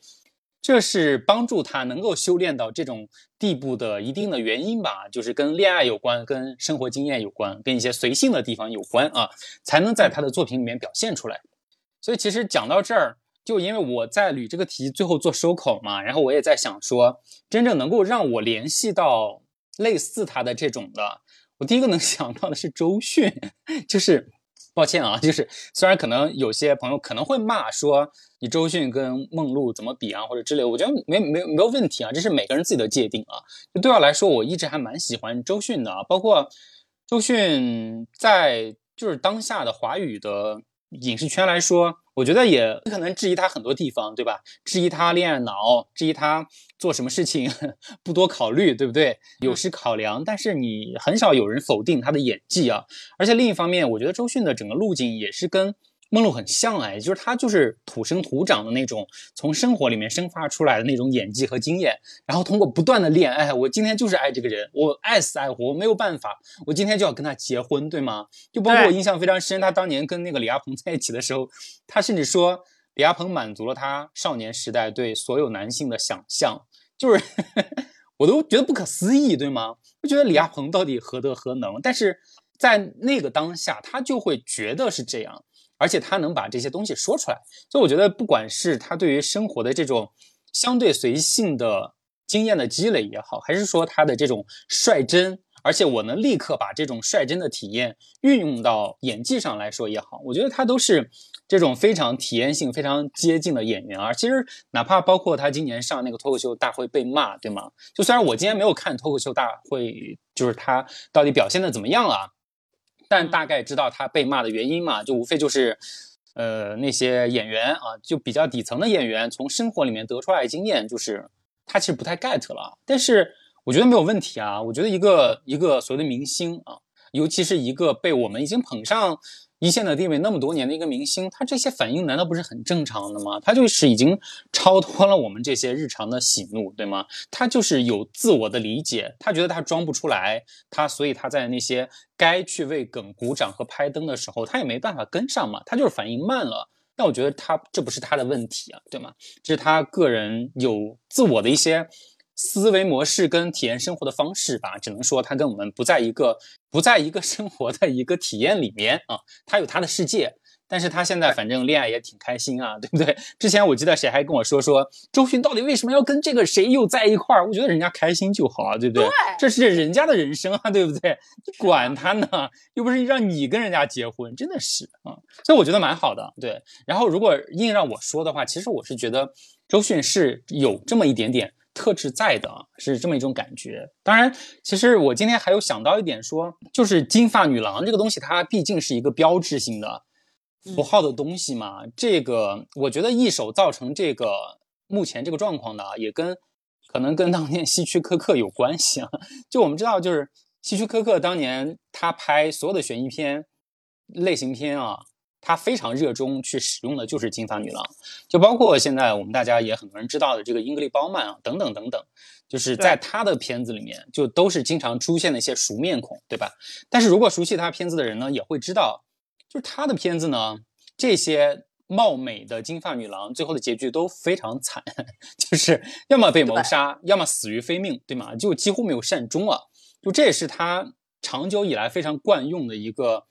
这是帮助他能够修炼到这种地步的一定的原因吧，就是跟恋爱有关，跟生活经验有关，跟一些随性的地方有关啊，才能在他的作品里面表现出来。所以其实讲到这儿，就因为我在捋这个题，最后做收口嘛，然后我也在想说，真正能够让我联系到类似他的这种的，我第一个能 想到的是周迅，就是。抱歉啊，就是虽然可能有些朋友可能会骂说你周迅跟梦露怎么比啊，或者之类，我觉得没没没有问题啊，这是每个人自己的界定啊。就对我来说，我一直还蛮喜欢周迅的啊，包括周迅在就是当下的华语的。影视圈来说，我觉得也可能质疑他很多地方，对吧？质疑他恋爱脑，质疑他做什么事情 不多考虑，对不对？有失考量。但是你很少有人否定他的演技啊。而且另一方面，我觉得周迅的整个路径也是跟。梦露很像哎，就是他就是土生土长的那种，从生活里面生发出来的那种演技和经验，然后通过不断的恋爱，我今天就是爱这个人，我爱死爱活，我没有办法，我今天就要跟他结婚，对吗？就包括我印象非常深，他当年跟那个李亚鹏在一起的时候，他甚至说李亚鹏满足了他少年时代对所有男性的想象，就是 我都觉得不可思议，对吗？我觉得李亚鹏到底何德何能？但是在那个当下，他就会觉得是这样，而且他能把这些东西说出来。所以我觉得，不管是他对于生活的这种相对随性的经验的积累也好，还是说他的这种率真。而且我能立刻把这种率真的体验运用到演技上来说也好，我觉得他都是这种非常体验性非常接近的演员啊。其实哪怕包括他今年上那个脱口秀大会被骂，对吗？就虽然我今天没有看脱口秀大会，就是他到底表现的怎么样啊，但大概知道他被骂的原因嘛，就无非就是，呃，那些演员啊，就比较底层的演员，从生活里面得出来的经验，就是他其实不太 get 了，但是。我觉得没有问题啊！我觉得一个一个所谓的明星啊，尤其是一个被我们已经捧上一线的地位那么多年的一个明星，他这些反应难道不是很正常的吗？他就是已经超脱了我们这些日常的喜怒，对吗？他就是有自我的理解，他觉得他装不出来，他所以他在那些该去为梗鼓掌和拍灯的时候，他也没办法跟上嘛，他就是反应慢了。那我觉得他这不是他的问题啊，对吗？这是他个人有自我的一些。思维模式跟体验生活的方式吧，只能说他跟我们不在一个不在一个生活的一个体验里面啊，他有他的世界，但是他现在反正恋爱也挺开心啊，对不对？之前我记得谁还跟我说说周迅到底为什么要跟这个谁又在一块儿？我觉得人家开心就好啊，对不对？对这是人家的人生啊，对不对？你管他呢？又不是让你跟人家结婚，真的是啊，所以我觉得蛮好的，对。然后如果硬让我说的话，其实我是觉得周迅是有这么一点点。特质在的是这么一种感觉。当然，其实我今天还有想到一点，说就是金发女郎这个东西，它毕竟是一个标志性的符号的东西嘛。这个我觉得一手造成这个目前这个状况的，也跟可能跟当年希区柯克有关系啊。就我们知道，就是希区柯克当年他拍所有的悬疑片、类型片啊。他非常热衷去使用的就是金发女郎，就包括现在我们大家也很多人知道的这个英格丽褒曼啊，等等等等，就是在他的片子里面就都是经常出现的一些熟面孔，对吧？但是如果熟悉他片子的人呢，也会知道，就是他的片子呢，这些貌美的金发女郎最后的结局都非常惨，就是要么被谋杀，要么死于非命，对吗？就几乎没有善终啊，就这也是他长久以来非常惯用的一个。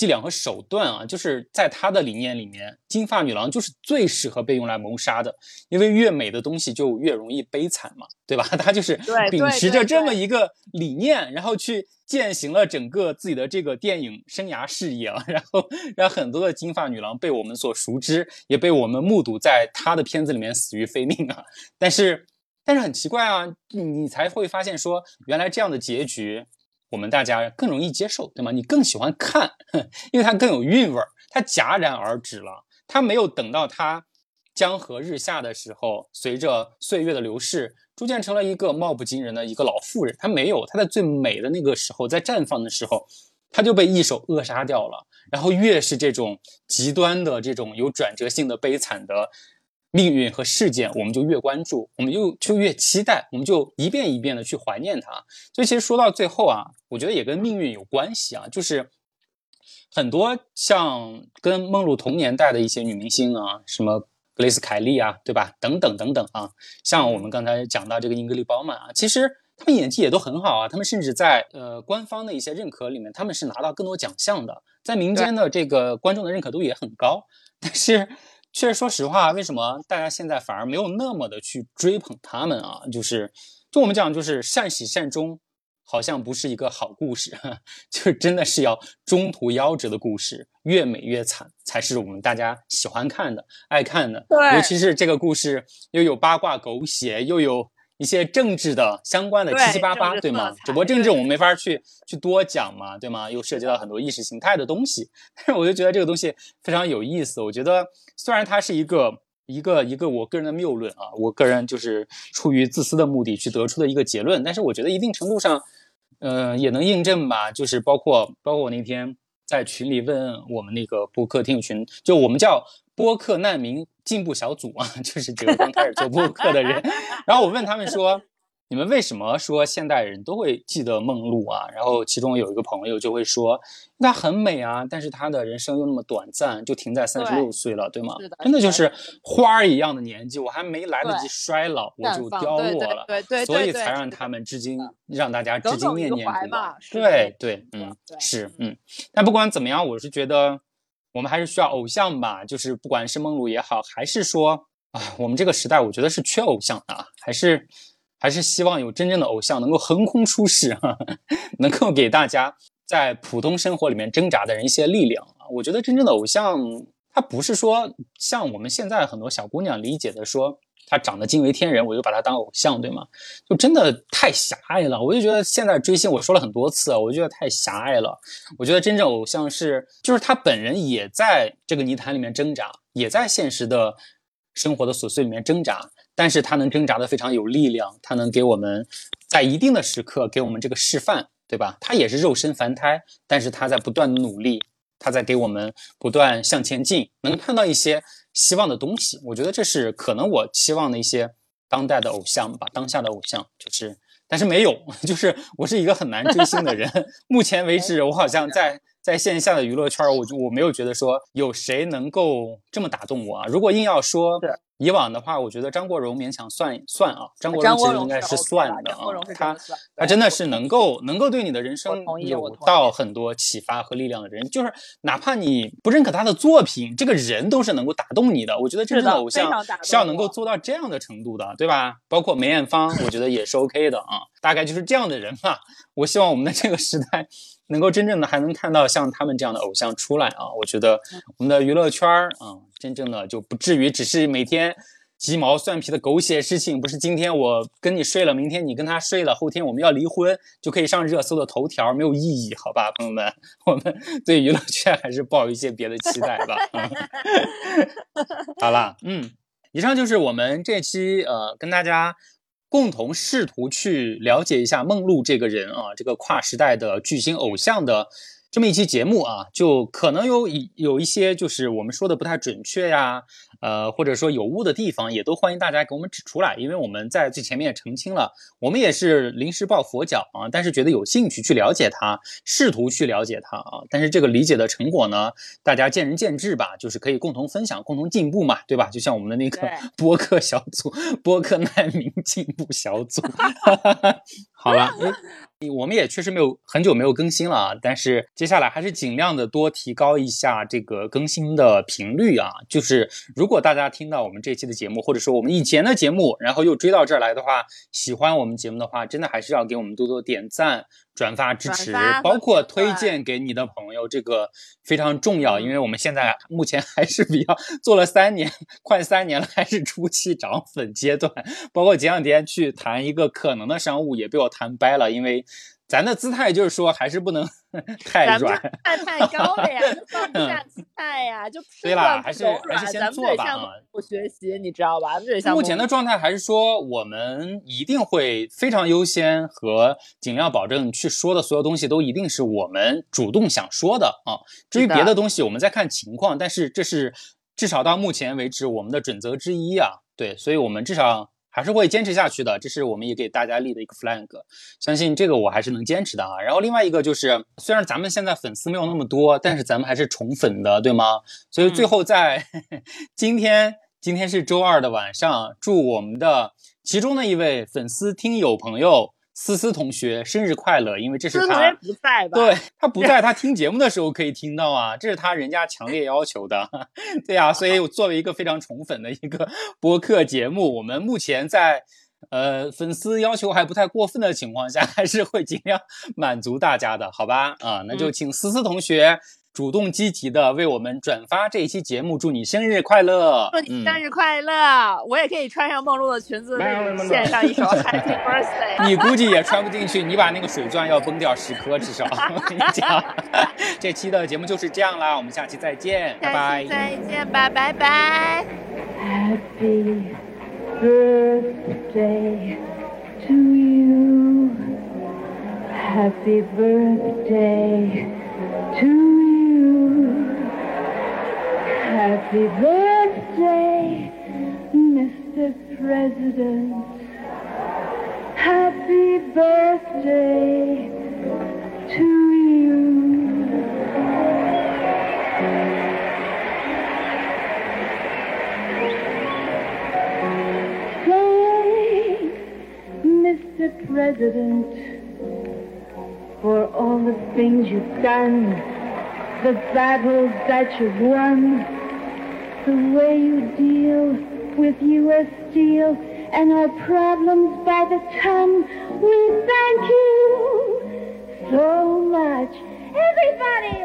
伎俩和手段啊，就是在他的理念里面，金发女郎就是最适合被用来谋杀的，因为越美的东西就越容易悲惨嘛，对吧？他就是秉持着这么一个理念，然后去践行了整个自己的这个电影生涯事业啊，然后让很多的金发女郎被我们所熟知，也被我们目睹在他的片子里面死于非命啊。但是，但是很奇怪啊，你才会发现说，原来这样的结局。我们大家更容易接受，对吗？你更喜欢看，因为它更有韵味儿，它戛然而止了，它没有等到它江河日下的时候，随着岁月的流逝，逐渐成了一个貌不惊人的一个老妇人。它没有，它在最美的那个时候，在绽放的时候，它就被一手扼杀掉了。然后越是这种极端的、这种有转折性的悲惨的。命运和事件，我们就越关注，我们就就越期待，我们就一遍一遍的去怀念它。所以其实说到最后啊，我觉得也跟命运有关系啊，就是很多像跟梦露同年代的一些女明星啊，什么格蕾斯凯利啊，对吧？等等等等啊，像我们刚才讲到这个英格丽褒曼啊，其实她们演技也都很好啊，她们甚至在呃官方的一些认可里面，他们是拿到更多奖项的，在民间的这个观众的认可度也很高，但是。确实，说实话，为什么大家现在反而没有那么的去追捧他们啊？就是，就我们讲，就是善始善终，好像不是一个好故事，就是真的是要中途夭折的故事，越美越惨，才是我们大家喜欢看的、爱看的。对，尤其是这个故事又有八卦狗血，又有。一些政治的相关的七七八八，对吗？只不过政治我们没法去去多讲嘛，对吗？又涉及到很多意识形态的东西。但是我就觉得这个东西非常有意思。我觉得虽然它是一个一个一个我个人的谬论啊，我个人就是出于自私的目的去得出的一个结论，但是我觉得一定程度上，呃，也能印证吧。就是包括包括我那天在群里问我们那个播客听友群，就我们叫。播客难民进步小组啊，就是几个刚开始做播客的人。然后我问他们说：“你们为什么说现代人都会记得梦露啊？然后其中有一个朋友就会说，她很美啊，但是她的人生又那么短暂，就停在三十六岁了，对吗？真的就是花儿一样的年纪，我还没来得及衰老，我就凋落了，对对，所以才让他们至今让大家至今念念不忘。对对，嗯，是嗯。但不管怎么样，我是觉得我们还是需要偶像吧，就是不管是梦露也好，还是说啊，我们这个时代，我觉得是缺偶像的，还是。还是希望有真正的偶像能够横空出世，哈，能够给大家在普通生活里面挣扎的人一些力量啊！我觉得真正的偶像，他不是说像我们现在很多小姑娘理解的，说他长得惊为天人，我就把他当偶像，对吗？就真的太狭隘了。我就觉得现在追星，我说了很多次，我觉得太狭隘了。我觉得真正偶像是，就是他本人也在这个泥潭里面挣扎，也在现实的生活的琐碎里面挣扎。但是他能挣扎的非常有力量，他能给我们在一定的时刻给我们这个示范，对吧？他也是肉身凡胎，但是他在不断努力，他在给我们不断向前进，能看到一些希望的东西。我觉得这是可能我期望的一些当代的偶像吧，当下的偶像就是，但是没有，就是我是一个很难追星的人。目前为止，我好像 在在线下的娱乐圈，我就我没有觉得说有谁能够这么打动我啊。如果硬要说。以往的话，我觉得张国荣勉强算算啊，张国荣其实应该是算的啊，他他真的是能够能够对你的人生有到很多启发和力量的人，就是哪怕你不认可他的作品，这个人都是能够打动你的。我觉得真正的偶像是要能够做到这样的程度的，对吧？包括梅艳芳，我觉得也是 OK 的啊，大概就是这样的人吧。我希望我们的这个时代。能够真正的还能看到像他们这样的偶像出来啊！我觉得我们的娱乐圈儿啊，真正的就不至于只是每天鸡毛蒜皮的狗血事情，不是今天我跟你睡了，明天你跟他睡了，后天我们要离婚就可以上热搜的头条，没有意义，好吧，朋友们，我们 对娱乐圈还是抱一些别的期待吧。好了，嗯，以上就是我们这期呃跟大家。共同试图去了解一下梦露这个人啊，这个跨时代的巨星偶像的。这么一期节目啊，就可能有一有一些就是我们说的不太准确呀，呃，或者说有误的地方，也都欢迎大家给我们指出来，因为我们在最前面也澄清了，我们也是临时抱佛脚啊，但是觉得有兴趣去了解它，试图去了解它啊，但是这个理解的成果呢，大家见仁见智吧，就是可以共同分享、共同进步嘛，对吧？就像我们的那个 播客小组，播客难民进步小组，好了。我们也确实没有很久没有更新了啊，但是接下来还是尽量的多提高一下这个更新的频率啊。就是如果大家听到我们这期的节目，或者说我们以前的节目，然后又追到这儿来的话，喜欢我们节目的话，真的还是要给我们多多点赞。转发支持，包括推荐给你的朋友，这个非常重要。因为我们现在目前还是比较做了三年，快三年了，还是初期涨粉阶段。包括前两天去谈一个可能的商务，也被我谈掰了，因为。咱的姿态就是说，还是不能 太软，太太高了呀，放不下姿态呀，就 对啦，还是还是先做吧啊。不学习，你知道吧？目前的状态还是说，我们一定会非常优先和尽量保证去说的所有东西都一定是我们主动想说的啊。至于别的东西，我们再看情况。但是这是至少到目前为止我们的准则之一啊。对，所以我们至少。还是会坚持下去的，这是我们也给大家立的一个 flag，相信这个我还是能坚持的啊。然后另外一个就是，虽然咱们现在粉丝没有那么多，但是咱们还是宠粉的，对吗？所以最后在 今天，今天是周二的晚上，祝我们的其中的一位粉丝听友朋友。思思同学生日快乐！因为这是他不在吧？对他不在，他听节目的时候可以听到啊，这是他人家强烈要求的。对呀，所以我作为一个非常宠粉的一个播客节目，我们目前在呃粉丝要求还不太过分的情况下，还是会尽量满足大家的，好吧？啊，那就请思思同学。主动积极的为我们转发这一期节目，祝你生日快乐！祝你生日快乐！我也可以穿上梦露的裙子，献上一首 Happy Birthday。你估计也穿不进去，你把那个水钻要崩掉十颗至少。我跟你讲，这期的节目就是这样啦，我们下期再见，拜拜。再见吧，拜拜。Happy birthday to you. Happy birthday to Happy birthday, Mr. President. Happy birthday to you. Mr. President, for all the things you've done, the battles that you've won, the way you deal with U.S. Steel and our problems by the ton. We thank you so much. Everybody,